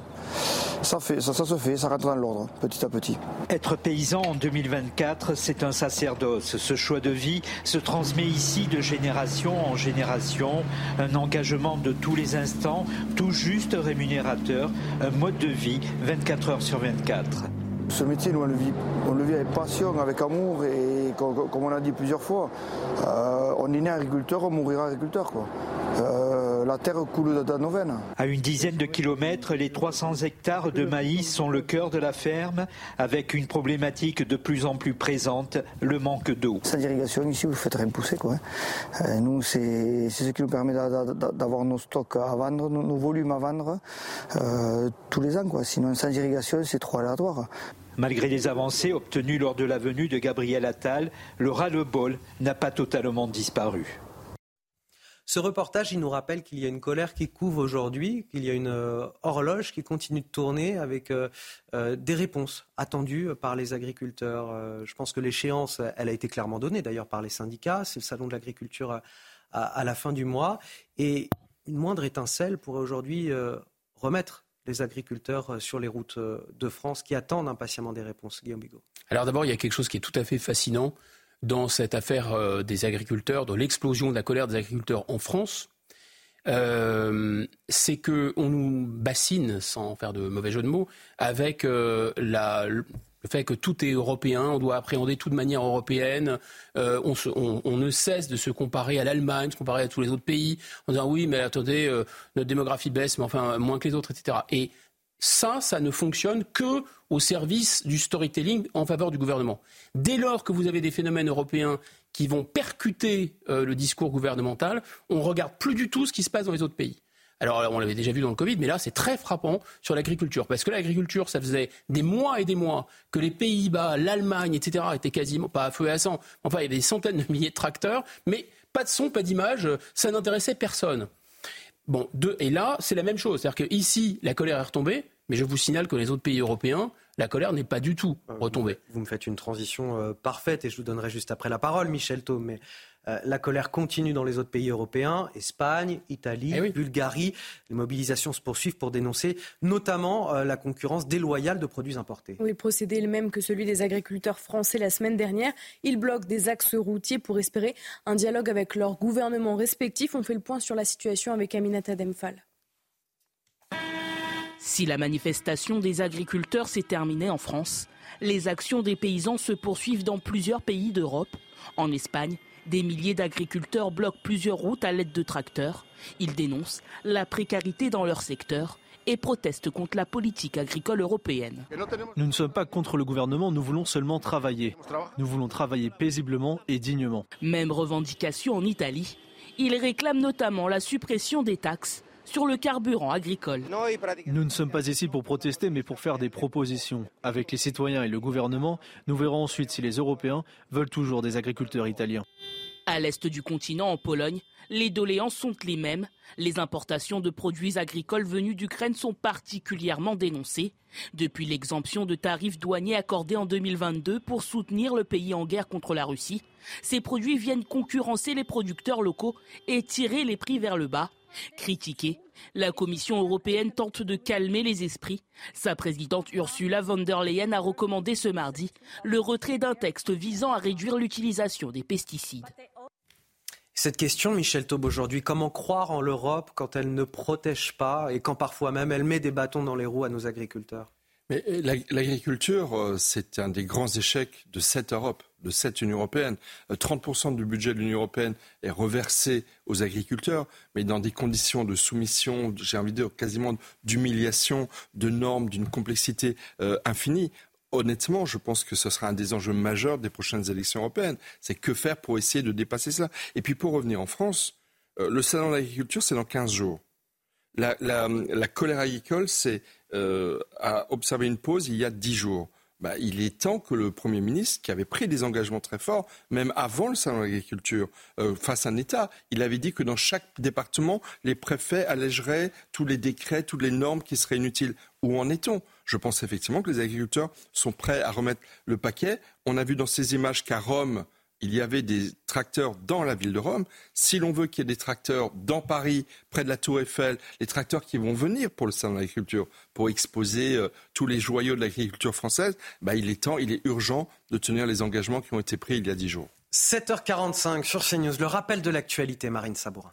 Ça, fait, ça, ça se fait, ça rentre dans l'ordre, petit à petit. Être paysan en 2024, c'est un sacerdoce. Ce choix de vie se transmet ici de génération en génération. Un engagement de tous les instants, tout juste rémunérateur. Un mode de vie 24 heures sur 24. Ce métier, on le vit, on le vit avec passion, avec amour et comme, on a dit plusieurs fois, euh, on est né agriculteur, on mourira agriculteur. Quoi. Euh, la terre coule dans nos veines. À une dizaine de kilomètres, les 300 hectares de maïs sont le cœur de la ferme, avec une problématique de plus en plus présente, le manque d'eau. Sans irrigation, ici, vous ne faites rien pousser. Quoi. Hein. nous, c'est ce qui nous permet d'avoir nos stocks à vendre, nos, volumes à vendre tous les ans. Quoi. Sinon, sans irrigation, c'est trop aléatoire. Malgré les avancées obtenues lors de la venue de Gabriel Attal, le ras-le-bol n'a pas totalement disparu. Ce reportage, il nous rappelle qu'il y a une colère qui couve aujourd'hui, qu'il y a une euh, horloge qui continue de tourner avec euh, euh, des réponses attendues par les agriculteurs. je pense que l'échéance, elle a été clairement donnée d'ailleurs par les syndicats. C'est le salon de l'agriculture à, la fin du mois. Et une moindre étincelle pourrait aujourd'hui remettre les agriculteurs sur les routes de France qui attendent impatiemment des réponses. Guillaume Bigot. Alors d'abord, il y a quelque chose qui est tout à fait fascinant dans cette affaire euh, des agriculteurs, dans l'explosion de la colère des agriculteurs en France. c'est qu'on nous bassine, sans faire de mauvais jeu de mots, avec la, le fait que tout est européen, on doit appréhender tout de manière européenne, euh, on, ne cesse de se comparer à l'Allemagne, se comparer à tous les autres pays, en disant oui, mais attendez, euh, notre démographie baisse, mais enfin moins que les autres, etc. Et ça, ça ne fonctionne que au service du storytelling en faveur du gouvernement. Dès lors que vous avez des phénomènes européens qui vont percuter euh, le discours gouvernemental, on regarde plus du tout ce qui se passe dans les autres pays. Alors, on l'avait déjà vu dans le Covid, mais là, c'est très frappant sur l'agriculture. Parce que l'agriculture, ça faisait des mois et des mois que les Pays-Bas, l'Allemagne, etc., étaient quasiment pas à feu et à sang. Enfin, il y avait des centaines de milliers de tracteurs, mais pas de son, pas d'image, ça n'intéressait personne. Bon, et là, c'est la même chose. C'est-à-dire qu'ici, la colère est retombée, mais je vous signale que les autres pays européens, la colère n'est pas du tout euh, retombée. Vous me faites une transition euh, parfaite et je vous donnerai juste après la parole, Michel Thaume. Mais euh, la colère continue dans les autres pays européens, Espagne, Italie, eh Bulgarie. Les mobilisations se poursuivent pour dénoncer notamment euh, la concurrence déloyale de produits importés. Oui, procédé est le même que celui des agriculteurs français la semaine dernière. Ils bloquent des axes routiers pour espérer un dialogue avec leurs gouvernements respectifs. On fait le point sur la situation avec Aminata Demphal. Si la manifestation des agriculteurs s'est terminée en France, les actions des paysans se poursuivent dans plusieurs pays d'Europe. En Espagne, des milliers d'agriculteurs bloquent plusieurs routes à l'aide de tracteurs. Ils dénoncent la précarité dans leur secteur et protestent contre la politique agricole européenne. Nous ne sommes pas contre le gouvernement, nous voulons seulement travailler. Nous voulons travailler paisiblement et dignement. Même revendication en Italie. Ils réclament notamment la suppression des taxes sur le carburant agricole. Nous ne sommes pas ici pour protester, mais pour faire des propositions. Avec les citoyens et le gouvernement, nous verrons ensuite si les Européens veulent toujours des agriculteurs italiens. À l'est du continent, en Pologne, les doléances sont les mêmes. Les importations de produits agricoles venus d'Ukraine sont particulièrement dénoncées. Depuis l'exemption de tarifs douaniers accordés en 2022 pour soutenir le pays en guerre contre la Russie, ces produits viennent concurrencer les producteurs locaux et tirer les prix vers le bas. Critiquée, la Commission européenne tente de calmer les esprits. Sa présidente Ursula von der Leyen a recommandé ce mardi le retrait d'un texte visant à réduire l'utilisation des pesticides. Cette question, Michel Taube, aujourd'hui, comment croire en l'Europe quand elle ne protège pas et quand parfois même elle met des bâtons dans les roues à nos agriculteurs? Mais euh, l'agriculture, euh, c'est un des grands échecs de cette Europe, de cette Union européenne. 30% euh, du budget de l'Union européenne est reversé aux agriculteurs, mais dans des conditions de soumission, j'ai envie de dire quasiment d'humiliation, de normes, d'une complexité infinie honnêtement, je pense que ce sera un des enjeux majeurs des prochaines élections européennes. C'est que faire pour essayer de dépasser cela. Et puis pour revenir en France, le salon de l'agriculture, c'est dans 15 jours. La, colère agricole, c'est euh, à observer une pause il y a 10 jours. Bah, il est temps que le Premier ministre, qui avait pris des engagements très forts, même avant le salon de l'agriculture, euh, fasse un État. Il avait dit que dans chaque département, les préfets allégeraient tous les décrets, toutes les normes qui seraient inutiles. Où en est-on? Je pense effectivement que les agriculteurs sont prêts à remettre le paquet. On a vu dans ces images qu'à Rome, il y avait des tracteurs dans la ville de Rome. Si l'on veut qu'il y ait des tracteurs dans Paris, près de la Tour Eiffel, les tracteurs qui vont venir pour le salon de l'agriculture, pour exposer euh, tous les joyaux de l'agriculture française, bah, il est temps, il est urgent de tenir les engagements qui ont été pris il y a dix jours. 7h45 sur CNews, le rappel de l'actualité, Marine Sabourin.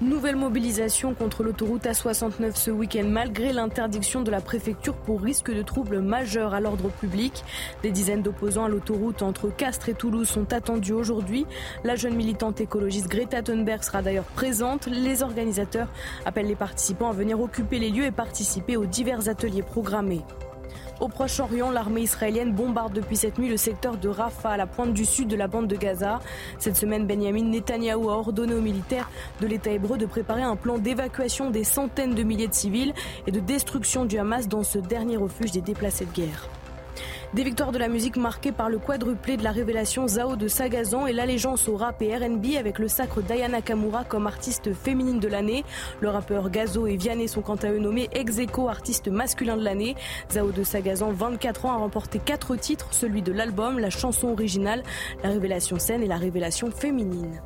Nouvelle mobilisation contre l'autoroute A69 ce week-end malgré l'interdiction de la préfecture pour risque de troubles majeurs à l'ordre public. Des dizaines d'opposants à l'autoroute entre Castres et Toulouse sont attendus aujourd'hui. La jeune militante écologiste Greta Thunberg sera d'ailleurs présente. Les organisateurs appellent les participants à venir occuper les lieux et participer aux divers ateliers programmés. Au Proche-Orient, l'armée israélienne bombarde depuis cette nuit le secteur de Rafah, à la pointe du sud de la bande de Gaza. Cette semaine, Benjamin Netanyahou a ordonné aux militaires de l'État hébreu de préparer un plan d'évacuation des centaines de milliers de civils et de destruction du Hamas dans ce dernier refuge des déplacés de guerre. Des victoires de la musique marquées par le quadruplé de la révélation Zao de Sagazan et l'allégeance au rap et RB avec le sacre d'Ayana Kamura comme artiste féminine de l'année. Le rappeur Gazo et Vianney sont quant à eux nommés ex aequo artiste masculin de l'année. Zao de Sagazan, 24 ans, a remporté quatre titres, celui de l'album, la chanson originale, la révélation scène et la révélation féminine.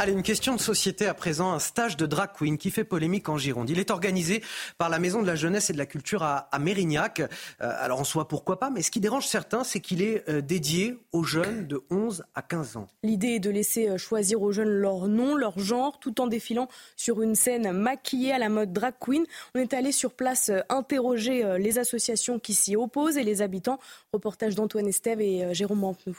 Allez, une question de société à présent, un stage de drag queen qui fait polémique en Gironde. Il est organisé par la Maison de la Jeunesse et de la Culture à, Mérignac. Euh, alors en soi, pourquoi pas, mais ce qui dérange certains, c'est qu'il est, euh, dédié aux jeunes de 11 à 15 ans. L'idée est de laisser euh, choisir aux jeunes leur nom, leur genre, tout en défilant sur une scène maquillée à la mode drag queen. On est allé sur place interroger les associations qui s'y opposent et les habitants. Reportage d'Antoine Estève et Jérôme Mampenou.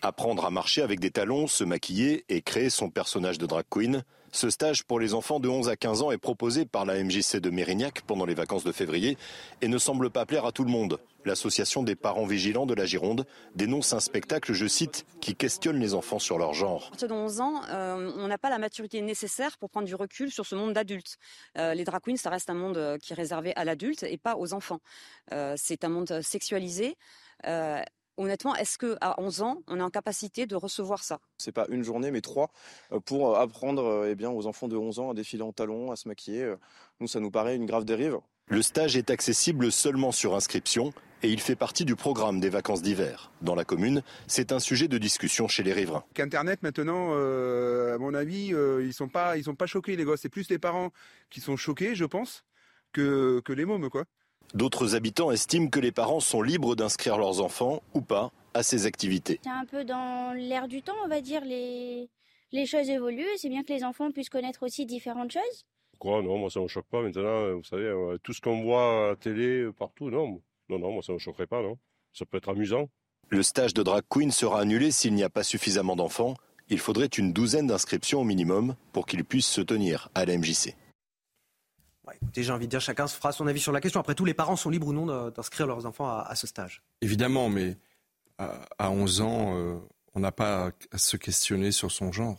Apprendre à marcher avec des talons, se maquiller et créer son personnage de drag queen. Ce stage pour les enfants de 11 à 15 ans est proposé par la MJC de Mérignac pendant les vacances de février et ne semble pas plaire à tout le monde. L'association des parents vigilants de la Gironde dénonce un spectacle, je cite, qui questionne les enfants sur leur genre. À partir de 11 ans, euh, on n'a pas la maturité nécessaire pour prendre du recul sur ce monde d'adultes. Euh, les drag queens, ça reste un monde euh, qui est réservé à l'adulte et pas aux enfants. c'est un monde sexualisé honnêtement, est-ce que à 11 ans, on est en capacité de recevoir ça? C'est pas une journée, mais trois euh, pour euh, apprendre euh, eh bien, aux enfants de 11 ans à défiler en talons, à se maquiller. Nous, ça nous paraît une grave dérive. Le stage est accessible seulement sur inscription et il fait partie du programme des vacances d'hiver. Dans la commune, c'est un sujet de discussion chez les riverains. Qu'Internet, maintenant, à mon avis, ils sont pas, ils sont pas choqués, les gosses. C'est plus les parents qui sont choqués, je pense, que, que les mômes, quoi. D'autres habitants estiment que les parents sont libres d'inscrire leurs enfants ou pas à ces activités. C'est un peu dans l'air du temps, on va dire. Les, les choses évoluent. C'est bien que les enfants puissent connaître aussi différentes choses. Quoi Non, moi ça ne me choque pas. Maintenant, vous savez, euh, tout ce qu'on voit à la télé, euh, partout, non. Non, non, moi ça ne me choquerait pas, non. Ça peut être amusant. Le stage de drag queen sera annulé s'il n'y a pas suffisamment d'enfants. Il faudrait une douzaine d'inscriptions au minimum pour qu'ils puissent se tenir à la MJC écoutez, j'ai envie de dire, chacun se fera son avis sur la question. Après tout, les parents sont libres ou non d'inscrire leurs enfants à, ce stage. Évidemment, mais à, 11 ans, euh, on n'a pas à se questionner sur son genre.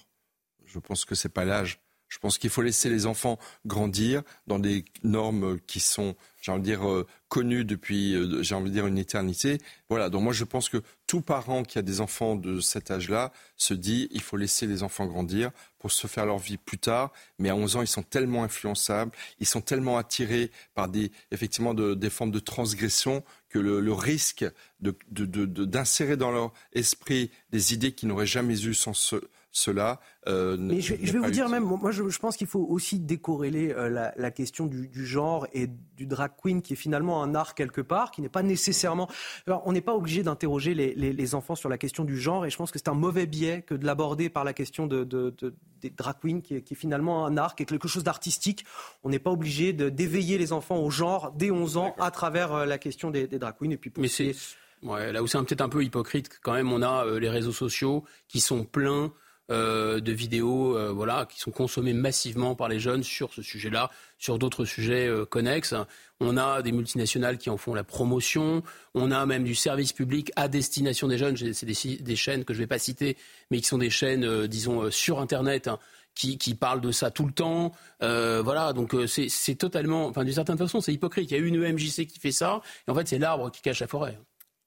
Je pense que c'est pas l'âge. Je pense qu'il faut laisser les enfants grandir dans des normes qui sont, j'ai envie de dire, euh, connues depuis, euh, j'ai envie de dire, une éternité. Voilà. Donc moi, je pense que tout parent qui a des enfants de cet âge-là se dit, il faut laisser les enfants grandir pour se faire leur vie plus tard. Mais à 11 ans, ils sont tellement influençables, ils sont tellement attirés par des, effectivement, des formes de transgression que le, risque d'insérer dans leur esprit des idées qu'ils n'auraient jamais eues sans ce, cela. Euh, Mais je, vais vous dire même, moi je, pense qu'il faut aussi décorréler euh, la, question du, genre et du drag queen qui est finalement un art quelque part, qui n'est pas nécessairement... Alors, on n'est pas obligé d'interroger les, enfants sur la question du genre et je pense que c'est un mauvais biais que de l'aborder par la question de, des drag queens qui est, finalement un art, qui est quelque chose d'artistique. On n'est pas obligé d'éveiller les enfants au genre dès 11 ans à travers euh, la question des, drag queens. Et puis Mais c'est... là où c'est peut-être un peu hypocrite, quand même, on a les réseaux sociaux qui sont pleins euh, de vidéos euh, voilà, qui sont consommées massivement par les jeunes sur ce sujet-là, sur d'autres sujets euh, connexes. On a des multinationales qui en font la promotion. On a même du service public à destination des jeunes. C'est des, chaînes que je ne vais pas citer, mais qui sont des chaînes, disons, sur Internet. Hein, qui, qui, parlent de ça tout le temps. voilà, donc c'est totalement, enfin d'une certaine façon, c'est hypocrite. Il y a une EMJC qui fait ça, et en fait, c'est l'arbre qui cache la forêt.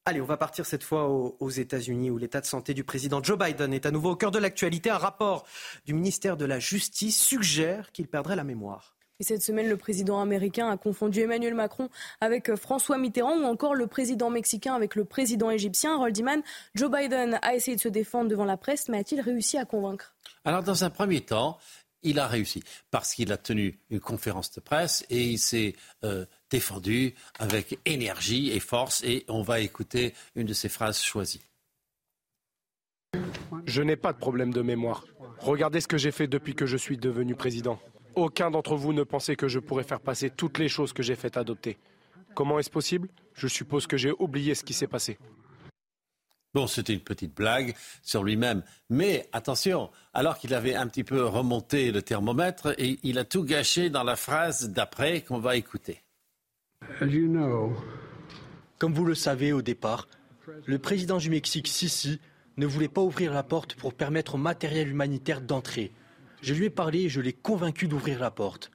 Allez, on va partir cette fois aux, États-Unis où l'état de santé du président Joe Biden est à nouveau au cœur de l'actualité. Un rapport du ministère de la Justice suggère qu'il perdrait la mémoire. Et cette semaine, le président américain a confondu Emmanuel Macron avec euh, François Mitterrand ou encore le président mexicain avec le président égyptien. Roldiman, Joe Biden a essayé de se défendre devant la presse, mais a-t-il réussi à convaincre? Alors, dans un premier temps, il a réussi parce qu'il a tenu une conférence de presse et il s'est euh, défendu avec énergie et force et on va écouter une de ses phrases choisies. Je n'ai pas de problème de mémoire. Regardez ce que j'ai fait depuis que je suis devenu président. Aucun d'entre vous ne pensait que je pourrais faire passer toutes les choses que j'ai faites adopter. Comment est-ce possible? Je suppose que j'ai oublié ce qui s'est passé. Bon, c'était une petite blague sur lui-même. Mais attention, alors qu'il avait un petit peu remonté le thermomètre, et il a tout gâché dans la phrase d'après qu'on va écouter. Comme vous le savez au départ, le président du Mexique, Sisi, ne voulait pas ouvrir la porte pour permettre au matériel humanitaire d'entrer. Je lui ai parlé et je l'ai convaincu d'ouvrir la porte.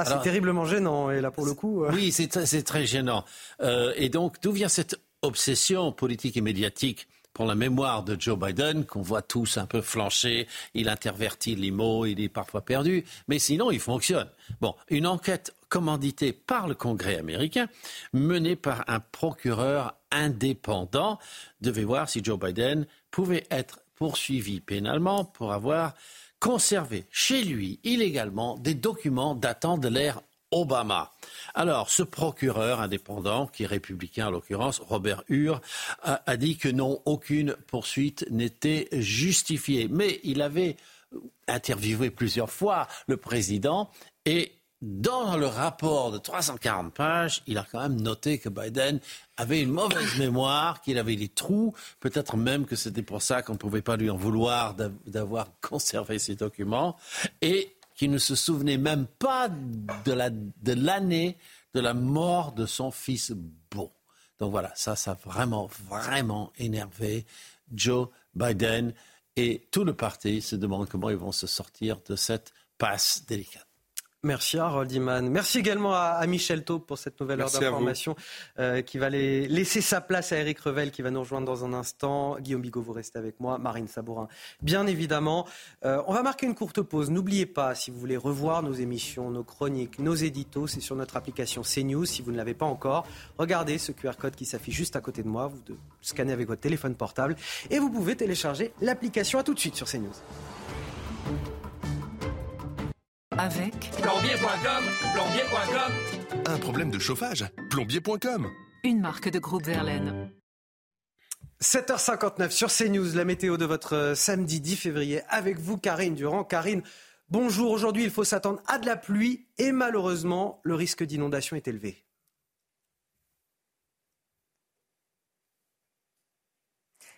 Ah, c'est terriblement gênant, et là pour le coup. Euh, oui, c'est très gênant. Euh, et donc, d'où vient cette obsession politique et médiatique pour la mémoire de Joe Biden, qu'on voit tous un peu flancher, il intervertit les mots, il est parfois perdu, mais sinon il fonctionne. Bon, une enquête commanditée par le Congrès américain, menée par un procureur indépendant, devait voir si Joe Biden pouvait être poursuivi pénalement pour avoir conservé chez lui illégalement des documents datant de l'ère Obama. Alors, ce procureur indépendant, qui est républicain en l'occurrence, Robert Hur, a, dit que non, aucune poursuite n'était justifiée. Mais il avait interviewé plusieurs fois le président et dans le rapport de 340 pages, il a quand même noté que Biden avait une mauvaise mémoire, qu'il avait des trous, peut-être même que c'était pour ça qu'on ne pouvait pas lui en vouloir d'avoir conservé ses documents, et qu'il ne se souvenait même pas de l'année de, de la mort de son fils Beau. Donc voilà, ça, ça a vraiment, vraiment énervé Joe Biden, et tout le parti se demande comment ils vont se sortir de cette passe délicate. Merci Harold Iman. Merci également à, Michel Taube pour cette nouvelle heure d'information euh, qui va laisser sa place à Eric Revel qui va nous rejoindre dans un instant. Guillaume Bigot, vous restez avec moi. Marine Sabourin, bien évidemment. Euh, on va marquer une courte pause. N'oubliez pas, si vous voulez revoir nos émissions, nos chroniques, nos éditos, c'est sur notre application CNews. Si vous ne l'avez pas encore, regardez ce QR code qui s'affiche juste à côté de moi. Vous scannez avec votre téléphone portable et vous pouvez télécharger l'application. À tout de suite sur CNews avec plombier.com, plombier.com. Un problème de chauffage Plombier.com. Une marque de groupe Verlaine. 7h59 sur CNews, la météo de votre euh, samedi 10 février avec vous, Karine Durand. Karine, bonjour. Aujourd'hui, il faut s'attendre à de la pluie et malheureusement, le risque d'inondation est élevé.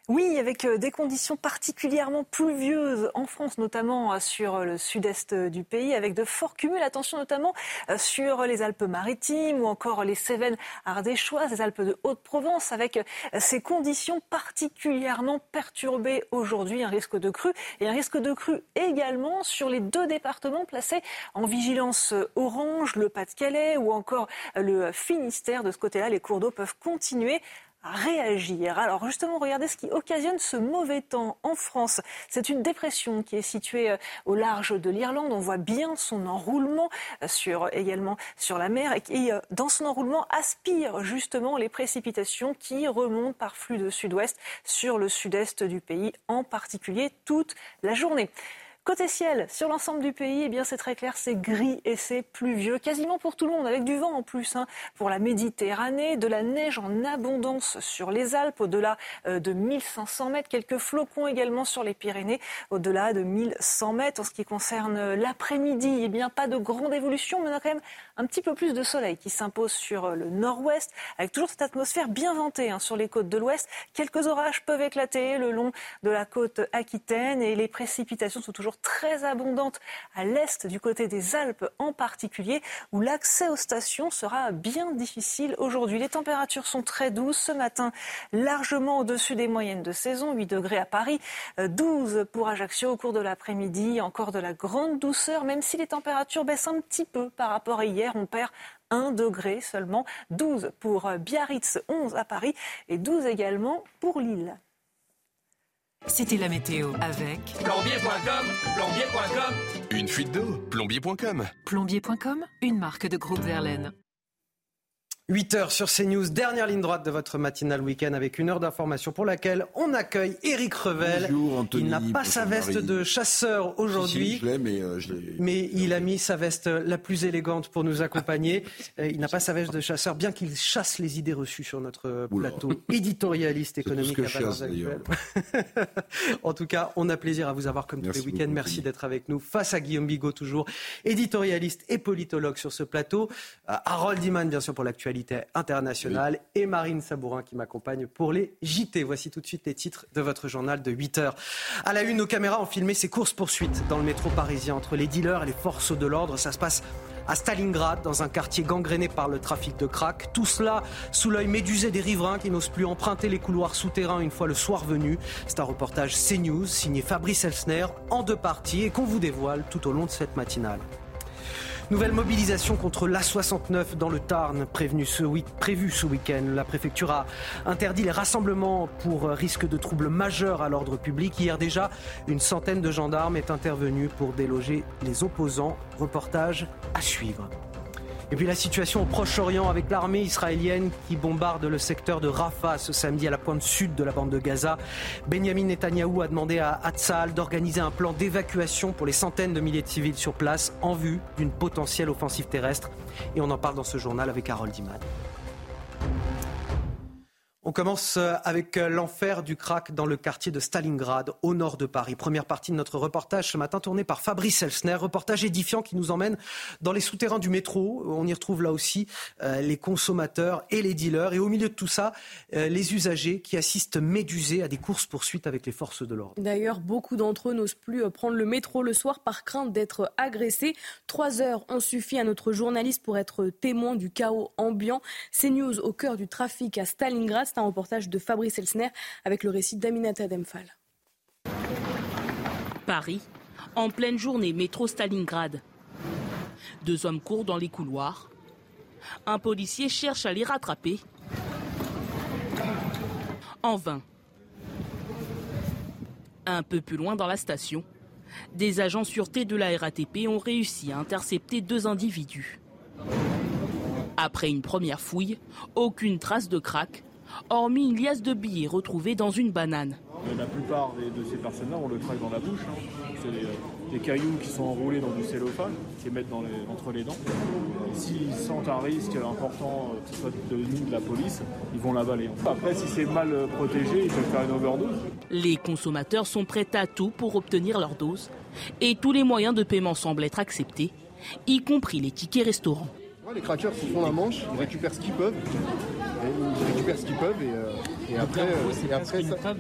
Oui, avec euh, des conditions particulièrement pluvieuses en France, notamment euh, sur le sud-est du pays, avec de forts cumuls. Attention notamment euh, sur les Alpes-Maritimes ou encore les Cévennes ardéchoises, les Alpes de Haute-Provence, avec ces conditions particulièrement perturbées aujourd'hui, un risque de crue et un risque de crue également sur les deux départements placés en vigilance orange, le Pas-de-Calais ou encore le Finistère. De ce côté-là, les cours d'eau peuvent continuer réagir. Alors justement, regardez ce qui occasionne ce mauvais temps en France. C'est une dépression qui est située euh, au large de l'Irlande. On voit bien son enroulement euh, sur, également sur la mer et qui, euh, dans son enroulement, aspire justement les précipitations qui remontent par flux de sud-ouest sur le sud-est du pays, en particulier toute la journée. Côté ciel, sur l'ensemble du pays, eh c'est très clair, c'est gris et c'est pluvieux, quasiment pour tout le monde, avec du vent en plus hein, pour la Méditerranée, de la neige en abondance sur les Alpes, au-delà euh, de 1500 mètres, quelques flocons également sur les Pyrénées, au-delà de 1100 mètres. En ce qui concerne euh, l'après-midi, eh pas de grande évolution, mais on a quand même un petit peu plus de soleil qui s'impose sur euh, le nord-ouest, avec toujours cette atmosphère bien ventée hein, sur les côtes de l'ouest. Quelques orages peuvent éclater le long de la côte aquitaine et les précipitations sont toujours très abondante à l'est du côté des Alpes en particulier, où l'accès aux stations sera bien difficile aujourd'hui. Les températures sont très douces ce matin, largement au-dessus des moyennes de saison, 8 degrés à Paris, 12 pour Ajaccio au cours de l'après-midi, encore de la grande douceur, même si les températures baissent un petit peu par rapport à hier, on perd 1 degré seulement, 12 pour Biarritz, 11 à Paris et 12 également pour Lille. C'était la météo avec plombier.com, plombier.com. Une fuite d'eau, plombier.com. Plombier.com, une marque de groupe Verlaine. 8h sur CNews, dernière ligne droite de votre matinale week-end avec une heure d'information pour laquelle on accueille Éric Revel. Bonjour, Anthony, il n'a pas sa veste Marie. de chasseur aujourd'hui. Si, si, mais euh, Mais il a mis sa veste la plus élégante pour nous accompagner. Euh, Il n'a pas sa veste de chasseur, bien qu'il chasse les idées reçues sur notre plateau éditorialiste économique que à chasse, en tout cas, on a plaisir à vous avoir comme tous les week-ends. Merci d'être avec nous face à Guillaume Bigot, toujours éditorialiste et politologue sur ce plateau. Euh, Harold Iman, bien sûr, pour l'actualité internationale. Et Marine Sabourin qui m'accompagne pour les JT. Voici tout de suite les titres de votre journal de 8 heures. À la une, nos caméras ont filmé ces courses-poursuites dans le métro parisien entre les dealers et les forces de l'ordre. Ça se passe à Stalingrad, dans un quartier gangréné par le trafic de crack. Tout cela sous l'œil médusé des riverains qui n'osent plus emprunter les couloirs souterrains une fois le soir venu. C'est un reportage CNews signé Fabrice Elsner en deux parties et qu'on vous dévoile tout au long de cette matinale. Nouvelle mobilisation contre l'A69 dans le Tarn prévue ce week-end. La préfecture a interdit les rassemblements pour euh, risque de troubles majeurs à l'ordre public. Hier déjà, une centaine de gendarmes est intervenue pour déloger les opposants. Reportage à suivre. Et puis la situation au Proche-Orient avec l'armée israélienne qui bombarde le secteur de Rafah ce samedi à la pointe sud de la bande de Gaza. Benjamin Netanyahou a demandé à Hatzal d'organiser un plan d'évacuation pour les centaines de milliers de civils sur place en vue d'une potentielle offensive terrestre. Et on en parle dans ce journal avec Harold Iman. On commence euh, avec euh, l'enfer du crack dans le quartier de Stalingrad, au nord de Paris. Première partie de notre reportage ce matin tourné par Fabrice Elsner, reportage édifiant qui nous emmène dans les souterrains du métro. On y retrouve là aussi euh, les consommateurs et les dealers. Et au milieu de tout ça, les usagers qui assistent médusés à des courses-poursuites avec les forces de l'ordre. D'ailleurs, beaucoup d'entre eux n'osent plus prendre le métro le soir par crainte d'être agressés. Trois heures ont suffi à notre journaliste pour être témoin du chaos ambiant. CNews au cœur du trafic à Stalingrad. Un reportage de Fabrice Elsner avec le récit d'Aminata Demphal. Paris, en pleine journée, métro Stalingrad. Deux hommes courent dans les couloirs. Un policier cherche à les rattraper. En vain. Un peu plus loin dans la station, des agents sûreté de la RATP ont réussi à intercepter deux individus. Après une première fouille, aucune trace de crack, hormis une liasse de billets retrouvée dans une banane. La plupart de ces personnes-là ont le crack dans la bouche. hein. C'est des, euh, des cailloux qui sont enroulés dans du cellophane, qui mettent dans les- entre les dents. S'ils sentent un risque important, euh, que ce soit de nous, de la police, ils vont l'avaler. Après, si c'est mal euh, protégé, ils peuvent faire une overdose. Les consommateurs sont prêts à tout pour obtenir leur dose et tous les moyens de paiement semblent être acceptés, y compris les tickets restaurants. Les craqueurs se font la manche, ils récupèrent ce qu'ils peuvent. Et récupèrent ce qu'ils peuvent et, euh, et après, euh, et après ça, ça,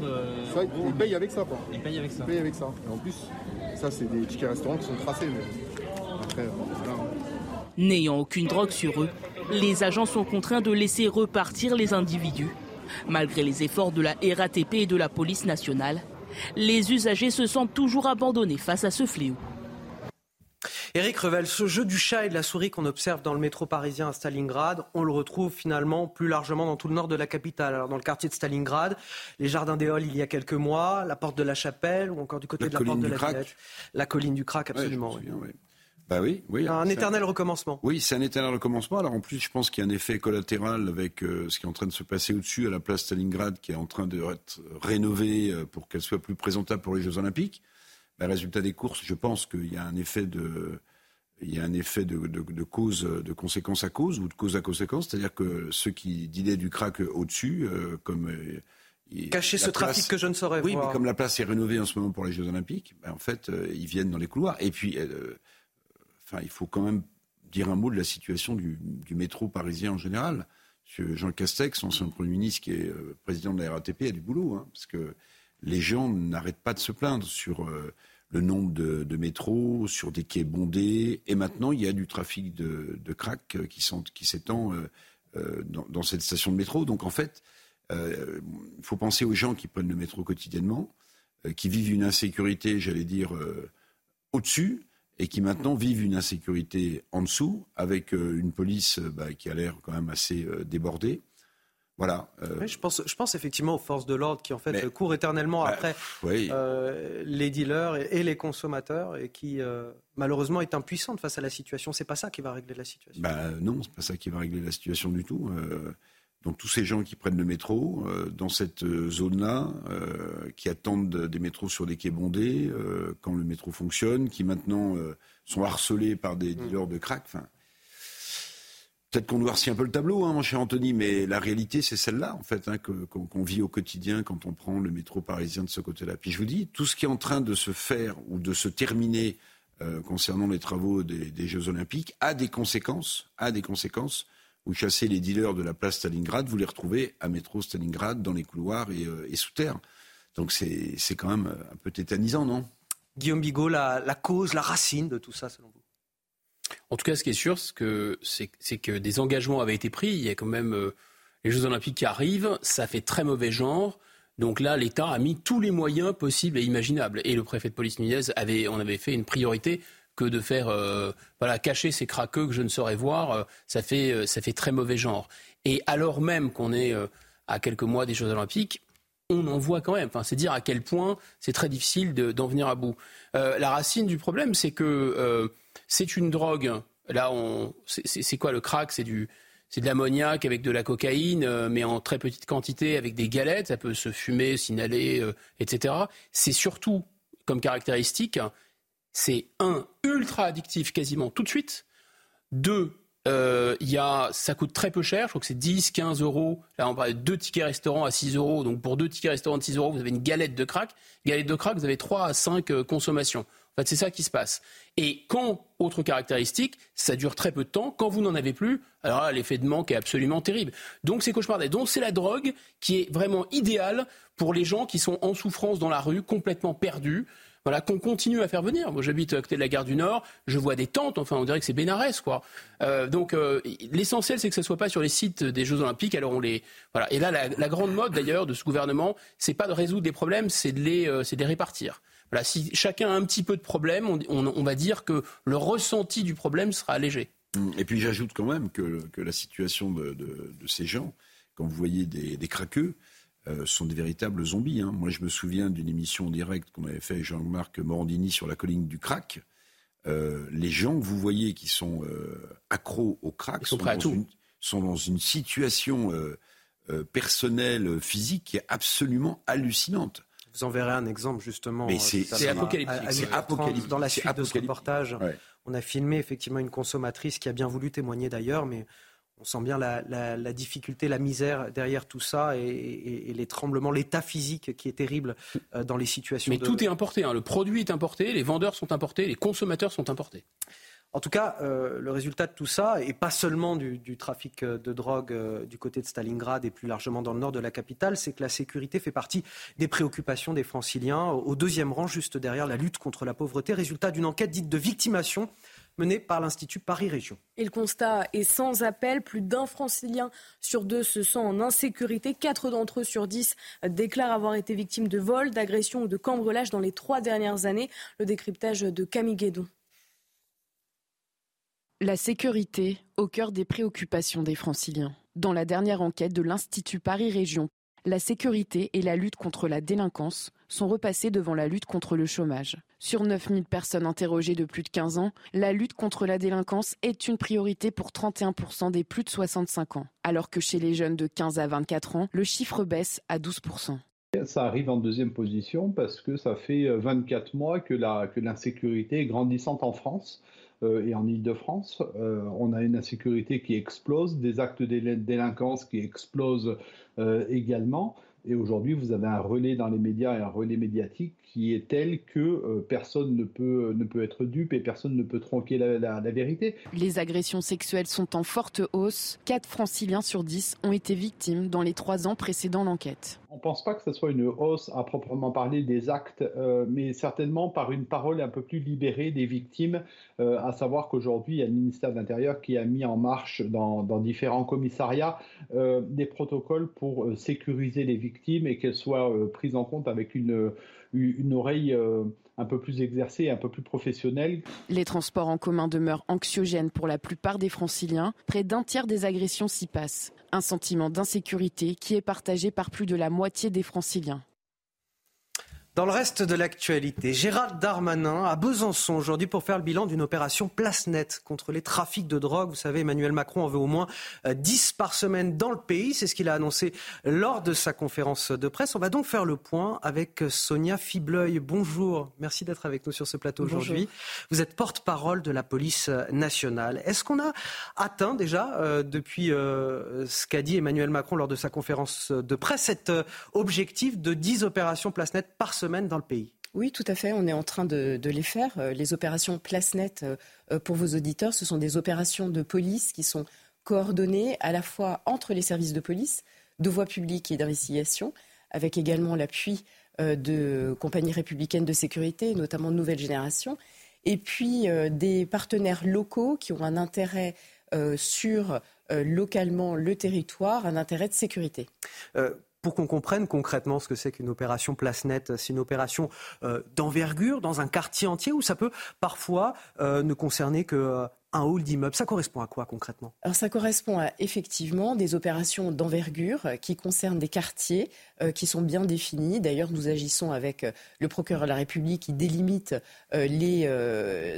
ils payent avec ça. Quoi. Ils payent avec ça. Ils payent avec ça. Et en plus, ça c'est des tickets restaurants qui sont tracés. Mais après, euh, voilà. N'ayant aucune drogue sur eux, les agents sont contraints de laisser repartir les individus. Malgré les efforts de la RATP et de la police nationale, les usagers se sentent toujours abandonnés face à ce fléau. Éric Revel, ce jeu du chat et de la souris qu'on observe dans le métro parisien à Stalingrad, on le retrouve finalement plus largement dans tout le nord de la capitale. Alors dans le quartier de Stalingrad, les jardins des Halles il y a quelques mois, la porte de la Chapelle ou encore du côté La de la porte colline de la. Villette. La colline du crack, Ouais, absolument. oui. Bah oui, oui. Un éternel recommencement. Oui, c'est un éternel recommencement. Alors en plus, je pense qu'il y a un effet collatéral avec euh, ce qui est en train de se passer au-dessus, à la place Stalingrad, qui est en train d'être rénovée euh, pour qu'elle soit plus présentable pour les Jeux Olympiques. Bah, résultat des courses, je pense qu'il y a un effet de, il y a un effet de, de, de cause, de conséquence à cause ou de cause à conséquence, c'est-à-dire que ceux qui dilaient du crack au-dessus, euh, comme euh, Cacher ce trafic que je ne saurais Oui, voir. mais comme la place est rénovée en ce moment pour les Jeux Olympiques, ben, en fait, euh, ils viennent dans les couloirs. Et puis, enfin, il faut quand même dire un mot de la situation du, du métro parisien en général. Monsieur Jean Castex, ancien Premier ministre qui est président de la RATP, a du boulot, hein, parce que les gens n'arrêtent pas de se plaindre sur le nombre de, métros, sur des quais bondés, et maintenant il y a du trafic de, crack euh, qui, s'étend euh, euh, dans, cette station de métro. Donc en fait, il faut penser aux gens qui prennent le métro quotidiennement, qui vivent une insécurité, j'allais dire, au-dessus, et qui maintenant vivent une insécurité en dessous, avec une police bah, qui a l'air quand même assez débordée. Voilà. je, pense, je pense effectivement aux forces de l'ordre qui en fait courent éternellement bah, après les dealers et, les consommateurs et qui malheureusement est impuissante face à la situation. C'est pas ça qui va régler la situation. Bah, non, c'est pas ça qui va régler la situation du tout. Donc tous ces gens qui prennent le métro euh, dans cette euh, zone-là, euh, qui attendent des métros sur des quais bondés quand le métro fonctionne, qui maintenant sont harcelés par des mm. dealers de crack. Enfin, peut-être qu'on noircit un peu le tableau, hein, mon cher Anthony, mais la réalité c'est celle-là en fait hein, qu'on vit au quotidien quand on prend le métro parisien de ce côté-là. Puis je vous dis, tout ce qui est en train de se faire ou de se terminer concernant les travaux des, des Jeux Olympiques a des conséquences, a des conséquences vous chassez les dealers de la place Stalingrad, vous les retrouvez à métro Stalingrad, dans les couloirs et, euh, sous terre. Donc c'est quand même un peu tétanisant, non? Guillaume Bigot, la, cause, la racine de tout ça, selon vous? En tout cas, ce qui est sûr, c'est que, des engagements avaient été pris. Il y a quand même euh, les Jeux Olympiques qui arrivent, ça fait très mauvais genre. Donc là, l'État a mis tous les moyens possibles et imaginables. Et le préfet de police Nunez avait, on avait fait une priorité que de faire euh, voilà cacher ces craqueux que je ne saurais voir, euh, ça fait ça fait très mauvais genre. Et alors même qu'on est à quelques mois des Jeux Olympiques, on en voit quand même. C'est dire à quel point c'est très difficile d'en venir à bout. la racine du problème, c'est que c'est une drogue. Là, on c'est quoi le crack? C'est du c'est de l'ammoniac avec de la cocaïne, mais en très petite quantité, avec des galettes. Ça peut se fumer, s'inhaler, etc. C'est surtout comme caractéristique c'est un ultra addictif quasiment tout de suite. Deux, euh, y a, ça coûte très peu cher, je crois que c'est 10, 15 euros. Là, on parle de deux tickets restaurants à 6 euros. Donc, pour deux tickets restaurants de 6 euros, vous avez une galette de crack. Galette de crack, vous avez 3 à 5 euh, consommations. En fait, c'est ça qui se passe. Et quand, autre caractéristique, ça dure très peu de temps. Quand vous n'en avez plus, alors l'effet de manque est absolument terrible. Donc, c'est cauchemardesque. Donc, c'est la drogue qui est vraiment idéale pour les gens qui sont en souffrance dans la rue, complètement perdus voilà, qu'on continue à faire venir. Moi, j'habite à côté de la gare du Nord, je vois des tentes, enfin, on dirait que c'est Bénarès, quoi. Euh, donc, euh, l'essentiel, c'est que ce soit pas sur les sites des Jeux Olympiques. Alors, on les, voilà. Et là, la, grande mode, d'ailleurs, de ce gouvernement, c'est pas de résoudre des problèmes, c'est de euh, c'est de les répartir. Voilà, si chacun a un petit peu de problème, on, va dire que le ressenti du problème sera allégé. Mmh. Et puis, j'ajoute quand même que, que la situation de, de, de, ces gens, quand vous voyez des, des craqueux, euh, sont des véritables zombies. Hein. Moi, je me souviens d'une émission directe qu'on avait fait avec Jean-Marc Morandini sur la colline du crack. Euh, les gens que vous voyez qui sont euh, accros au crack sont, dans une, sont, dans une, situation personnelle, physique qui est absolument hallucinante. Vous en verrez un exemple justement. Mais c'est apocalyptique. Dans la suite de ce reportage, on a filmé effectivement une consommatrice qui a bien voulu témoigner d'ailleurs, mais on sent bien la, difficulté, la misère derrière tout ça et, les tremblements, l'état physique qui est terrible euh, dans les situations. Mais tout est importé, hein. le produit est importé, les vendeurs sont importés, les consommateurs sont importés. En tout cas, euh, le résultat de tout ça, et pas seulement du, trafic euh, de drogue du côté de Stalingrad et plus largement dans le nord de la capitale, c'est que la sécurité fait partie des préoccupations des franciliens, au deuxième rang, juste derrière la lutte contre la pauvreté, résultat d'une enquête dite de victimation menée par l'Institut Paris Région. Et le constat est sans appel. Plus d'un francilien sur deux se sent en insécurité. Quatre d'entre eux sur dix déclarent avoir été victimes de vols, d'agressions ou de cambrelages dans les trois dernières années. Le décryptage de Camille Guédon. La sécurité au cœur des préoccupations des franciliens. Dans la dernière enquête de l'Institut Paris Région, la sécurité et la lutte contre la délinquance sont repassés devant la lutte contre le chômage. Sur 9000 personnes interrogées de plus de 15 ans, la lutte contre la délinquance est une priorité pour 31% des plus de 65 ans, alors que chez les jeunes de 15 à 24 ans, le chiffre baisse à 12%. Ça arrive en deuxième position parce que ça fait 24 mois que l'insécurité est grandissante en France euh, et en Ile-de-France. Euh, on a une insécurité qui explose, des actes de délinquance qui explosent euh, également. Et aujourd'hui, vous avez un relais dans les médias et un relais médiatique qui est tel que euh, personne ne peut, ne peut être dupe et personne ne peut tronquer la, vérité. Les agressions sexuelles sont en forte hausse. 4 franciliens sur 10 ont été victimes dans les trois ans précédant l'enquête. On ne pense pas que ce soit une hausse à proprement parler des actes, euh, mais certainement par une parole un peu plus libérée des victimes, euh, à savoir qu'aujourd'hui, il y a le ministère de l'Intérieur qui a mis en marche dans, dans différents commissariats des protocoles pour sécuriser les victimes et qu'elles soient prises en compte avec une une oreille euh, un peu plus exercée, un peu plus professionnelle. Les transports en commun demeurent anxiogènes pour la plupart des franciliens. Près d'un tiers des agressions s'y passent. Un sentiment d'insécurité qui est partagé par plus de la moitié des franciliens. Dans le reste de l'actualité, Gérald Darmanin à Besançon aujourd'hui pour faire le bilan d'une opération place nette contre les trafics de drogue. Vous savez, Emmanuel Macron en veut au moins 10 euh, par semaine dans le pays. C'est ce qu'il a annoncé lors de sa conférence de presse. On va donc faire le point avec Sonia Fibleuil. Bonjour. Merci d'être avec nous sur ce plateau aujourd'hui. Vous êtes porte-parole de la police nationale. Est-ce qu'on a atteint déjà, euh, depuis euh, ce qu'a dit Emmanuel Macron lors de sa conférence de presse, cet objectif de 10 opérations place nette par semaine? Dans le pays. Oui, tout à fait. On est en train de, les faire. Euh, les opérations Place Net, euh, euh, pour vos auditeurs, ce sont des opérations de police qui sont coordonnées à la fois entre les services de police, de voie publique et d'investigation, avec également l'appui de compagnies républicaines de sécurité, notamment de Nouvelle Génération, et puis des partenaires locaux qui ont un intérêt sur localement le territoire, un intérêt de sécurité pour qu'on comprenne concrètement ce que c'est qu'une opération place nette, c'est une opération euh, d'envergure dans un quartier entier où ça peut parfois euh, ne concerner que euh, un hall d'immeuble. Ça correspond à quoi concrètement? Alors ça correspond à effectivement des opérations d'envergure qui concernent des quartiers qui sont bien définis. D'ailleurs, nous agissons avec le procureur de la République qui délimite les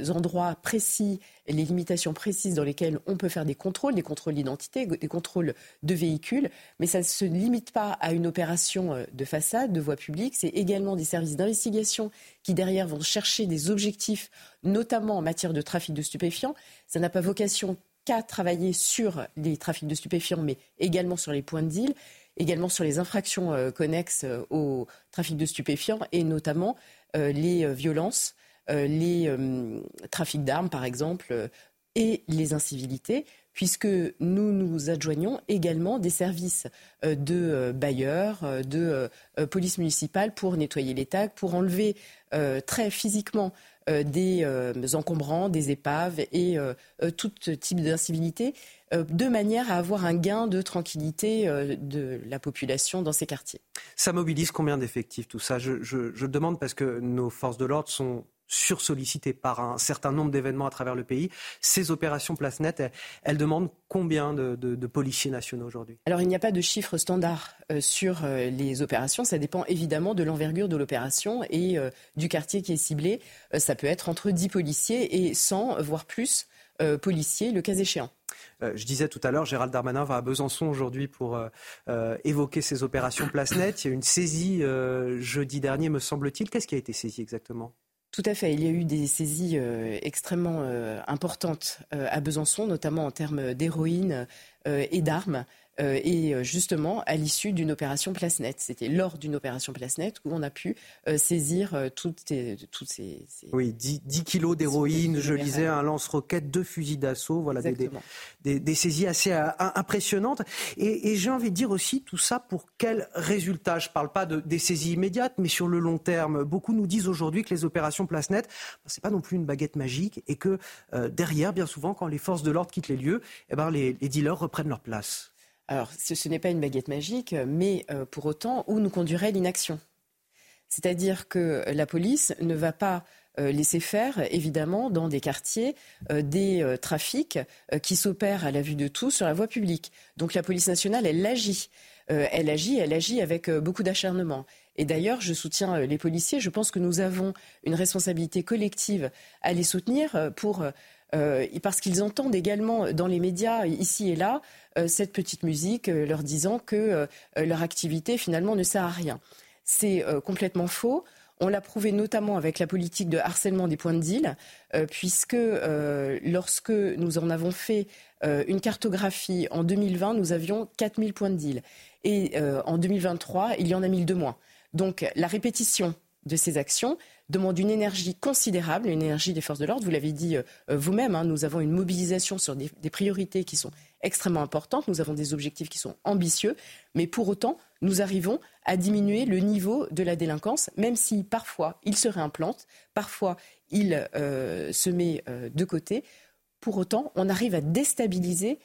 endroits précis les limitations précises dans lesquelles on peut faire des contrôles, des contrôles d'identité, des contrôles de véhicules, mais ça ne se limite pas à une opération euh, de façade, de voie publique, c'est également des services d'investigation qui derrière vont chercher des objectifs, notamment en matière de trafic de stupéfiants. Ça n'a pas vocation qu'à travailler sur les trafics de stupéfiants, mais également sur les points de deal également sur les infractions euh, connexes euh, au trafic de stupéfiants et notamment les violences euh, les euh, trafics d'armes, par exemple, euh, et les incivilités, puisque nous nous adjoignons également des services de bailleurs, de police municipale pour nettoyer les tags, pour enlever très physiquement des encombrants, des épaves et tout type d'incivilité, de manière à avoir un gain de tranquillité de la population dans ces quartiers. Ça mobilise combien d'effectifs tout ça? Je, je, demande parce que nos forces de l'ordre sont sursollicitées par un certain nombre d'événements à travers le pays. Ces opérations Place Net, elles, demandent combien de, policiers nationaux aujourd'hui? Alors il n'y a pas de chiffre standard euh, sur euh, les opérations. Ça dépend évidemment de l'envergure de l'opération et euh, du quartier qui est ciblé. ça peut être entre 10 policiers et 100, voire plus, policiers, le cas échéant. je disais tout à l'heure, Gérald Darmanin va à Besançon aujourd'hui pour évoquer ces opérations Place Net. Il y a eu une saisie jeudi dernier, me semble-t-il. Qu'est-ce qui a été saisi exactement? Tout à fait. Il y a eu des saisies euh, extrêmement euh, importantes euh, à Besançon, notamment en termes d'héroïne et d'armes. Euh, et euh, justement à l'issue d'une opération Place Net. C'était lors d'une opération Place Net où on a pu euh, saisir toutes, toutes ces, Oui, 10, 10 kilos d'héroïne, je lisais, un lance-roquette, deux fusils d'assaut, voilà, des, des, des, saisies assez impressionnantes. Et, et j'ai envie de dire aussi tout ça pour quel résultat? Je ne parle pas de, des saisies immédiates, mais sur le long terme. Beaucoup nous disent aujourd'hui que les opérations Place Net, ben, ce n'est pas non plus une baguette magique et que derrière, bien souvent, quand les forces de l'ordre quittent les lieux, eh ben, les, les dealers reprennent leur place. Alors, ce, n'est pas une baguette magique, mais euh, pour autant, où nous conduirait l'inaction C'est-à-dire que la police ne va pas euh, laisser faire, évidemment, dans des quartiers, euh, des trafics qui s'opèrent à la vue de tous sur la voie publique. Donc la police nationale, elle agit. elle agit, elle agit avec beaucoup d'acharnement. Et d'ailleurs, je soutiens les policiers. Je pense que nous avons une responsabilité collective à les soutenir pour euh, parce qu'ils entendent également dans les médias, ici et là, euh, cette petite musique euh, leur disant que leur activité finalement ne sert à rien. C'est complètement faux. On l'a prouvé notamment avec la politique de harcèlement des points de deal, puisque lorsque nous en avons fait une cartographie en 2020, nous avions 4000 points de deal. Et en 2023, il y en a 1000 de moins. Donc la répétition de ces actions demande une énergie considérable, une énergie des forces de l'ordre. Vous l'avez dit euh, euh, vous-même, hein, nous avons une mobilisation sur des, priorités qui sont extrêmement importantes, nous avons des objectifs qui sont ambitieux, mais pour autant, nous arrivons à diminuer le niveau de la délinquance, même si parfois il se réimplante, parfois il euh, se met de côté. Pour autant, on arrive à déstabiliser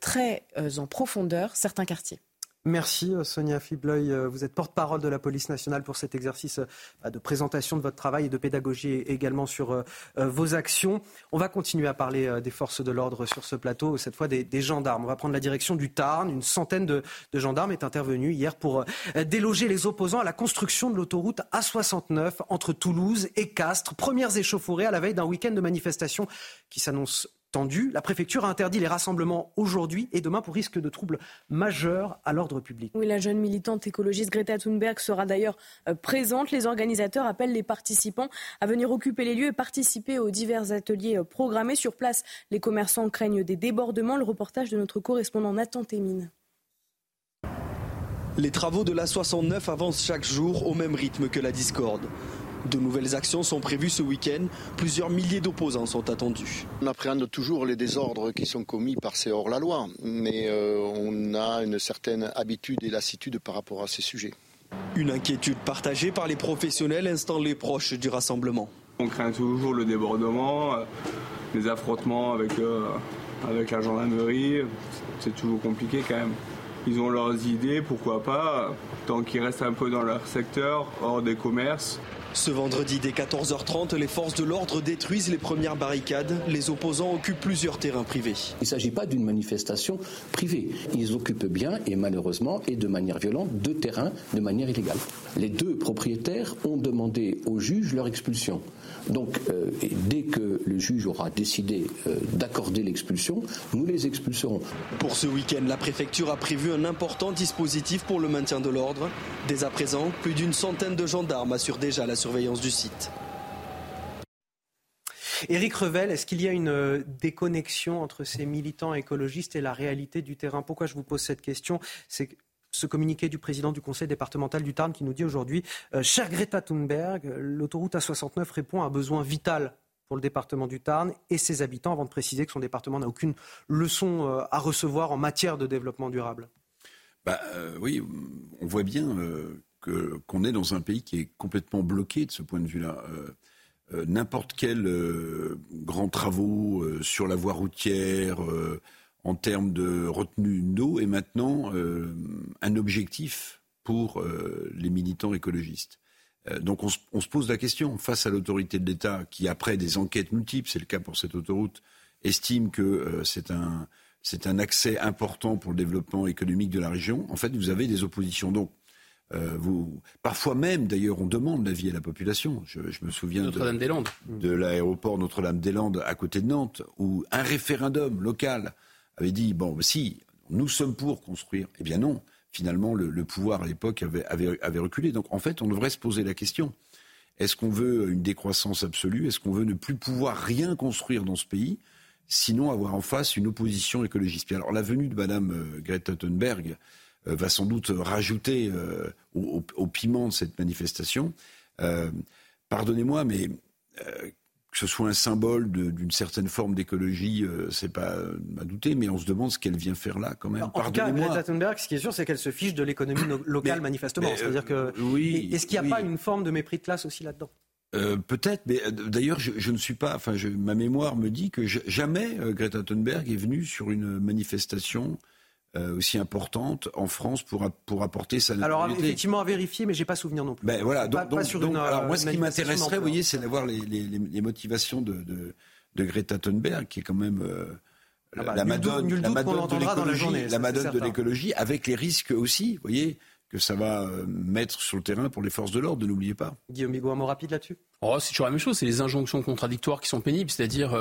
très en profondeur certains quartiers. Merci euh, Sonia Fibleuil. Euh, vous êtes porte-parole de la police nationale pour cet exercice euh, de présentation de votre travail et de pédagogie également sur vos actions. On va continuer à parler des forces de l'ordre sur ce plateau, cette fois des, gendarmes. On va prendre la direction du Tarn. Une centaine de, gendarmes est intervenue hier pour déloger les opposants à la construction de l'autoroute A69 entre Toulouse et Castres. Premières échauffourées à la veille d'un week-end de manifestation qui s'annonce la préfecture a interdit les rassemblements aujourd'hui et demain pour risque de troubles majeurs à l'ordre public. Oui, la jeune militante écologiste Greta Thunberg sera d'ailleurs euh, présente. Les organisateurs appellent les participants à venir occuper les lieux et participer aux divers ateliers euh, programmés. Sur place, les commerçants craignent des débordements. Le reportage de notre correspondant Nathan Témine. Les travaux de la 69 avancent chaque jour au même rythme que la discorde. De nouvelles actions sont prévues ce week-end. Plusieurs milliers d'opposants sont attendus. On appréhende toujours les désordres qui sont commis par ces hors-la-loi, mais euh, on a une certaine habitude et lassitude par rapport à ces sujets. Une inquiétude partagée par les professionnels instant les proches du rassemblement. On craint toujours le débordement, euh, les affrontements avec, euh, avec la gendarmerie. C'est toujours compliqué quand même. Ils ont leurs idées, pourquoi pas, tant qu'ils restent un peu dans leur secteur, hors des commerces. Ce vendredi dès 14h30, les forces de l'ordre détruisent les premières barricades. Les opposants occupent plusieurs terrains privés. Il ne s'agit pas d'une manifestation privée. Ils occupent bien et malheureusement et de manière violente deux terrains de manière illégale. Les deux propriétaires ont demandé au juge leur expulsion. Donc euh, dès que le juge aura décidé euh, d'accorder l'expulsion, nous les expulserons. Pour ce week-end, la préfecture a prévu un important dispositif pour le maintien de l'ordre. Dès à présent, plus d'une centaine de gendarmes assurent déjà la surveillance du site. Éric Revel, est-ce qu'il y a une euh, déconnexion entre ces militants écologistes et la réalité du terrain? Pourquoi je vous pose cette question? C'est ce communiqué du président du conseil départemental du Tarn qui nous dit aujourd'hui euh, Cher Greta Thunberg, l'autoroute A69 répond à un besoin vital pour le département du Tarn et ses habitants, avant de préciser que son département n'a aucune leçon euh, à recevoir en matière de développement durable. Bah, oui, on voit bien qu'on est dans un pays qui est complètement bloqué de ce point de vue-là. Euh, euh, n'importe quel euh, grand travaux sur la voie routière, en termes de retenue d'eau, est maintenant un objectif pour les militants écologistes. donc on, on, se pose la question, face à l'autorité de l'État, qui après des enquêtes multiples, c'est le cas pour cette autoroute, estime que c'est un, c'est un accès important pour le développement économique de la région, en fait vous avez des oppositions. Donc euh, vous, parfois même, d'ailleurs, on demande l'avis à la population. Je, me souviens Notre-Dame-des-Landes. de, l'aéroport Notre-Dame-des-Landes à côté de Nantes, où un référendum local avait dit bon, si nous sommes pour construire, eh bien non. Finalement, le, pouvoir à l'époque avait, avait, reculé. Donc, en fait, on devrait se poser la question est-ce qu'on veut une décroissance absolue? Est-ce qu'on veut ne plus pouvoir rien construire dans ce pays? Sinon avoir en face une opposition écologiste. alors la venue de Madame euh, Greta Thunberg euh, va sans doute rajouter euh, au, piment de cette manifestation. Euh, pardonnez-moi, mais que ce soit un symbole d'une certaine forme d'écologie, c'est pas à douter, mais on se demande ce qu'elle vient faire là quand même. En tout cas, Greta Thunberg, ce qui est sûr, c'est qu'elle se fiche de l'économie locale manifestement. C'est-à-dire que oui, est-ce qu'il n'y a pas une forme de mépris de classe aussi là-dedans? Peut-être, mais d'ailleurs, je, ne suis pas. Enfin, ma mémoire me dit que jamais Greta Thunberg est venue sur une manifestation euh, aussi importante en France pour, pour apporter sa Alors effectivement à vérifier, mais j'ai pas souvenir non plus. Ben voilà, donc, alors moi ce qui m'intéresserait, vous voyez, c'est d'avoir les, les, les, motivations de, de, de, Greta Thunberg, qui est quand même euh, ah bah, la, madone, la madone de l'écologie, la madone de l'écologie, avec les risques aussi, vous voyez, que ça va euh, mettre sur le terrain pour les forces de l'ordre, ne l'oubliez pas. Guillaume Bigot, un mot rapide là-dessus? Oh, C'est toujours la même chose, c'est les injonctions contradictoires qui sont pénibles, c'est-à-dire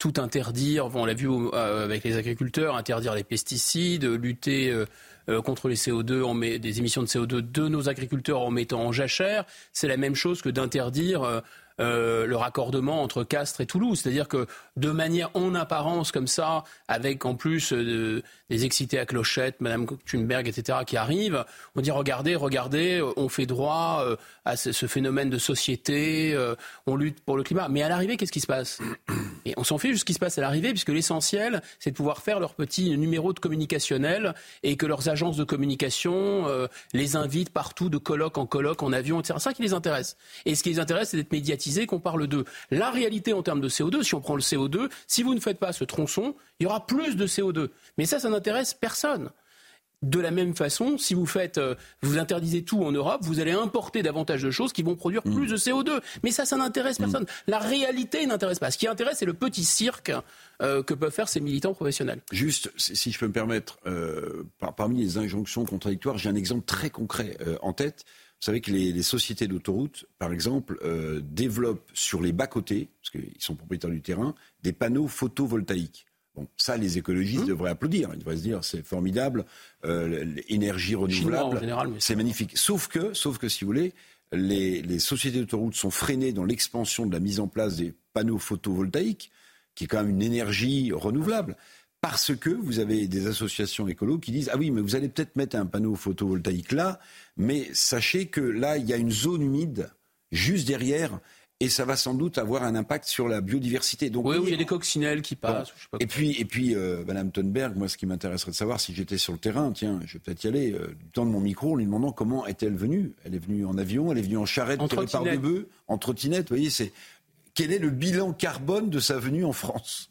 tout interdire, on l'a vu euh, avec les agriculteurs, interdire les pesticides, lutter euh, euh, contre les CO2, en des émissions de CO2 de nos agriculteurs en mettant en jachère. C'est la même chose que d'interdire euh, le raccordement entre Castres et Toulouse. C'est-à-dire que de manière en apparence comme ça, avec en plus euh, des excités à clochette, Madame Thunberg, etc., qui arrivent, on dit regardez, regardez, on fait droit euh, à ce, phénomène de société, on lutte pour le climat. Mais à l'arrivée, qu'est-ce qui se passe Et on s'en fiche de ce qui se passe à l'arrivée, puisque l'essentiel, c'est de pouvoir faire leur petit numéro de communicationnel et que leurs agences de communication les invitent partout de colloque en colloque, en avion, etc. C'est ça qui les intéresse. Et ce qui les intéresse, c'est d'être médiatisés qu'on parle d'eux. La réalité en termes de CO2, si on prend le CO2, si vous ne faites pas ce tronçon, il y aura plus de CO2. Mais ça, ça n'intéresse personne. De la même façon, si vous faites, euh, vous interdisez tout en Europe, vous allez importer davantage de choses qui vont produire mm. plus de CO2. Mais ça, ça n'intéresse mm. personne. La réalité n'intéresse pas. Ce qui intéresse, c'est le petit cirque euh, que peuvent faire ces militants professionnels. Juste, si je peux me permettre, euh, parmi les injonctions contradictoires, j'ai un exemple très concret en tête. Vous savez que les, sociétés d'autoroutes, par exemple, développent sur les bas-côtés, parce qu'ils sont propriétaires du terrain, des panneaux photovoltaïques. Bon, ça, les écologistes mmh. devraient applaudir. Ils devraient se dire, c'est formidable, euh, l'énergie renouvelable, c'est magnifique. Sauf que, sauf que, si vous voulez, les, sociétés d'autoroutes sont freinées dans l'expansion de la mise en place des panneaux photovoltaïques, qui est quand même une énergie renouvelable. Parce que vous avez des associations écolo qui disent Ah oui, mais vous allez peut-être mettre un panneau photovoltaïque là, mais sachez que là, il y a une zone humide juste derrière et ça va sans doute avoir un impact sur la biodiversité. Donc, oui, il y a des coccinelles qui passent. et puis, et puis, euh, Madame Thunberg, moi, ce qui m'intéresserait de savoir, si j'étais sur le terrain, tiens, je vais peut-être y aller, euh, du temps de mon micro, en lui demandant comment est-elle venue. Elle est venue en avion, elle est venue en charrette, en par deux bœufs, en trottinette. Vous voyez, c'est quel est le bilan carbone de sa venue en France?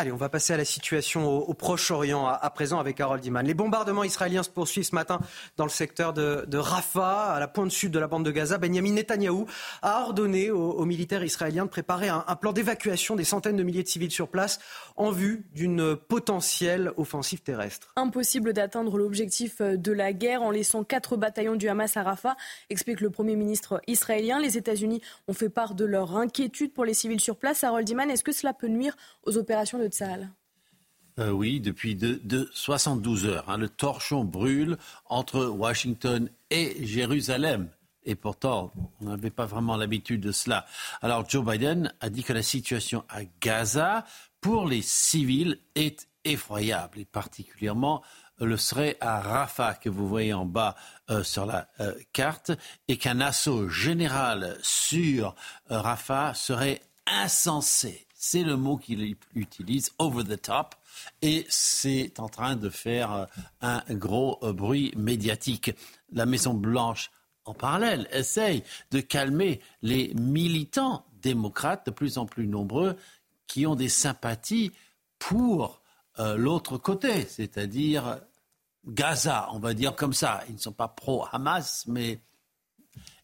Allez, on va passer à la situation au, Proche-Orient à, présent avec Harold Iman. Les bombardements israéliens se poursuivent ce matin dans le secteur de, Rafah, à la pointe sud de la bande de Gaza. Benjamin Netanyahou a ordonné aux, militaires israéliens de préparer un, plan d'évacuation des centaines de milliers de civils sur place en vue d'une potentielle offensive terrestre. Impossible d'atteindre l'objectif de la guerre en laissant quatre bataillons du Hamas à Rafah, explique le Premier ministre israélien. Les États-Unis ont fait part de leur inquiétude pour les civils sur place. Harold Iman, est-ce que cela peut nuire aux opérations de euh, oui, depuis de, 72 heures. Hein. le torchon brûle entre Washington et Jérusalem. Et pourtant, on n'avait pas vraiment l'habitude de cela. Alors Joe Biden a dit que la situation à Gaza, pour les civils, est effroyable. Et particulièrement le serait à Rafah, que vous voyez en bas euh, sur la euh, carte, et qu'un assaut général sur Rafah serait insensé c'est le mot qu'il utilise, over the top, et c'est en train de faire euh, un gros euh, bruit médiatique. La Maison Blanche, en parallèle, essaye de calmer les militants démocrates de plus en plus nombreux qui ont des sympathies pour euh, l'autre côté, c'est-à-dire Gaza, on va dire comme ça. Ils ne sont pas pro-Hamas, mais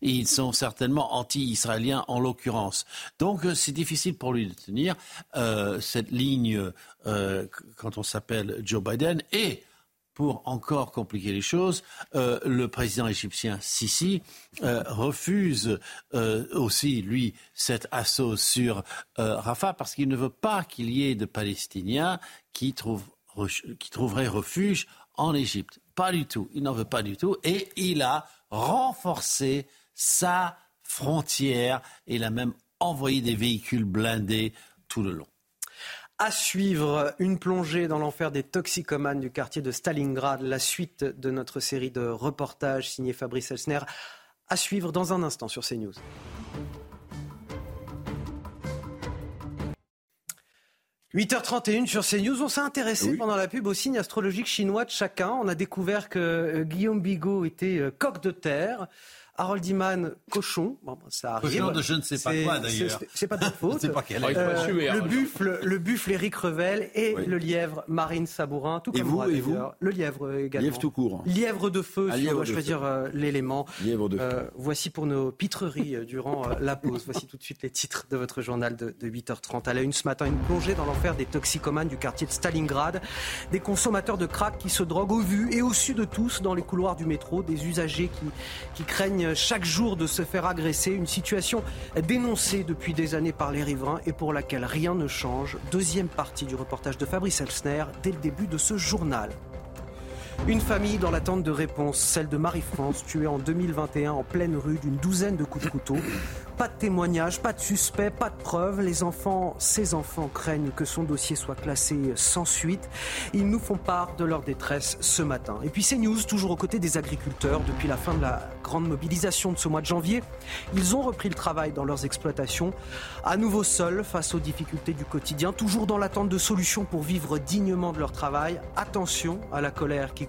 ils sont certainement anti-israéliens en l'occurrence. Donc euh, c'est difficile pour lui de tenir euh, cette ligne euh, quand on s'appelle Joe Biden. Et pour encore compliquer les choses, le président égyptien Sisi refuse aussi, lui, cet assaut sur Rafah parce qu'il ne veut pas qu'il y ait de Palestiniens qui, qui trouveraient refuge en Égypte. Pas du tout. Il n'en veut pas du tout. Et il a renforcé sa frontière et il a même envoyé des véhicules blindés tout le long. À suivre, une plongée dans l'enfer des toxicomanes du quartier de Stalingrad, la suite de notre série de reportages signés Fabrice Elsner. À suivre dans un instant sur CNews. 8h31 sur CNews. On s'est intéressé pendant la pub au signe astrologique chinois de chacun. On a découvert que euh, Guillaume Bigot était euh, coq de terre. Harold Iman, cochon. Bon, ça arrive. Cochon de je ne sais pas quoi d'ailleurs. C'est pas de faute. pas quelle euh, le buffle, le buffle Éric Revel et le lièvre Marine Sabourin, tout et comme vous, moi et vous Le lièvre également. Lièvre tout court. Lièvre de feu, ah, si on doit choisir euh, l'élément. Lièvre de feu. Euh, voici pour nos pitreries euh, durant la pause. Voici tout de suite les titres de votre journal de, de 8h30. À la une ce matin, une plongée dans l'enfer des toxicomanes du quartier de Stalingrad. Des consommateurs de crack qui se droguent au vu et au su de tous dans les couloirs du métro. Des usagers qui, qui craignent chaque jour de se faire agresser, une situation dénoncée depuis des années par les riverains et pour laquelle rien ne change. Deuxième partie du reportage de Fabrice Elsner dès le début de ce journal. Une famille dans l'attente de réponse, celle de Marie-France, tuée en 2021 en pleine rue d'une douzaine de coups de couteau. Pas de témoignages, pas de suspects, pas de preuves. Les enfants, ces enfants craignent que son dossier soit classé sans suite. Ils nous font part de leur détresse ce matin. Et puis c'est News, toujours aux côtés des agriculteurs. Depuis la fin de la grande mobilisation de ce mois de janvier, ils ont repris le travail dans leurs exploitations. À nouveau seuls face aux difficultés du quotidien, toujours dans l'attente de solutions pour vivre dignement de leur travail. Attention à la colère qui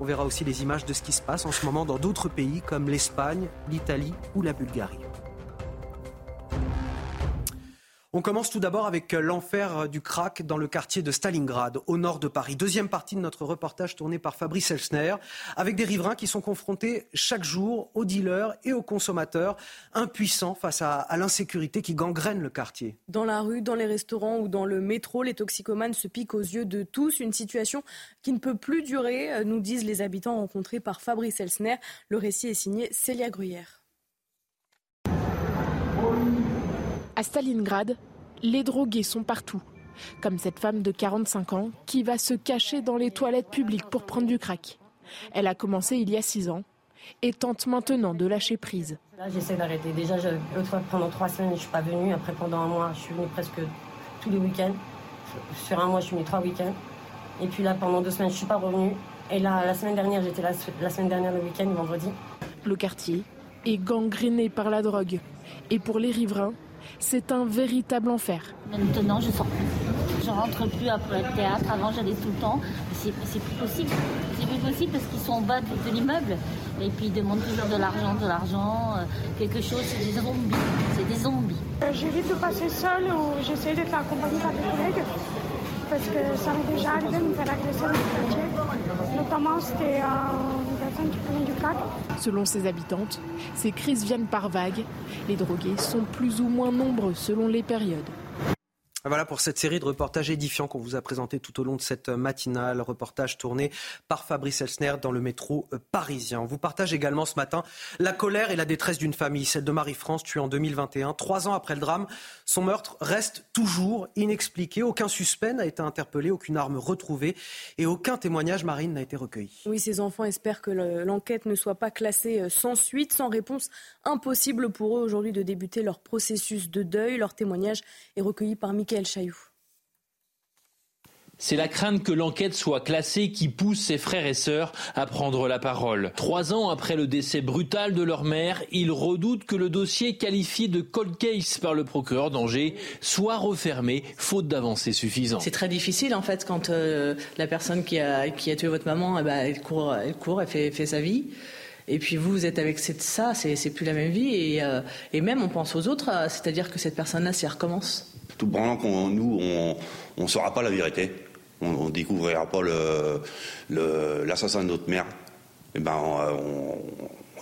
On verra aussi les images de ce qui se passe en ce moment dans d'autres pays comme l'Espagne, l'Italie ou la Bulgarie. On commence tout d'abord avec l'enfer du crack dans le quartier de Stalingrad, au nord de Paris. Deuxième partie de notre reportage tourné par Fabrice Elsner, avec des riverains qui sont confrontés chaque jour aux dealers et aux consommateurs, impuissants face à, l'insécurité qui gangrène le quartier. Dans la rue, dans les restaurants ou dans le métro, les toxicomanes se piquent aux yeux de tous. Une situation qui ne peut plus durer, nous disent les habitants rencontrés par Fabrice Elsner. Le récit est signé Célia Gruyère. À Stalingrad, les drogués sont partout. Comme cette femme de 45 ans qui va se cacher dans les toilettes publiques pour prendre du crack. Elle a commencé il y a 6 ans et tente maintenant de lâcher prise. Là, j'essaie d'arrêter. Déjà, pendant trois semaines, je ne suis pas venue. Après, pendant un mois, je suis venue presque tous les week-ends. Sur un mois, je suis venue trois week-ends. Et puis là, pendant deux semaines, je ne suis pas revenue. Et là, la semaine dernière, j'étais la, la semaine dernière, le week-end, vendredi. Le quartier est gangréné par la drogue. Et pour les riverains, c'est un véritable enfer. Maintenant, je sors plus. Je rentre plus après le théâtre. Avant, j'allais tout le temps. C'est plus possible. C'est plus possible parce qu'ils sont en bas de, l'immeuble. Et puis ils demandent toujours de l'argent, de l'argent, euh, quelque chose. C'est des zombies. C'est des zombies. Euh, j'évite de passer seule ou j'essaie d'être accompagnée par des collègues. Parce que ça m'est déjà arrivé de me faire agresser dans le quartier. Notamment, c'était euh, Selon ses habitantes, ces crises viennent par vagues. Les drogués sont plus ou moins nombreux selon les périodes. Voilà pour cette série de reportages édifiants qu'on vous a présentés tout au long de cette matinale. Reportage tourné par Fabrice Elsner dans le métro euh, parisien. On vous partage également ce matin la colère et la détresse d'une famille, celle de Marie-France, tuée en 2021. Trois ans après le drame, son meurtre reste toujours inexpliqué. Aucun suspect n'a été interpellé, aucune arme retrouvée et aucun témoignage marine n'a été recueilli. Oui, ces enfants espèrent que l'enquête ne soit pas classée euh, sans suite, sans réponse. Impossible pour eux aujourd'hui de débuter leur processus de deuil. Leur témoignage est recueilli par Michael c'est la crainte que l'enquête soit classée qui pousse ses frères et sœurs à prendre la parole. Trois ans après le décès brutal de leur mère, ils redoutent que le dossier qualifié de cold case par le procureur d'Angers soit refermé, faute d'avancées suffisantes. C'est très difficile en fait quand euh, la personne qui a, qui a tué votre maman, eh ben, elle court, elle court, elle fait, fait sa vie. Et puis vous, vous êtes avec ça, c'est plus la même vie. Et, euh, et même on pense aux autres, c'est-à-dire que cette personne-là, si elle recommence tout pendant qu'on nous, on ne saura pas la vérité, on ne découvrira pas l'assassin le, de notre mère, eh ben,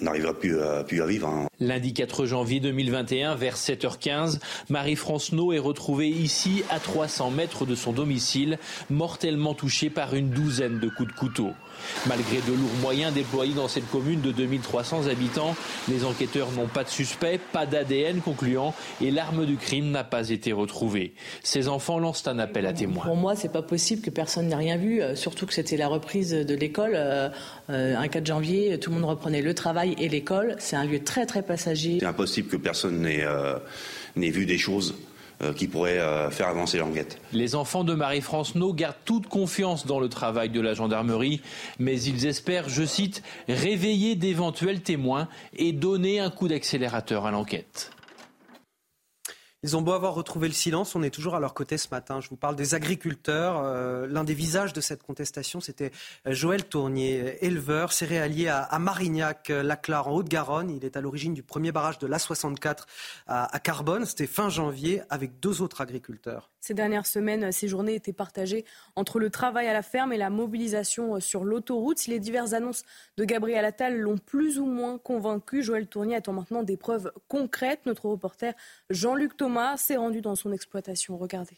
on n'arrivera plus, plus, à vivre. Hein. Lundi 4 janvier 2021, vers 7h15, Marie-France No est retrouvée ici, à 300 mètres de son domicile, mortellement touchée par une douzaine de coups de couteau. Malgré de lourds moyens déployés dans cette commune de 2300 habitants, les enquêteurs n'ont pas de suspect, pas d'ADN concluant et l'arme du crime n'a pas été retrouvée. Ces enfants lancent un appel à témoins. Pour moi, c'est pas possible que personne n'ait rien vu, euh, surtout que c'était la reprise de l'école. Euh, euh, un 4 janvier, tout le monde reprenait le travail et l'école. C'est un lieu très très passager. C'est impossible que personne n'ait vu des choses qui pourrait euh, faire avancer l'enquête. Les enfants de Marie-France gardent toute confiance dans le travail de la gendarmerie, mais ils espèrent, je cite, réveiller d'éventuels témoins et donner un coup d'accélérateur à l'enquête. Ils ont beau avoir retrouvé le silence, on est toujours à leur côté ce matin. Je vous parle des agriculteurs. Euh, l'un des visages de cette contestation, c'était euh, Joël Tournier, éleveur céréalier à, Marignac-Laclar en Haute-Garonne. Il est à l'origine du premier barrage de l'A64 à, à Carbone. C'était fin janvier avec deux autres agriculteurs. Ces dernières semaines, ces journées étaient partagées entre le travail à la ferme et la mobilisation euh, sur l'autoroute. Si les diverses annonces de Gabriel Attal l'ont plus ou moins convaincu, Joël Tournier attend maintenant des preuves concrètes. Notre reporter Jean-Luc Thomas s'est rendu dans son exploitation. Regardez.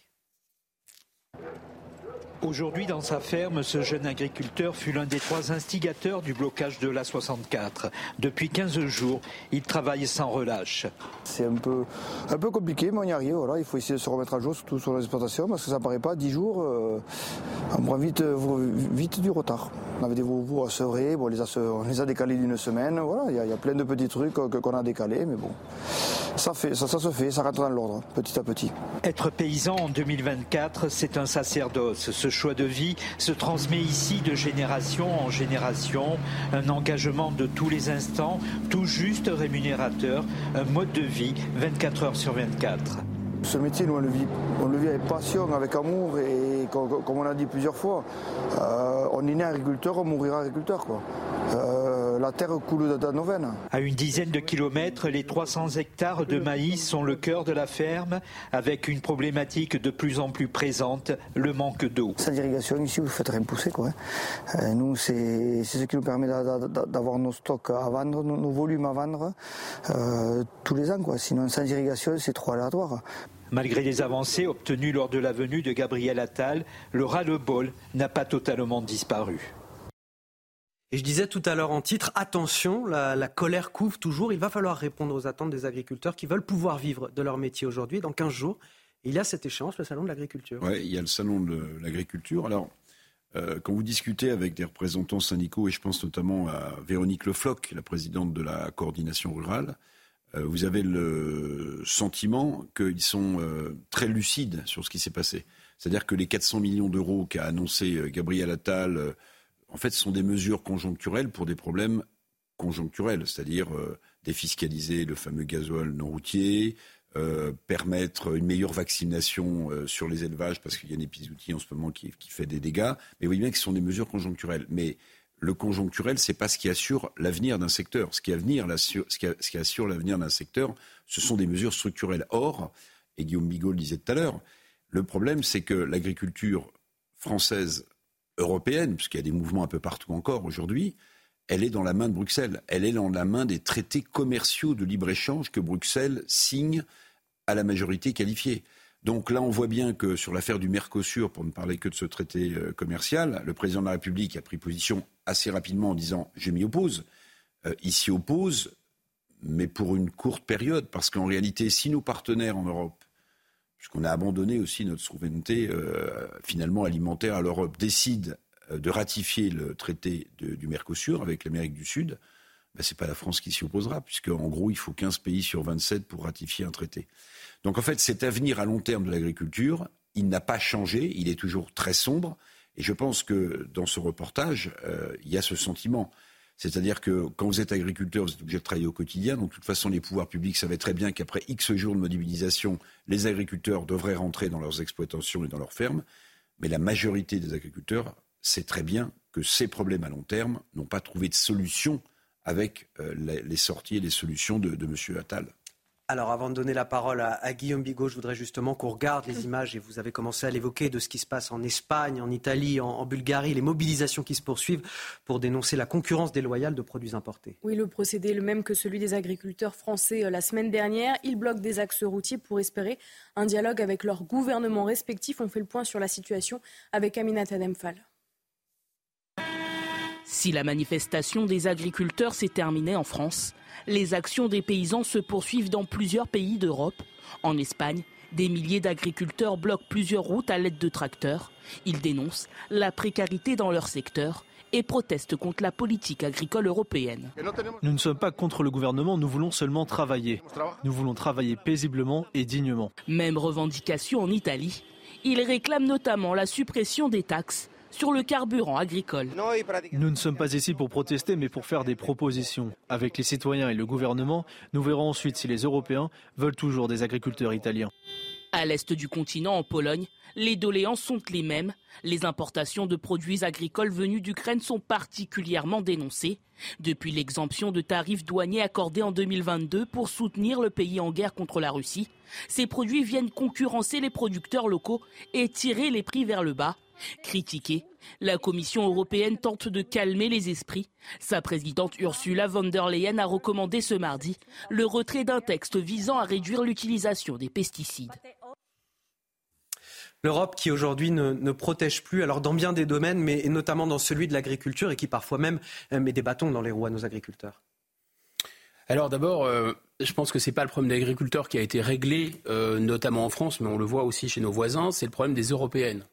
Aujourd'hui, dans sa ferme, ce jeune agriculteur fut l'un des trois instigateurs du blocage de la 64. Depuis 15 jours, il travaille sans relâche. C'est un peu, un peu compliqué, mais on y arrive. Voilà. Il faut essayer de se remettre à jour, surtout sur l'exploitation, parce que ça ne paraît pas. 10 jours, euh, on prend vite, vite du retard. On avait des veaux à sevrer, bon, on, les a, on les a décalés d'une semaine. Voilà. Il, y a, plein de petits trucs qu'on a décalés, mais bon, ça, fait, ça, ça se fait, ça rentre dans l'ordre, petit à petit. Être paysan en 2024, c'est un sacerdoce choix de vie se transmet ici de génération en génération, un engagement de tous les instants, tout juste rémunérateur, un mode de vie 24 heures sur 24. Ce métier, nous, on le vit, on le vit avec passion, avec amour et comme, on a dit plusieurs fois, euh, on est né agriculteur, on mourira agriculteur. Euh, la terre coule dans nos veines. À une dizaine de kilomètres, les 300 hectares de maïs sont le cœur de la ferme, avec une problématique de plus en plus présente, le manque d'eau. Sans irrigation, ici, vous ne faites rien pousser. Quoi. Hein. nous, c'est ce qui nous permet d'avoir nos stocks à vendre, nos, volumes à vendre tous les ans. Quoi. Sinon, sans irrigation, c'est trop aléatoire. Malgré les avancées obtenues lors de la venue de Gabriel Attal, le ras-le-bol n'a pas totalement disparu. Et je disais tout à l'heure en titre, attention, la, colère couvre toujours. Il va falloir répondre aux attentes des agriculteurs qui veulent pouvoir vivre de leur métier aujourd'hui. Dans 15 jours, il y a cette échéance, le salon de l'agriculture. Oui, il y a le salon de l'agriculture. Alors, euh, quand vous discutez avec des représentants syndicaux, et je pense notamment à Véronique Lefloc, la présidente de la coordination rurale, euh, vous avez le sentiment qu'ils sont euh, très lucides sur ce qui s'est passé. C'est-à-dire que les 400 millions d'euros qu'a annoncé Gabriel Attal, en fait, ce sont des mesures conjoncturelles pour des problèmes conjoncturels, c'est-à-dire défiscaliser le fameux gasoil non routier, permettre une meilleure vaccination sur les élevages, parce qu'il y a une épizootie en ce moment qui, qui, fait des dégâts. Mais vous voyez bien que ce sont des mesures conjoncturelles. Mais le conjoncturel, c'est pas ce qui assure l'avenir d'un secteur. Ce qui, assure, l'avenir d'un secteur, ce sont des mesures structurelles. Or, et Guillaume Bigot le disait tout à l'heure, le problème, c'est que l'agriculture française, européenne, puisqu'il y a des mouvements un peu partout encore aujourd'hui, elle est dans la main de Bruxelles. Elle est dans la main des traités commerciaux de libre-échange que Bruxelles signe à la majorité qualifiée. Donc là, on voit bien que sur l'affaire du Mercosur, pour ne parler que de ce traité euh, commercial, le président de la République a pris position assez rapidement en disant je m'y oppose. Euh, il s'y oppose, mais pour une courte période, parce qu'en réalité, si nos partenaires en Europe, puisqu'on a abandonné aussi notre souveraineté euh, finalement alimentaire à l'Europe, décident de ratifier le traité du Mercosur avec l'Amérique du Sud, ben, ce n'est pas la France qui s'y opposera, puisque en gros, il faut 15 pays sur 27 pour ratifier un traité. Donc en fait, cet avenir à long terme de l'agriculture, il n'a pas changé, il est toujours très sombre. Et je pense que dans ce reportage, euh, il y a ce sentiment. C'est-à-dire que quand vous êtes agriculteur, vous êtes obligé de travailler au quotidien. Donc, de toute façon, les pouvoirs publics savaient très bien qu'après X jours de mobilisation, les agriculteurs devraient rentrer dans leurs exploitations et dans leurs fermes. Mais la majorité des agriculteurs sait très bien que ces problèmes à long terme n'ont pas trouvé de solution avec euh, les, sorties et les solutions de, de M. Attal. Alors avant de donner la parole à, Guillaume Bigot, je voudrais justement qu'on regarde les images, et vous avez commencé à l'évoquer, de ce qui se passe en Espagne, en Italie, en, Bulgarie, les mobilisations qui se poursuivent pour dénoncer la concurrence déloyale de produits importés. Oui, le procédé est le même que celui des agriculteurs français euh, la semaine dernière. Ils bloquent des axes routiers pour espérer un dialogue avec leurs gouvernements respectifs. On fait le point sur la situation avec Aminata Demphal. Si la manifestation des agriculteurs s'est terminée en France, les actions des paysans se poursuivent dans plusieurs pays d'Europe. En Espagne, des milliers d'agriculteurs bloquent plusieurs routes à l'aide de tracteurs. Ils dénoncent la précarité dans leur secteur et protestent contre la politique agricole européenne. Nous ne sommes pas contre le gouvernement, nous voulons seulement travailler. Nous voulons travailler paisiblement et dignement. Même revendication en Italie. Ils réclament notamment la suppression des taxes sur le carburant agricole. Nous ne sommes pas ici pour protester, mais pour faire des propositions. Avec les citoyens et le gouvernement, nous verrons ensuite si les Européens veulent toujours des agriculteurs italiens. À l'est du continent, en Pologne, les doléances sont les mêmes. Les importations de produits agricoles venus d'Ukraine sont particulièrement dénoncées. Depuis l'exemption de tarifs douaniers accordés en 2022 pour soutenir le pays en guerre contre la Russie, ces produits viennent concurrencer les producteurs locaux et tirer les prix vers le bas. Critiquée, la Commission européenne tente de calmer les esprits. Sa présidente Ursula von der Leyen a recommandé ce mardi le retrait d'un texte visant à réduire l'utilisation des pesticides. L'Europe qui aujourd'hui ne, protège plus, alors dans bien des domaines, mais notamment dans celui de l'agriculture et qui parfois même euh, met des bâtons dans les roues à nos agriculteurs. Alors d'abord, euh, je pense que ce n'est pas le problème des agriculteurs qui a été réglé, euh, notamment en France, mais on le voit aussi chez nos voisins, c'est le problème des européennes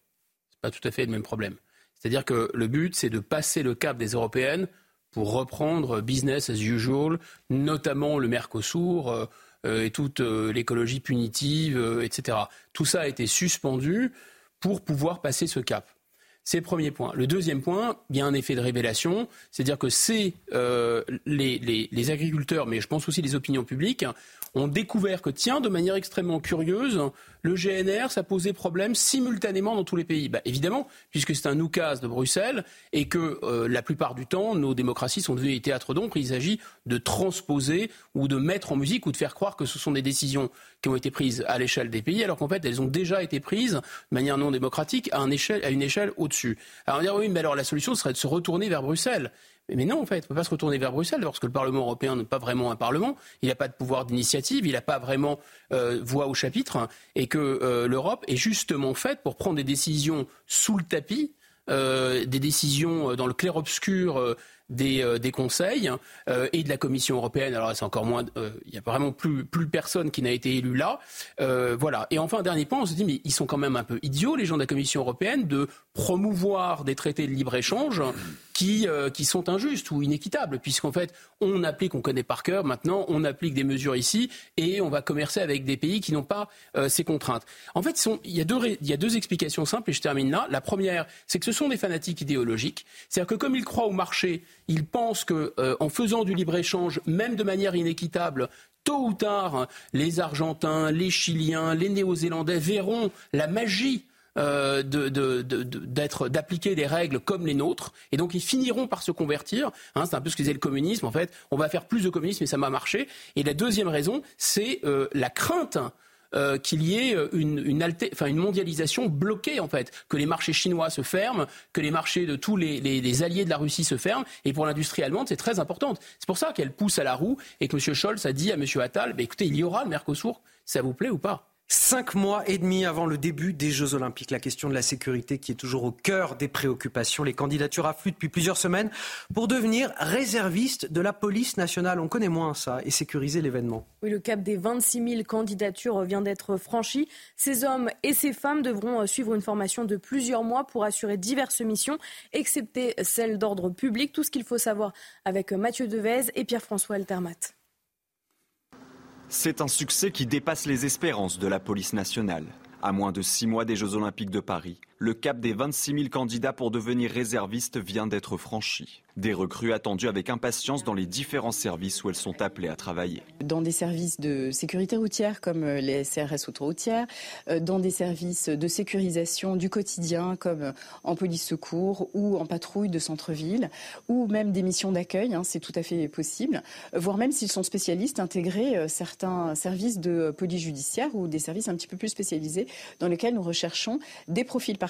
pas tout à fait le même problème. C'est-à-dire que le but, c'est de passer le cap des européennes pour reprendre business as usual, notamment le Mercosur euh, euh, et toute euh, l'écologie punitive, etc. Tout ça a été suspendu pour pouvoir passer ce cap. C'est le premier point. Le deuxième point, il y a un effet de révélation, c'est-à-dire que c'est euh, les, agriculteurs, mais je pense aussi les opinions publiques, ont découvert que, tiens, de manière extrêmement curieuse, le GNR, ça posait problème simultanément dans tous les pays. Bah, évidemment, puisque c'est un oukase de Bruxelles et que euh, la plupart du temps, nos démocraties sont devenues des théâtres d'ombre. Il s'agit de transposer ou de mettre en musique ou de faire croire que ce sont des décisions qui ont été prises à l'échelle des pays, alors qu'en fait, elles ont déjà été prises de manière non démocratique à une échelle au-dessus. Alors on dire, oui, mais alors la solution serait de se retourner vers Bruxelles. Mais non, en fait, on ne peut pas se retourner vers Bruxelles parce que le Parlement européen n'est pas vraiment un Parlement. Il n'a pas de pouvoir d'initiative, il n'a pas vraiment euh, voix au chapitre, et que euh, l'Europe est justement faite pour prendre des décisions sous le tapis, euh, des décisions dans le clair-obscur des, des, conseils et de la Commission européenne. Alors c'est encore moins, il n'y a vraiment plus, personne qui n'a été élu là. voilà. Et enfin, dernier point, on se dit mais ils sont quand même un peu idiots les gens de la Commission européenne de promouvoir des traités de libre échange qui, euh, qui sont injustes ou inéquitables, puisqu'en fait, on applique, on connaît par cœur maintenant, on applique des mesures ici et on va commercer avec des pays qui n'ont pas euh, ces contraintes. En fait, il, y y a deux explications simples et je termine là. La première, c'est que ce sont des fanatiques idéologiques. C'est-à-dire que comme ils croient au marché, ils pensent qu'en euh, en faisant du libre-échange, même de manière inéquitable, tôt ou tard, les Argentins, les Chiliens, les Néo-Zélandais verront la magie euh, d'appliquer des règles comme les nôtres, et donc ils finiront par se convertir. Hein, c'est un peu ce que disait le communisme. En fait, on va faire plus de communisme et ça m'a marché. Et la deuxième raison, c'est euh, la crainte. Euh, qu'il y ait une, mondialisation bloquée en fait, que les marchés chinois se ferment, que les marchés de tous les alliés de la Russie se ferment, et pour l'industrie allemande c'est très important. C'est pour ça qu'elle pousse à la roue et que M. Scholz a dit à M. Attal, bah, écoutez, il y aura le Mercosur, ça vous plaît ou pas? Cinq mois et demi avant le début des Jeux Olympiques, la question de la sécurité qui est toujours au cœur des préoccupations. Les candidatures affluent depuis plusieurs semaines pour devenir réservistes de la police nationale. On connaît moins ça et sécuriser l'événement. Oui, le cap des 26 000 candidatures vient d'être franchi. Ces hommes et ces femmes devront suivre une formation de plusieurs mois pour assurer diverses missions, excepté celles d'ordre public. Tout ce qu'il faut savoir avec Mathieu Devez et Pierre-François Altermat. C'est un succès qui dépasse les espérances de la police nationale. À moins de six mois des Jeux Olympiques de Paris, le cap des 26 000 candidats pour devenir réservistes vient d'être franchi. Des recrues attendues avec impatience dans les différents services où elles sont appelées à travailler. Dans des services de sécurité routière comme euh, les CRS autoroutières, euh, dans des services de sécurisation du quotidien comme euh, en police secours ou en patrouille de centre-ville, ou même des missions d'accueil, hein, c'est tout à fait possible, voire même s'ils sont spécialistes, intégrer certains services de police judiciaire ou des services un petit peu plus spécialisés dans lesquels nous recherchons des profils particuliers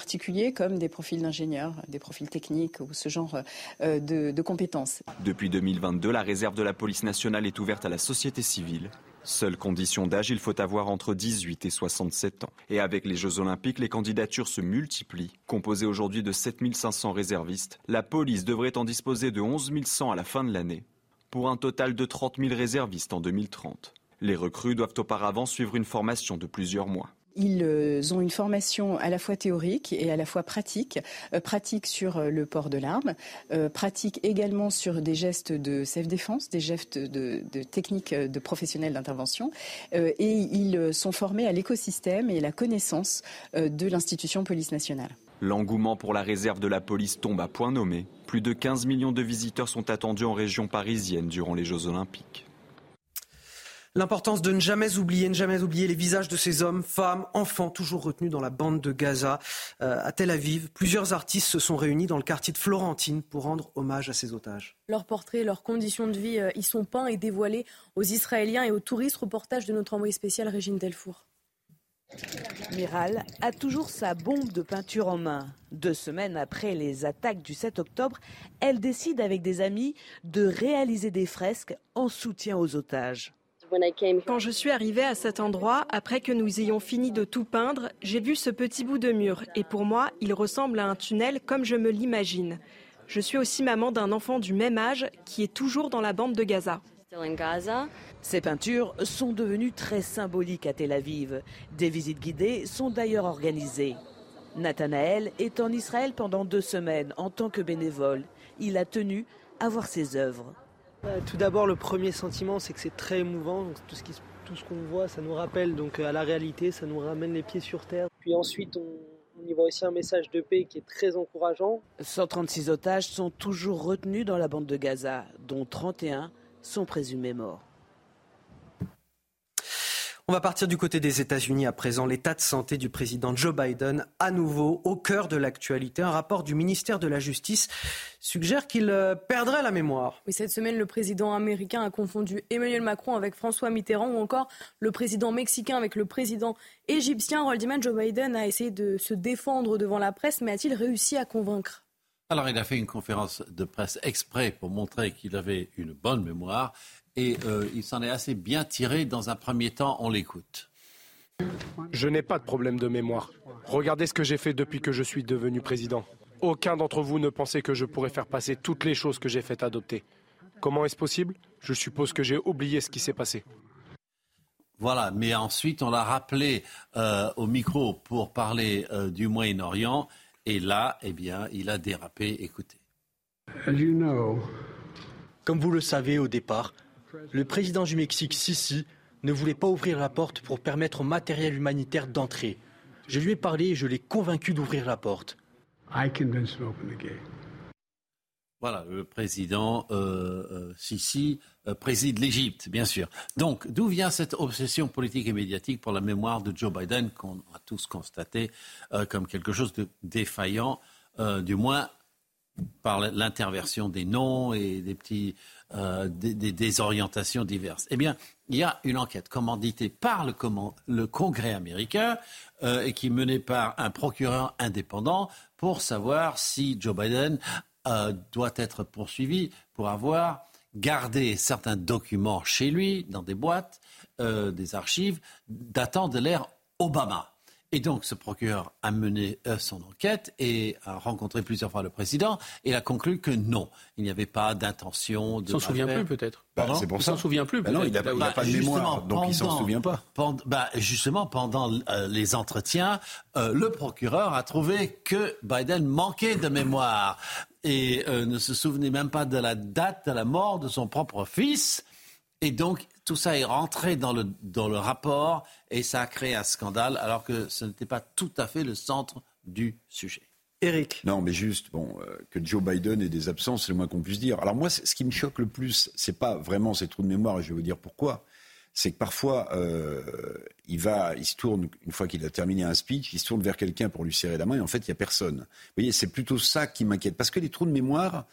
comme des profils d'ingénieurs, des profils techniques ou ce genre de de, compétences. Depuis 2022, la réserve de la police nationale est ouverte à la société civile. Seule condition d'âge, il faut avoir entre 18 et 67 ans. Et avec les Jeux Olympiques, les candidatures se multiplient. Composée aujourd'hui de 7500 réservistes, la police devrait en disposer de 11 100 à la fin de l'année, pour un total de 30 000 réservistes en 2030. Les recrues doivent auparavant suivre une formation de plusieurs mois. Ils euh, ont une formation à la fois théorique et à la fois pratique, euh, pratique sur euh, le port de l'arme, pratique également sur des gestes de self-défense, des gestes de, techniques de professionnels d'intervention, et ils sont formés à l'écosystème et à la connaissance de l'institution police nationale. L'engouement pour la réserve de la police tombe à point nommé. Plus de 15 millions de visiteurs sont attendus en région parisienne durant les Jeux olympiques. L'importance de ne jamais oublier, ne jamais oublier les visages de ces hommes, femmes, enfants, toujours retenus dans la bande de Gaza. Euh, à Tel Aviv, plusieurs artistes se sont réunis dans le quartier de Florentine pour rendre hommage à ces otages. Leurs portraits, leurs conditions de vie euh, y sont peints et dévoilés aux Israéliens et aux touristes. Reportage de notre envoyé spécial Régine Delfour. Miral a toujours sa bombe de peinture en main. Deux semaines après les attaques du 7 octobre, elle décide avec des amis de réaliser des fresques en soutien aux otages. Quand je suis arrivée à cet endroit, après que nous ayons fini de tout peindre, j'ai vu ce petit bout de mur et pour moi, il ressemble à un tunnel comme je me l'imagine. Je suis aussi maman d'un enfant du même âge qui est toujours dans la bande de Gaza. Ces peintures sont devenues très symboliques à Tel Aviv. Des visites guidées sont d'ailleurs organisées. Nathanaël est en Israël pendant deux semaines en tant que bénévole. Il a tenu à voir ses œuvres. Euh, tout d'abord, le premier sentiment, c'est que c'est très émouvant. tout ce qu'on voit, ça nous rappelle donc à la réalité, ça nous ramène les pieds sur terre. Puis ensuite, on, On y voit aussi un message de paix qui est très encourageant. 136 otages sont toujours retenus dans la bande de Gaza, dont 31 sont présumés morts. On va partir du côté des États-Unis à présent. L'état de santé du président Joe Biden, à nouveau au cœur de l'actualité. Un rapport du ministère de la Justice suggère qu'il euh, perdrait la mémoire. Oui, cette semaine, le président américain a confondu Emmanuel Macron avec François Mitterrand ou encore le président mexicain avec le président égyptien. Roldiman, Joe Biden a essayé de se défendre devant la presse, mais a-t-il réussi à convaincre? Alors, il a fait une conférence de presse exprès pour montrer qu'il avait une bonne mémoire et euh, il s'en est assez bien tiré. Dans un premier temps, on l'écoute. Je n'ai pas de problème de mémoire. Regardez ce que j'ai fait depuis que je suis devenu président. Aucun d'entre vous ne pensait que je pourrais faire passer toutes les choses que j'ai faites adopter. Comment est-ce possible? Je suppose que j'ai oublié ce qui s'est passé. Voilà, mais ensuite on l'a rappelé euh, au micro pour parler euh, du Moyen-Orient, et là, eh bien, il a dérapé. Écoutez. Comme vous le savez au départ, le président du Mexique, Sisi, ne voulait pas ouvrir la porte pour permettre au matériel humanitaire d'entrer. Je lui ai parlé et je l'ai convaincu d'ouvrir la porte. Voilà, le président euh, euh, Sisi euh, préside l'Égypte, bien sûr. Donc, d'où vient cette obsession politique et médiatique pour la mémoire de Joe Biden qu'on a tous constaté comme quelque chose de défaillant, du moins par l'interversion des noms et des petits euh, des, orientations diverses. Eh bien, il y a une enquête commanditée par le, Congrès américain euh, et qui est menée par un procureur indépendant pour savoir si Joe Biden euh, doit être poursuivi pour avoir gardé certains documents chez lui dans des boîtes, des archives datant de l'ère Obama. Et donc, ce procureur a mené euh, son enquête et a rencontré plusieurs fois le président et a conclu que non, il n'y avait pas d'intention de. Il s'en souvient plus peut-être. Bah, c'est pour il s'en souvient plus. Bah non, il n'a pas de mémoire, donc il s'en souvient pas. bah, justement, pendant euh, les entretiens, euh, le procureur a trouvé que Biden manquait de mémoire et ne se souvenait même pas de la date de la mort de son propre fils. Et donc, tout ça est rentré dans le, dans le rapport et ça a créé un scandale alors que ce n'était pas tout à fait le centre du sujet. Eric. Non, mais juste, bon, euh, que Joe Biden ait des absences, c'est le moins qu'on puisse dire. Alors moi, ce qui me choque le plus, c'est pas vraiment ces trous de mémoire, et je vais vous dire pourquoi. C'est que parfois, euh, il va, il se tourne une fois qu'il a terminé un speech, il se tourne vers quelqu'un pour lui serrer la main, et en fait, il y a personne. Vous voyez, c'est plutôt ça qui m'inquiète, parce que les trous de mémoire,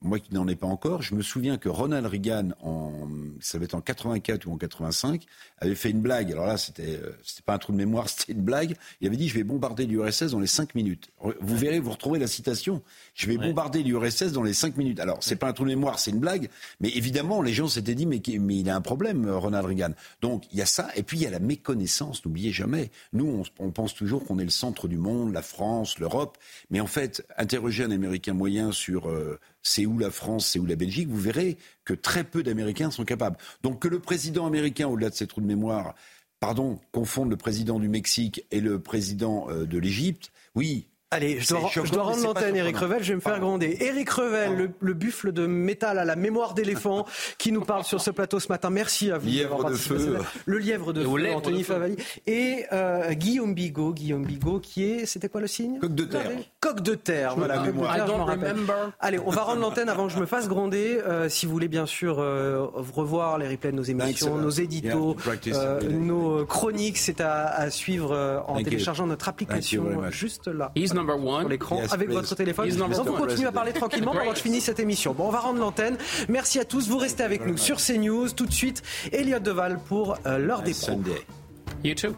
moi qui n'en ai pas encore, je me souviens que Ronald Reagan, en, ça va être en 84 ou en 85, avait fait une blague. Alors là, c'était, euh, c'était pas un trou de mémoire, c'était une blague. Il avait dit, je vais bombarder l'URSS dans les 5 minutes. Vous verrez, vous retrouvez la citation. Je vais bombarder l'URSS dans les 5 minutes. Alors, c'est pas un trou de mémoire, c'est une blague. Mais évidemment, les gens s'étaient dit, mais, mais il a un problème, euh, Ronald Reagan. Donc, il y a ça. Et puis, il y a la méconnaissance. N'oubliez jamais. Nous, on, on pense toujours qu'on est le centre du monde, la France, l'Europe. Mais en fait, interroger un Américain moyen sur, euh, c'est où la France, c'est où la Belgique, vous verrez que très peu d'Américains sont capables. Donc que le président américain, au-delà de ses trous de mémoire, pardon, confonde le président du Mexique et le président euh, de l'Égypte, oui, Allez, je dois, rendre l'antenne, Eric Revel, je vais me faire gronder. Eric Revel, le, buffle de métal à la mémoire d'éléphant, qui nous parle sur ce plateau ce matin. Merci à vous. Lièvre de feu. Le lièvre de feu, Anthony Favali. Et euh, Guillaume Bigot, Guillaume Bigot, qui est, c'était quoi le signe? Coq de terre. Coq de terre, voilà. Allez, on va rendre l'antenne avant que je me fasse gronder. Euh, si vous voulez bien sûr euh, revoir les replays de nos émissions, nos éditos, nos chroniques, c'est à, suivre en téléchargeant notre application juste là sur l'écran avec votre téléphone. On vous continue à parler tranquillement pendant que je finis cette émission. Bon, on va rendre l'antenne. Merci à tous. Vous restez avec nous sur CNews. Tout de suite, Elliot Deval pour euh, l'heure des pros. You too.